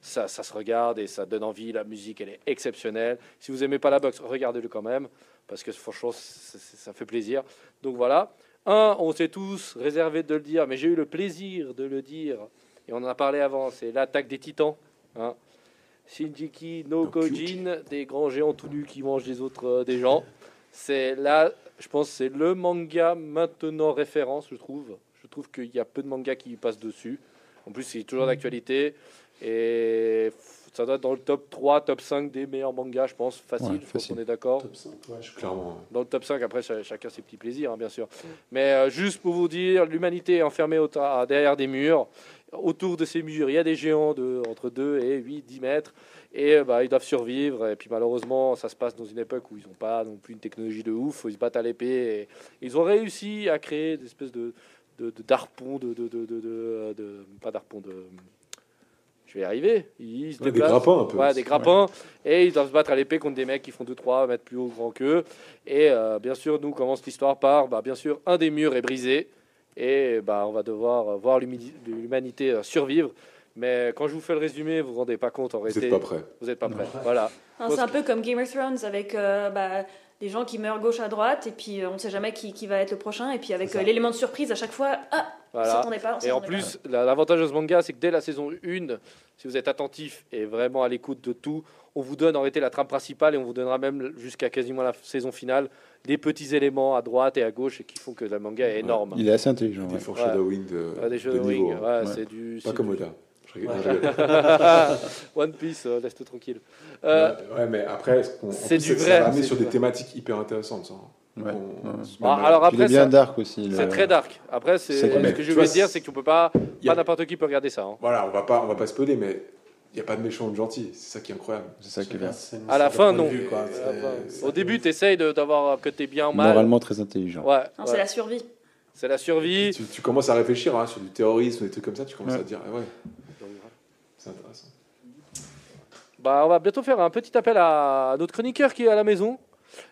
ça, ça se regarde et ça donne envie. La musique, elle est exceptionnelle. Si vous aimez pas la boxe, regardez-le quand même. Parce que franchement, ça fait plaisir. Donc voilà. Un, on s'est tous réservé de le dire, mais j'ai eu le plaisir de le dire. Et on en a parlé avant. C'est l'attaque des titans. Hein. Shinjiki no Kojin, des grands géants tout nus qui mangent les autres euh, des gens. C'est là, je pense, c'est le manga maintenant référence, je trouve. Je trouve qu'il y a peu de mangas qui passent dessus. En plus, c'est toujours d'actualité. Et ça doit être dans le top 3, top 5 des meilleurs mangas, je pense. Facile, Ouais, je pense qu'on est d'accord. Top 5, ouais, je crois. Clairement. Dans le top 5, après, cha- chacun ses petits plaisirs, hein, bien sûr. Mais euh, juste pour vous dire, l'humanité est enfermée derrière des murs. Autour de ces murs, il y a des géants de entre 2 et 8, 10 mètres. Et euh, bah, ils doivent survivre. Et puis malheureusement, ça se passe dans une époque où ils n'ont pas non plus une technologie de ouf. Ils se battent à l'épée. Et ils ont réussi à créer des espèces de, d'arpons, de, de, de, de, Pas d'arpons, de. Je vais y arriver. Ils se Ouais, des grappins un peu. Ouais, des grappins. Et ils doivent se battre à l'épée contre des mecs qui font 2-3 mètres plus haut grand qu'eux. Et euh, bien sûr, nous commence l'histoire par, bah, bien sûr, un des murs est brisé. Et bah, on va devoir euh, voir l'humanité euh, survivre. Mais quand je vous fais le résumé, vous vous rendez pas compte en Vous réalité. n'êtes pas prêt. Vous n'êtes pas prêt. Voilà. C'est un peu comme Game of Thrones avec euh, bah, des gens qui meurent gauche à droite et puis euh, on ne sait jamais qui, qui va être le prochain et puis avec euh, l'élément de surprise à chaque fois, ah, on Voilà. s'attendait pas. on Et en plus, la- l'avantage de ce manga, c'est que dès la saison 1, si vous êtes attentif et vraiment à l'écoute de tout, on vous donne en réalité la trame principale et on vous donnera même jusqu'à quasiment la saison finale des petits éléments à droite et à gauche et qui font que le manga est énorme. Il est assez intelligent. Des ouais. foreshadowing de, Ouais, des de niveau. ring, hein. ouais, Ouais. c'est du. Pas c'est comme du- Oda. One Piece, euh, laisse-toi tranquille. Euh, Ouais, mais après, c'est plus, du vrai, Ça c'est sur des vrai. thématiques hyper intéressantes. Ça. Ouais, On- ouais. Ah, même- alors après, est bien ça- dark aussi. le- c'est très dark. Après, c'est C'est ce que je vois, dire, c'est que tu peux pas, y a- pas n'importe qui peut regarder ça. hein. Voilà, on va pas, on va pas spoiler, mais il n'y a pas de méchant ou de gentil. C'est ça qui est incroyable. C'est ça qui est bien. À la fin, non. vue, quoi. Au début, tu essayes d'avoir que t'es bien ou mal. Moralement très intelligent. Ouais, c'est la survie. c'est la survie. Tu, tu commences à réfléchir hein, sur du terrorisme, des trucs comme ça, tu commences Ouais. à te dire, ah ouais, c'est intéressant. Bah, on va bientôt faire un petit appel à notre chroniqueur qui est à la maison.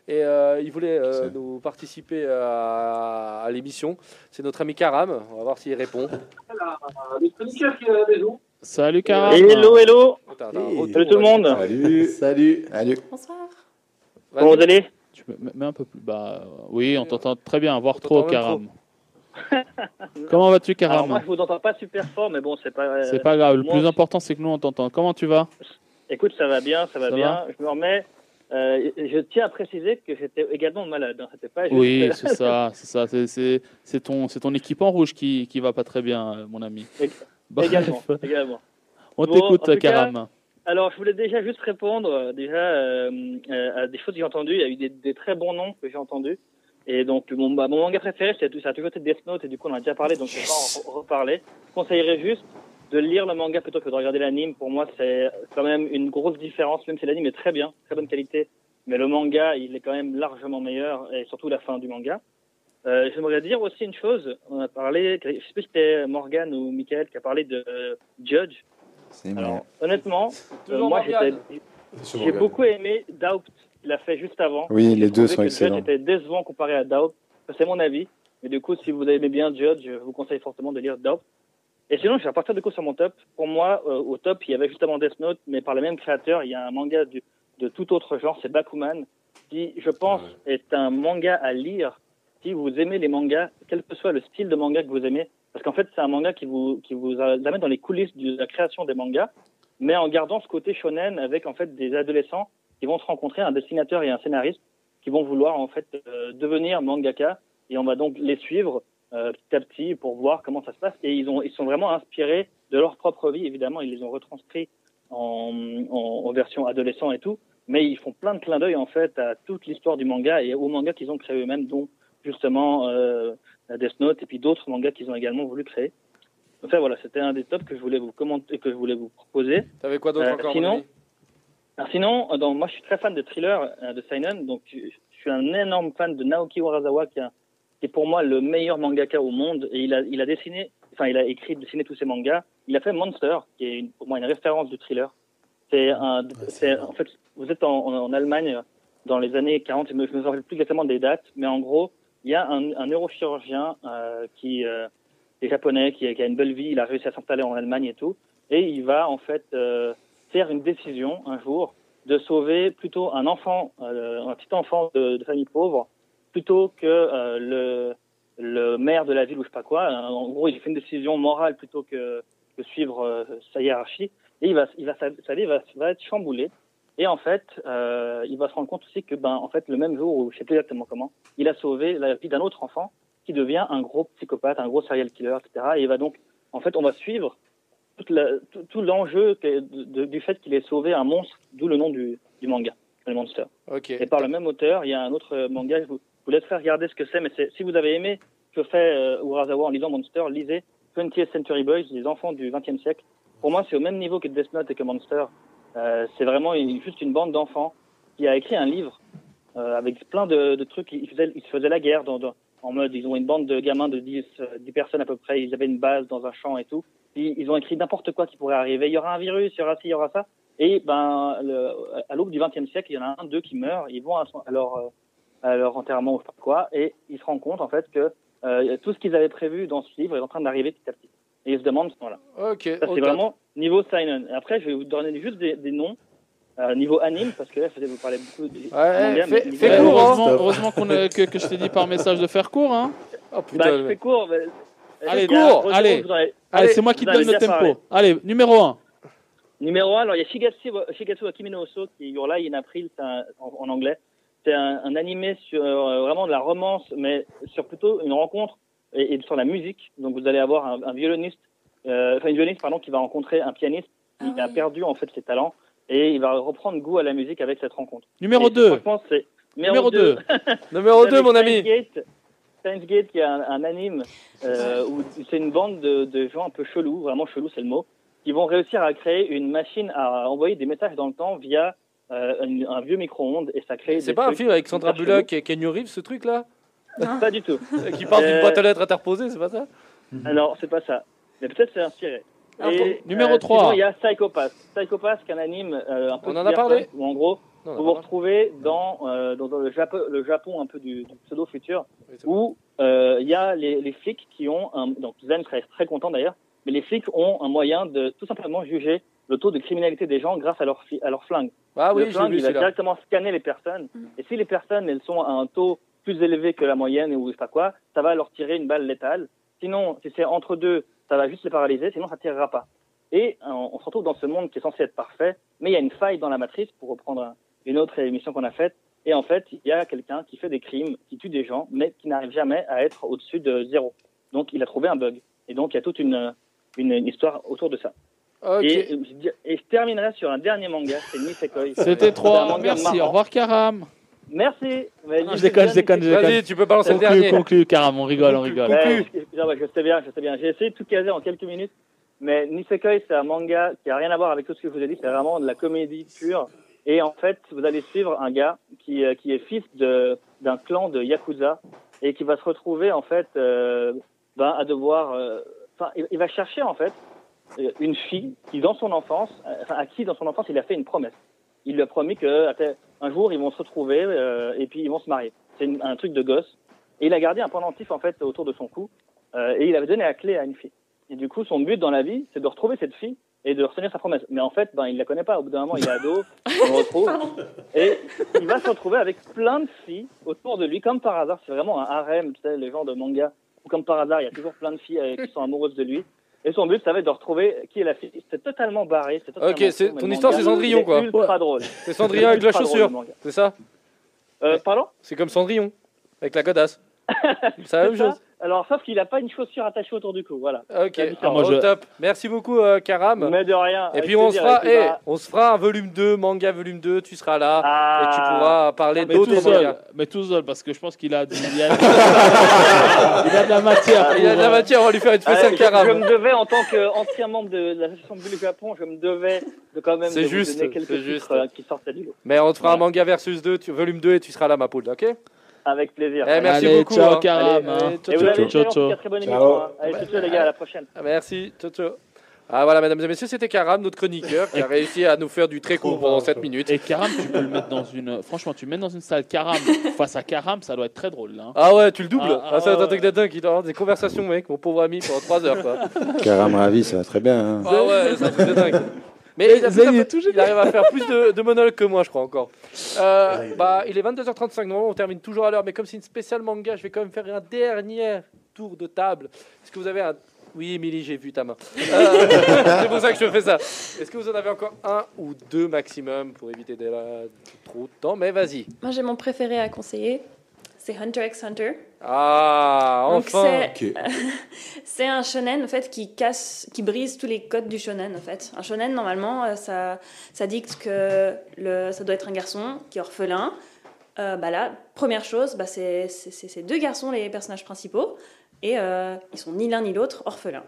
Et euh, il voulait euh, nous participer à, à l'émission. C'est notre ami Karam. On va voir s'il répond. Notre chroniqueur qui est à la maison. Salut Karam. Hello, hello. Hey. Salut tout le monde. Salut Salut. Allez, Bonsoir. Comment vous allez Tu me mets un peu plus. Bah oui, on t'entend très bien, voire trop, Karam. Comment vas-tu, Alors moi Karam je vous entends pas super fort, mais bon c'est pas. euh, C'est pas grave. Le moi, plus important, c'est que nous on t'entend. Comment tu vas Écoute, ça va bien, ça va Ça bien. Je me remets. Euh, je tiens à préciser que j'étais également malade. Hein. Pas juste- Oui, c'est ça, c'est ça. C'est- ton, ton équipe en rouge qui, qui va pas très bien, euh, mon ami. Bref, également, également. on Bon, t'écoute, cas, Karam. Alors je voulais déjà juste répondre euh, déjà euh, euh, à des choses que j'ai entendues. Il y a eu des, des très bons noms que j'ai entendus. Et donc mon, bah, mon manga préféré, ça a toujours été Death Note. Et du coup on en a déjà parlé, donc je vais pas en re- reparler. Je conseillerais juste de lire le manga plutôt que de regarder l'anime. Pour moi, c'est quand même une grosse différence, même si l'anime est très bien, très bonne qualité. Mais le manga, il est quand même largement meilleur, et surtout la fin du manga. Euh, J'aimerais dire aussi une chose. On a parlé, je sais plus si c'était Morgan ou Michael qui a parlé de euh, Judge. c'est Alors, honnêtement, euh, moi j'ai beaucoup aimé Doubt qu'il a fait juste avant. Oui, J'ai les deux sont excellents. Judge était décevant comparé à Doubt. Ça, C'est mon avis. Mais du coup, si vous aimez bien Judge, je vous conseille fortement de lire Doubt. Et sinon, je vais repartir du coup sur mon top. Pour moi, euh, au top, il y avait justement Death Note, mais par le même créateur, il y a un manga du- de tout autre genre, c'est Bakuman, qui, je pense, Ah est un manga à lire. Si vous aimez les mangas, quel que soit le style de manga que vous aimez, Parce qu'en fait, c'est un manga qui vous, qui vous amène dans les coulisses de la création des mangas, mais en gardant ce côté shonen avec en fait des adolescents qui vont se rencontrer, un dessinateur et un scénariste, qui vont vouloir en fait euh, devenir mangaka, et on va donc les suivre euh, petit à petit pour voir comment ça se passe. Et ils, ont, ils sont vraiment inspirés de leur propre vie, évidemment, ils les ont retranscrits en, en, version adolescent et tout, mais ils font plein de clins d'œil en fait à toute l'histoire du manga et aux mangas qu'ils ont créés eux-mêmes, dont justement euh, Death Note et puis d'autres mangas qu'ils ont également voulu créer. Enfin voilà, c'était un des tops que je voulais vous commenter, que je voulais vous proposer. T'avais quoi d'autre Euh, encore sinon, alors sinon, euh, donc, moi je suis très fan de thriller euh, de Seinen, donc je je suis un énorme fan de Naoki Urasawa qui, a- qui est pour moi le meilleur mangaka au monde et il a, il a dessiné, enfin il a écrit, dessiné tous ses mangas. Il a fait Monster, qui est une- pour moi une référence du thriller. C'est un, c'est en fait, vous êtes en, en, en Allemagne dans les années 40, je me je me rappelle plus exactement des dates, mais en gros, il y a un, neurochirurgien euh, qui euh, est japonais, qui, a- une belle vie, il a réussi à s'installer en Allemagne et tout, et il va en fait euh, faire une décision un jour de sauver plutôt un enfant, un petit enfant de, famille pauvre, plutôt que le, maire de la ville ou je sais pas quoi. En gros, il fait une décision morale plutôt que, que suivre sa hiérarchie. Et il va, il va, sa, vie va être chamboulée. Et en fait, euh, il va se rendre compte aussi que, ben, en fait, le même jour, ou je sais plus exactement comment, il a sauvé la vie d'un autre enfant qui devient un gros psychopathe, un gros serial killer, etc. Et il va donc, en fait, on va suivre toute la- tout, tout l'enjeu du fait qu'il ait sauvé un monstre, d'où le nom du, du manga, le Monster. Ok. Et par le même auteur, il y a un autre euh, manga, je vous, je vous laisserai regarder ce que c'est, mais si vous avez aimé ce que fait euh, Urasawa en lisant Monster, lisez 20th Century Boys, les enfants du 20e siècle. Pour moi, c'est au même niveau que Death Note et que Monster. Euh, c'est vraiment une- juste une bande d'enfants qui a écrit un livre euh, avec plein de, de trucs. Ils faisaient, ils se faisaient la guerre dans, dans- en mode, ils ont une bande de gamins de 10, euh, 10 personnes à peu près, ils avaient une base dans un champ et tout. Ils ont écrit n'importe quoi qui pourrait arriver. Il y aura un virus, il y aura ci, il y aura ça. Et ben, le, à l'aube du XXe siècle, il y en a un, deux qui meurent. Ils vont à, son- à leur, euh, à leur enterrement ou je sais quoi, et ils se rendent compte en fait que euh, tout ce qu'ils avaient prévu dans ce livre est en train d'arriver petit à petit. Et ils se demandent, voilà. Ok. Ça, c'est vraiment niveau Seinen. Et Après, je vais vous donner juste des, des noms. euh, niveau anime, parce que là, vous parler beaucoup fais niveau- court, hein. heureusement heureusement qu'on a- que, que je t'ai dit par message de faire court. Hein. Oh Bah, je fais court. mais- Allez, court, allez. Allez, c'est moi qui te donne le tempo. Allez, numéro 1. Numéro 1, alors il y a Shigatsu, Shigatsu Akimi no Uso, qui est Your Lie in April c'est un- en, en anglais. C'est un, un animé sur euh, vraiment de la romance, mais sur plutôt une rencontre et, et sur la musique. Donc vous allez avoir un, un violoniste, euh, enfin une violoniste pardon, qui va rencontrer un pianiste qui Ah a oui. perdu en fait ses talents et il va reprendre goût à la musique avec cette rencontre. Numéro Et 2. Franchement, c'est Numéro 2. Numéro 2, mon ami. Gate, Gate, qui est un, un anime euh, où c'est une bande de, de gens un peu chelous, vraiment chelous, c'est le mot, qui vont réussir à créer une machine à envoyer des messages dans le temps via euh, un, un vieux micro-ondes et ça crée. C'est pas un film avec Sandra Bullock et Kenny Reeves, ce truc là. Pas du tout. Qui parle d'une Euh, boîte à lettres interposée, c'est pas ça Alors, c'est pas ça. Mais peut-être c'est inspiré. Ah Et, bon Numéro euh, 3. sinon, Il y a Psychopath. Psychopath, qui est un anime euh, un peu On en a parlé où en gros, Non, vous non, vous non. retrouvez dans, euh, dans, dans le, Japon, le Japon un peu du, du pseudo-futur, Oui, où euh, il y a les, les flics qui ont, un, donc Zen serait très content d'ailleurs, mais les flics ont un moyen de tout simplement juger le taux de criminalité des gens grâce à leur, fi- à leur flingue. Ah oui, le flingue, vu il va directement scanner les personnes, Mm. et si les personnes elles sont à un taux plus élevé que la moyenne ou je sais pas quoi, ça va leur tirer une balle létale. Sinon, si c'est entre deux, ça va juste les paralyser, sinon ça tirera pas. Et euh, on se retrouve dans ce monde qui est censé être parfait, mais il y a une faille dans la matrice, pour reprendre un- une autre émission qu'on a faite. Et en fait, il y a quelqu'un qui fait des crimes, qui tue des gens, mais qui n'arrive jamais à être au-dessus de zéro. Donc, il a trouvé un bug. Et donc, il y a toute une, une, une histoire autour de ça. Et, et je terminerai sur un dernier manga, c'est Nisekoi. C'était C'est un 3. manga Merci. Au revoir, Karam. Merci. Mais je déconne, je déconne, je déconne. Vas-y, tu peux balancer le Conclu, dernier. conclu, Karam. On rigole, on rigole. Ouais, je, non, ouais, je sais bien, je sais bien. J'ai essayé de tout caser en quelques minutes, mais Nisekoi, c'est un manga qui a rien à voir avec tout ce que je vous ai dit. C'est vraiment de la comédie pure. Et en fait, vous allez suivre un gars qui, euh, qui est fils de d'un clan de yakuza et qui va se retrouver en fait euh, ben, à devoir. euh, Enfin, il, il va chercher en fait une fille qui, dans son enfance, à qui dans son enfance il a fait une promesse. Il lui a promis que après, un jour ils vont se retrouver euh, et puis ils vont se marier. C'est un truc de gosse. Et il a gardé un pendentif en fait autour de son cou euh, et il avait donné la clé à une fille. Et du coup, son but dans la vie, c'est de retrouver cette fille et de retenir sa promesse. Mais en fait, ben, il la connaît pas. Au bout d'un moment, il est ado, on le retrouve. Et il va se retrouver avec plein de filles autour de lui, comme par hasard. C'est vraiment un harem, tu sais, les gens de manga où, comme par hasard, il y a toujours plein de filles euh, qui sont amoureuses de lui. Et son but, ça va être de retrouver qui est la fille. C'est totalement barré. c'est totalement Ok, c'est- fou, ton histoire, c'est Cendrillon, quoi. Ultra drôle. C'est Cendrillon avec la chaussure, c'est ça Euh, pardon? C'est comme Cendrillon, avec la godasse. c'est la même C'est ça? chose. Alors, sauf qu'il n'a pas une chaussure attachée autour du cou. Voilà. Ok, ah, moi, je- top. Merci beaucoup, euh, Karam. Mais de rien. Et puis on se fera, eh, bah, on se fera un volume 2, manga volume 2, tu seras là ah, et tu pourras parler Mais d'autres mangas. mais tout seul, parce que je pense qu'il a, du- il a, il a de la matière. Il a de la euh, matière, on va lui faire une Ah, spéciale je, je Karam. me devais, en tant qu'ancien membre de l'association Bulle Japon, je me devais de quand même C'est de vous juste, donner quelques c'est titres juste. euh, qui sortaient du lot. Mais on te fera un manga versus 2, tu- volume 2 et tu seras là, ma poule, ok? Avec plaisir. Eh, merci Allez, beaucoup. ciao, hein. Karam, Allez, hein. Et ciao, vous ciao. avez ciao, ciao. très bonne Ciao. émission. hein. Allez, ciao, ciao, les gars, à la prochaine. Ah, Merci, ciao, ciao. Ah voilà, mesdames et messieurs, c'était Karam, notre chroniqueur, qui a réussi à nous faire du très court pendant 7 minutes. Et Karam, tu peux le mettre dans une. Franchement, tu le mets dans une salle Karam face à Karam, ça doit être très drôle. Là. hein. Ah ouais, tu le doubles. Ah, Ah, ah, ça va être un truc de dingue. Il doit avoir des conversations, mec, mon pauvre ami, pendant 3 heures, quoi. Karam Ravi, ça va très bien. hein. Ah ouais, c'est un truc de dingue. Mais il, a- Zayn, il a- il est tout il arrive à faire plus de, de monologues que moi, je crois encore. Euh, bah, il est 22h35, normalement on termine toujours à l'heure, mais comme c'est une spéciale manga, je vais quand même faire un dernier tour de table. Est-ce que vous avez un... Oui, Émilie, j'ai vu ta main. Euh, c'est pour ça que je fais ça. Est-ce que vous en avez encore un ou deux maximum pour éviter de la- trop de temps? Mais vas-y. Moi, j'ai mon préféré à conseiller. C'est Hunter x Hunter. Ah, enfin c'est- Ok. C'est un shonen en fait qui casse, qui brise tous les codes du shonen en fait. Un shonen normalement euh, ça, ça dicte que le, ça doit être un garçon qui est orphelin. Euh, bah là, première chose, bah c'est c'est deux garçons les personnages principaux et euh, ils sont ni l'un ni l'autre orphelins.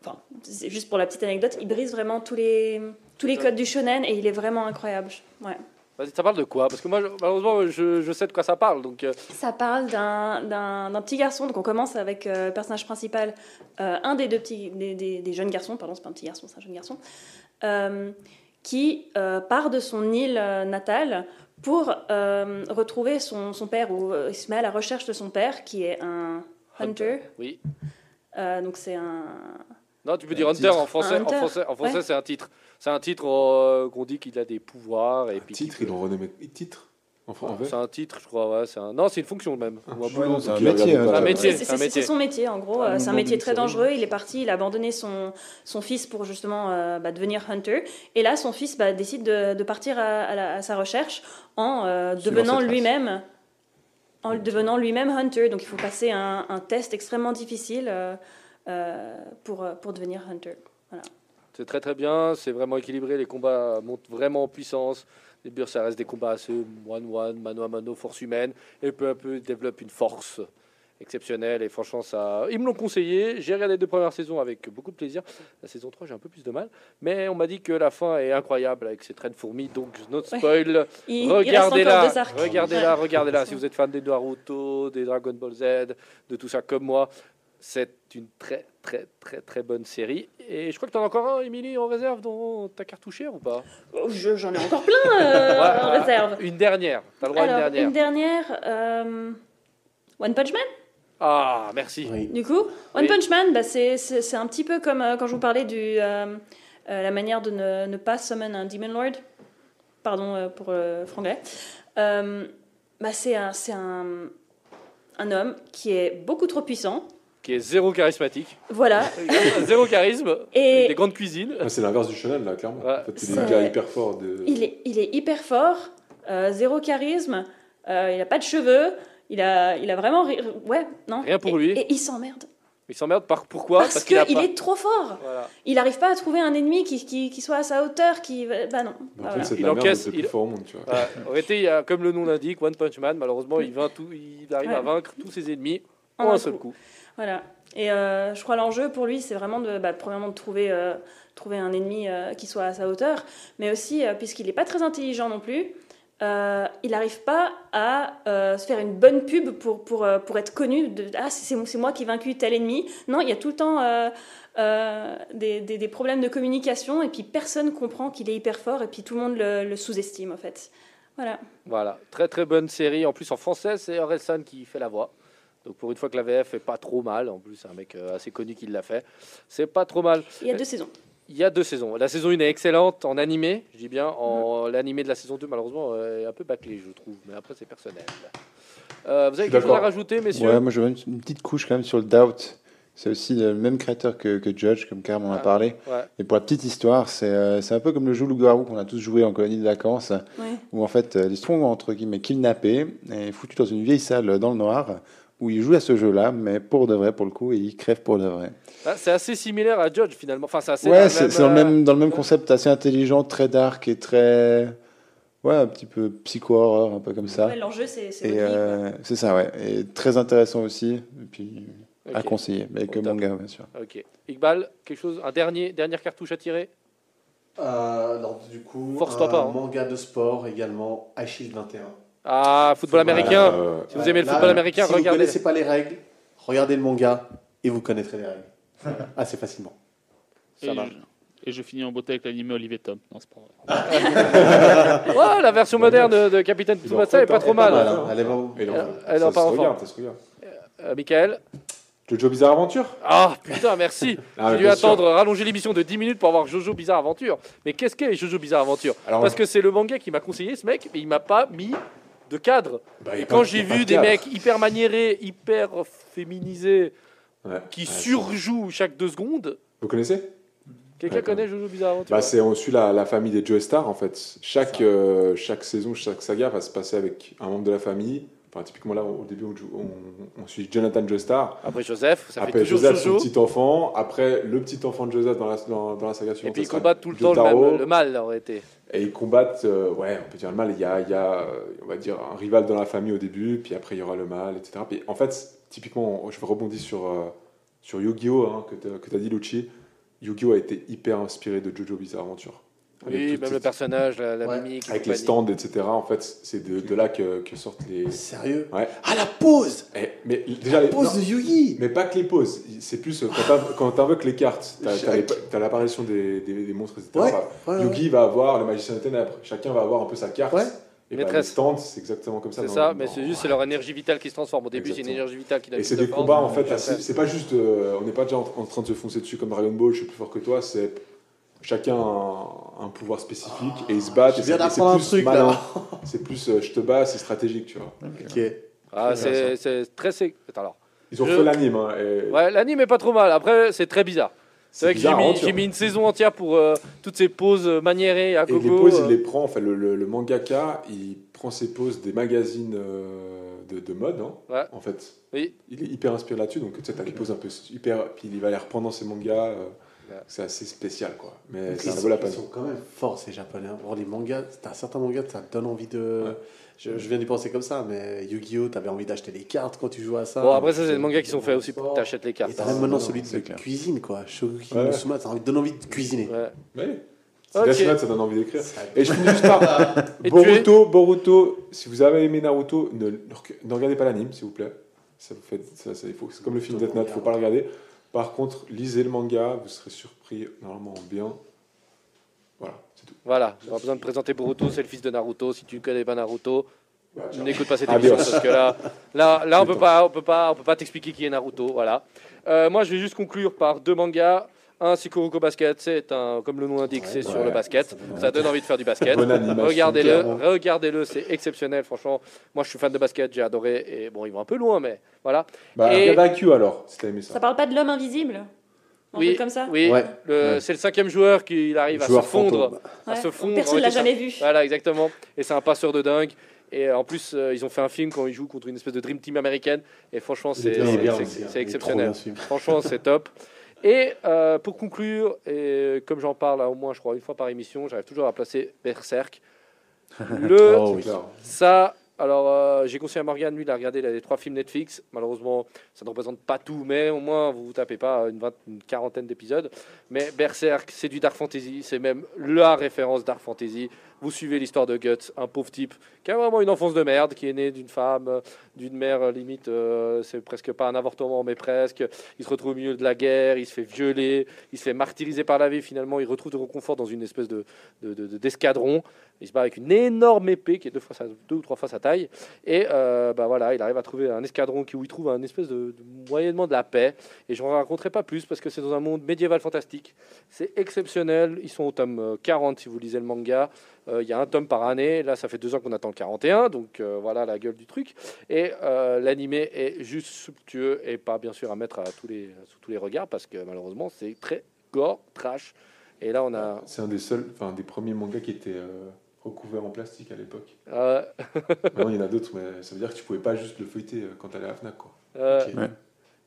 Enfin, c'est juste pour la petite anecdote, il brise vraiment tous les tous les codes du shonen et il est vraiment incroyable. Ouais. Vas-y, ça parle de quoi? Parce que moi, malheureusement, je, je sais de quoi ça parle. Donc, euh, Ça parle d'un- petit garçon, donc on commence avec euh, le personnage principal, euh, un des deux petits, des, des- des jeunes garçons, pardon, c'est pas un petit garçon, c'est un jeune garçon, euh, qui euh, part de son île euh, natale pour euh, retrouver son, son père, ou euh, il se met à la recherche de son père, qui est un hunter. oui. Euh, donc c'est un. Non, tu peux dire Un Hunter en français. Un En français, en français ouais. c'est un titre. C'est un titre euh, qu'on dit qu'il a des pouvoirs et puis. Titre, ils l'ont renommé titre. C'est un titre, je crois. Ouais, c'est un... Non, c'est une fonction même. Ah, Ou un je boulot. non, c'est un métier. Un. C'est- un son métier, en gros. Ah, Euh, c'est un métier très dangereux. Il est parti, il a abandonné son, son fils pour justement euh, bah, devenir hunter. Et là, son fils bah, décide de, de partir à, à la- à sa recherche en euh, devenant lui-même en devenant lui-même hunter. Donc il faut passer un, un test extrêmement difficile euh, pour, euh, pour devenir hunter. C'est très très bien. C'est vraiment équilibré. Les combats montent vraiment en puissance. Les début, ça reste des combats assez one-one, mano à mano, force humaine. Et peu à peu, ils développent une force exceptionnelle. Et franchement, ça, ils me l'ont conseillé. J'ai regardé les deux premières saisons avec beaucoup de plaisir. La saison 3, j'ai un peu plus de mal. Mais on m'a dit que la fin est incroyable avec ces traits de fourmis. Donc, notre Ouais. spoil. Regardez-la, regardez-la, Ouais. regardez-la. Si vous êtes fan des Naruto, des Dragon Ball Z, de tout ça comme moi, c'est une très, très, très, très bonne série. Et je crois que tu en as encore un, Émilie, en réserve dans ta cartouchière ou pas? Oh, je- J'en ai encore plein euh, en réserve. Une dernière. T'as le droit à une dernière. une dernière. euh, One Punch Man Ah, merci. Oui. Du coup, One Oui. Punch Man, bah, c'est c'est- c'est un petit peu comme euh, quand je vous parlais du euh, euh, la manière de ne, ne pas summon un Demon Lord. Pardon euh, pour le franglais. Euh, bah, c'est un, c'est un, un homme qui est beaucoup trop puissant. Qui est zéro charismatique. Voilà. zéro charisme. Et- Des grandes cuisines. Ah, c'est l'inverse du shonen, là, clairement. Ouais. En fait, des gars hyper forts. De... Il est, il est hyper fort, euh, zéro charisme, euh, il n'a pas de cheveux, il a, il a vraiment. ri- Ouais, non. Rien pour Et- lui. Et il s'emmerde. Il s'emmerde par pourquoi? Parce, qu'il a qu'il pas- est trop fort. Voilà. Il n'arrive pas à trouver un ennemi qui, qui, qui soit à sa hauteur, qui. Bah non. En fait, de Il encaisse, il- plus fort au monde, tu vois. Voilà. En réalité, il y a, comme le nom l'indique, One Punch Man, malheureusement, il, vainc tout, il arrive à vaincre tous ses ennemis En en un un seul coup. coup. Voilà. Et euh, je crois l'enjeu pour lui, c'est vraiment de, bah, premièrement de trouver, euh, trouver un ennemi euh, qui soit à sa hauteur, mais aussi, puisqu'il n'est pas très intelligent non plus, il n'arrive pas à se faire une bonne pub pour, pour, pour être connu. Ah, c'est moi qui ai vaincu tel ennemi. Non, il y a tout le temps des, des- problèmes de communication, et puis personne comprend qu'il est hyper fort, et puis tout le monde le, le sous-estime, en fait. Voilà. Voilà, très très bonne série. En plus, en français, c'est Orelsan qui fait la voix. Donc pour une fois que la VF est pas trop mal, en plus c'est un mec euh, assez connu qui l'a fait, c'est pas trop mal. Il y a deux saisons. Il y a deux saisons. La saison 1 est excellente en animé, je dis bien. En l'animé de la saison 2, malheureusement, euh, est un peu bâclé, je trouve. Mais après, c'est personnel. Euh, vous avez quelque chose à rajouter, messieurs? Ouais, moi je veux une, une petite couche quand même sur le Doubt. C'est aussi le même créateur que, que Judge, comme Karim en a Ah. parlé. Ouais. Et pour la petite histoire, c'est euh, c'est un peu comme le jeu Loup-Garou qu'on a tous joué en colonie de vacances, Ouais. où en fait euh, ils sont entre guillemets kidnappés et foutus dans une vieille salle dans le noir, où ils jouent à ce jeu-là, mais pour de vrai pour le coup, et ils crèvent pour de vrai. Ah, C'est assez similaire à Judge finalement. Enfin, c'est assez ouais, c'est dans, euh, même, dans le même concept, assez intelligent, très dark et très. Ouais, un petit peu psycho-horreur, un peu comme ça. Ouais, L'enjeu, c'est euh, c'est ça, ouais. Et très intéressant aussi. Et puis à conseiller, mais que manga, bien sûr. Ok. Iqbal, quelque chose, un dernier, dernière cartouche à tirer? Euh, alors, du coup, Force-toi un pas, hein. manga de sport également, Achille 21. Ah, football américain. Euh, Si vous aimez le football américain, si vous regardez. connaissez pas les règles, regardez le manga et vous connaîtrez les règles. Assez facilement. Ça et, marche. je, et je finis en beauté avec l'animé Olivier Tom. Non, c'est pas vrai. Ouais, la version moderne de, de Capitaine Tsubasa est pas trop pas mal. mal. Voilà, elle est non, Elle- elle en se enfant. regarde. Euh, Michael Jojo Bizarre Aventure Ah, putain, merci. Ah, J'ai dû sûr. attendre, rallonger l'émission de 10 minutes pour avoir Jojo Bizarre Aventure. Mais qu'est-ce qu'est Jojo Bizarre Aventure? Alors, Parce que c'est le manga qui m'a conseillé ce mec, mais il m'a pas mis de cadre. bah, il Et quand il j'ai vu de des cadre. mecs hyper maniérés, hyper féminisés, Ouais. qui Ouais, surjouent chaque deux secondes, Vous connaissez? Quelqu'un Ouais, connaît Jojo Bizarre bah, c'est, On suit la, la famille des Joe Star en fait. Chaque, euh, chaque saison, chaque saga va se passer avec un membre de la famille. Enfin, typiquement là, au début, on, joue- on- on suit Jonathan Joestar. Après Joseph, ça Après fait toujours Joseph, son petit enfant. Après, le petit enfant de Joseph dans la, dans, dans la saga Et suivante. puis ils ça sera combattent tout le temps le, même, le mal, là, aurait été. Et ils combattent, euh, ouais, on peut dire le mal. Il y a, euh, on va dire, un rival dans la famille au début, puis après il y aura le mal, etc. En fait, typiquement, je rebondis sur, euh, sur Yu-Gi-Oh! hein, que tu as dit, Lucci. Yu-Gi-Oh! a été hyper inspiré de Jojo Bizarre Adventure. Oui, même le personnage, la, la Ouais. mimique. et Avec les stands, etc. En fait, c'est de, de là que, que sortent les. Sérieux Ouais. Ah, la pause Eh, mais déjà, les, Pause non, de Yugi mais pas que les pauses. C'est plus euh, quand t'inv- quand t'invoques les cartes, t'as- l'apparition des, des, des monstres, etc. Ouais, Bah, ouais, ouais. Yugi va avoir le magicien des ténèbres. Chacun va avoir un peu sa carte. Ouais. Et bah, les Maîtresse. stands, c'est exactement comme ça. C'est ça, mais c'est juste c'est leur énergie vitale qui se transforme. Au début, c'est une énergie vitale qui donne Et c'est de des combats en fait, c'est pas juste, euh, on n'est pas déjà en, en train de se foncer dessus comme Dragon Ball, je suis plus fort que toi, c'est chacun a un, un pouvoir spécifique et ils se battent. Je et viens et d'apprendre un plus truc, malin. là. C'est plus euh, je te bats, c'est stratégique, tu vois. Ok. Ah, c'est c'est très. alors. Ils ont Je- fait l'anime. Hein, et Ouais, l'anime est pas trop mal. Après, c'est très bizarre. C'est vrai que j'ai bizarre, mis, une saison entière pour euh, toutes ces euh, maniérées à Et gogo. les euh. il les prend, enfin, le, le- le mangaka, il prend ses pauses des magazines euh, de, de mode, hein, Ouais. en fait. Oui. Il est hyper inspiré là-dessus, donc tu sais, t'as des pauses un peu hyper, puis il va les reprendre dans ses mangas, euh. C'est assez spécial, quoi. Mais Ils ça sont, vaut la ils peine. sont quand même forts ces japonais. hein. Les mangas, t'as certains mangas, ça te donne envie de. Ouais. Je, je viens d'y penser comme ça, mais Yu-Gi-Oh! t'avais envie d'acheter les cartes quand tu jouais à ça. Bon, après, ça, c'est des mangas qui sont faits aussi pour que t'achètes les Et cartes. t'as même maintenant non, celui de clair. cuisine, quoi. Shoguki Ouais. no Suma, ça donne envie de cuisiner. Ouais. Ouais. C'est Ok. Death Note, ça donne envie d'écrire. Et je finis juste par Et Boruto, Boruto, si vous avez aimé Naruto, ne, ne regardez pas l'anime, s'il vous plaît. Ça vous fait, ça, ça- il faut- c'est comme le film Death Note, il faut pas le regarder. Par contre, lisez le manga, vous serez surpris normalement bien. Voilà, c'est tout. Voilà, pas besoin de présenter Boruto, c'est le fils de Naruto. Si tu ne connais pas Naruto, n'écoute pas cette émission parce que là, là, là on peut pas, on peut pas, on peut pas t'expliquer qui est Naruto. Voilà. Euh, moi, je vais juste conclure par deux mangas. Un, c'est Kuroko Basket, c'est un, comme le nom l'indique, c'est sur Ouais. le basket. Ça donne envie de faire du basket. Regardez-le, regardez-le, c'est exceptionnel. Franchement, moi, je suis fan de basket, j'ai adoré. Et bon, ils vont un peu loin, mais voilà. Bah, Et- regarde IQ alors, si t'as aimé ça. Ça parle pas de l'homme invisible? Un Oui, truc comme ça? Oui, Ouais. le- Ouais. c'est le cinquième joueur qui il arrive à se fondre. à Ouais. se fondre. Personne Ouais, l'a jamais vu. Voilà, exactement. Et c'est un passeur de dingue. Et euh, en plus, euh, ils ont fait un film quand ils jouent contre une espèce de Dream Team américaine. Et franchement, c'est exceptionnel. Franchement, c'est top. Et euh, pour conclure, et comme j'en parle à au moins, je crois, une fois par émission, j'arrive toujours à placer Berserk. Le, Oh oui. ça, alors euh, j'ai conseillé à Morgane, lui, il a regardé les trois films Netflix. Malheureusement, ça ne représente pas tout, mais au moins, vous vous tapez pas une, vingt- une quarantaine d'épisodes. Mais Berserk, c'est du Dark Fantasy, c'est même la référence Dark Fantasy. Vous suivez l'histoire de Guts, un pauvre type qui a vraiment une enfance de merde, qui est né d'une femme, euh, d'une mère euh, limite, euh, c'est presque pas un avortement, mais presque. Il se retrouve au milieu de la guerre, il se fait violer, il se fait martyriser par la vie. Finalement, il retrouve de réconfort dans une espèce de de- de- d'escadron. il se bat avec une énorme épée qui est deux, ou trois fois sa taille. Et bah voilà, il arrive à trouver un escadron qui, où il trouve un espèce de, moyennement de la paix. Et je ne raconterai pas plus parce que c'est dans un monde médiéval fantastique. C'est exceptionnel. Ils sont au tome euh, 40 si vous lisez le manga. Euh, Il y a un tome par année. Là, ça fait deux ans qu'on attend le 41, donc euh, voilà la gueule du truc. Et euh, l'animé est juste somptueux et pas bien sûr à mettre à tous les, sous tous les regards parce que malheureusement c'est très gore, trash. Et là, on a. C'est un des seuls, enfin des premiers mangas qui étaient euh, recouverts en plastique à l'époque. euh, il y en a d'autres, mais ça veut dire que tu pouvais pas juste le feuilleter quand t'allais à la Fnac, quoi. euh. Ouais.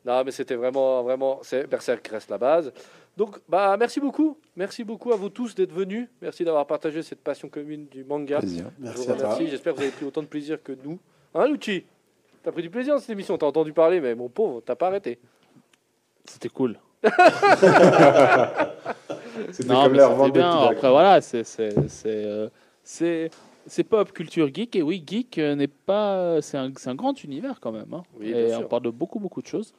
Non, mais c'était vraiment, vraiment, c'est Berserk reste la base. Donc, bah, merci beaucoup, merci beaucoup à vous tous d'être venus. Merci d'avoir partagé cette passion commune du manga. Plaisir. Merci vous à toi. remercie. J'espère que vous avez pris autant de plaisir que nous. Hein, Lucci T'as pris du plaisir dans cette émission. T'as entendu parler, mais mon pauvre, t'as pas arrêté. C'était cool. C'était Non, comme la revente bien. Après, voilà, c'est c'est c'est euh, c'est c'est pop culture geek et oui, geek euh, n'est pas c'est un, c'est un grand univers quand même. hein. Oui, et on parle de beaucoup beaucoup de choses.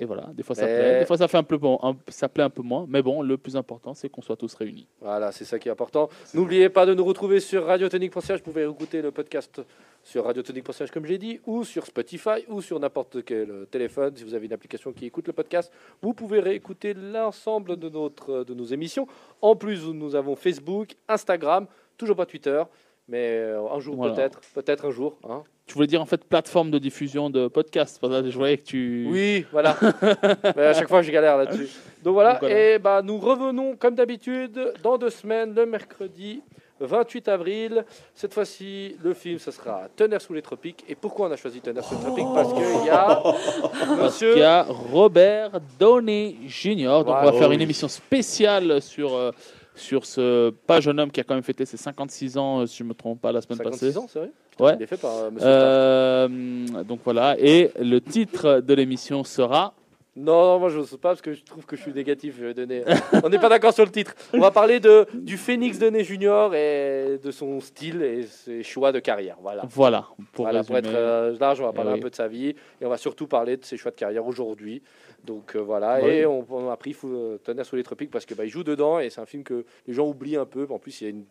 Et voilà, des fois ça Mais- plaît, des fois ça fait un peu bon, un- ça plaît un peu moins. Mais bon, le plus important c'est qu'on soit tous réunis. Voilà, c'est ça qui est important. N'oubliez pas de nous retrouver sur radiotonique.ch. Vous pouvez écouter le podcast sur radiotonique.ch, comme j'ai dit, ou sur Spotify, ou sur n'importe quel téléphone. Si vous avez une application qui écoute le podcast, vous pouvez réécouter l'ensemble de, notre, de nos émissions. En plus, nous avons Facebook, Instagram, toujours pas Twitter, mais euh, un jour Voilà. peut-être, peut-être un jour. hein. Tu voulais dire en fait plateforme de diffusion de podcasts. Parce que je voyais que tu. Oui, voilà. Mais à chaque fois, je galère là-dessus. Donc voilà, Donc voilà. et bah, nous revenons comme d'habitude dans deux semaines, le mercredi 28 avril. Cette fois-ci, le film, ce sera Tonnerre sous les tropiques. Et pourquoi on a choisi Tonnerre sous les tropiques? Parce qu'il y a monsieur... Il y a Robert Downey Jr. Donc on va faire une émission spéciale sur, euh, sur ce pas jeune homme qui a quand même fêté ses 56 ans, euh, si je ne me trompe pas, la semaine 56 passée. ans, c'est vrai Ouais. Il est fait par euh, monsieur. Euh, donc voilà, et le titre de l'émission sera Non, moi je ne sais pas parce que je trouve que je suis négatif. Je vais donner... on n'est pas d'accord sur le titre. On va parler de, du Phoenix Donné Junior et de son style et ses choix de carrière. Voilà. voilà pour Voilà, pour être euh, large, on va Eh parler oui. un peu de sa vie et on va surtout parler de ses choix de carrière aujourd'hui. Donc euh, voilà, Oui. et on, on a pris Fou- Tonnerre sous les tropiques parce que bah, il joue dedans et c'est un film que les gens oublient un peu. En plus, il y a une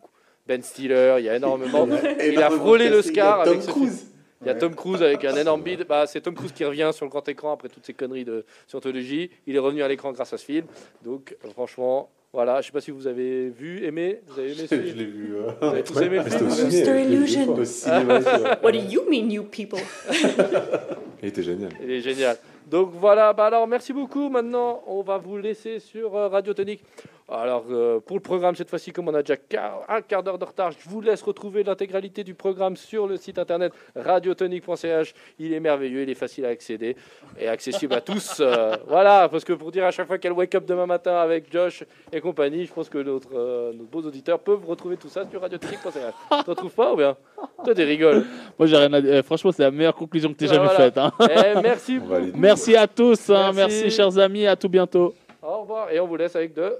Ben Stiller, il y a énormément. il a frôlé l'Oscar avec ce film. Il y a Tom Cruise avec un énorme bide. Bah, c'est Tom Cruise qui revient sur le grand écran après toutes ces conneries de scientologie. Il est revenu à l'écran grâce à ce film. Donc euh, franchement, voilà. Je sais pas si vous avez vu, aimé. Vous avez aimé ce Je film l'ai vu. euh, Vous avez tous aimé le film je Illusion. What do you mean, you people? Il était génial. Il est génial. Donc voilà, bah alors merci beaucoup. Maintenant, on va vous laisser sur euh, Radio Tonique. Alors, euh, pour le programme, cette fois-ci, comme on a déjà un quart d'heure de retard, je vous laisse retrouver l'intégralité du programme sur le site internet radiotonique.ch. Il est merveilleux, il est facile à accéder et accessible à tous. euh, voilà, parce que pour dire à chaque fois qu'elle wake up demain matin avec Josh et compagnie, je pense que notre, euh, nos beaux auditeurs peuvent retrouver tout ça sur radiotonique.ch. T'en trouves pas ou bien? Toi, tu rigoles. Moi, j'ai rien à dire. Eh, Franchement, c'est la meilleure conclusion que tu aies Ah, jamais voilà. faite. hein. Eh, merci. Merci à tous. hein. Merci. Merci, chers amis. À tout bientôt. Au revoir. Et on vous laisse avec de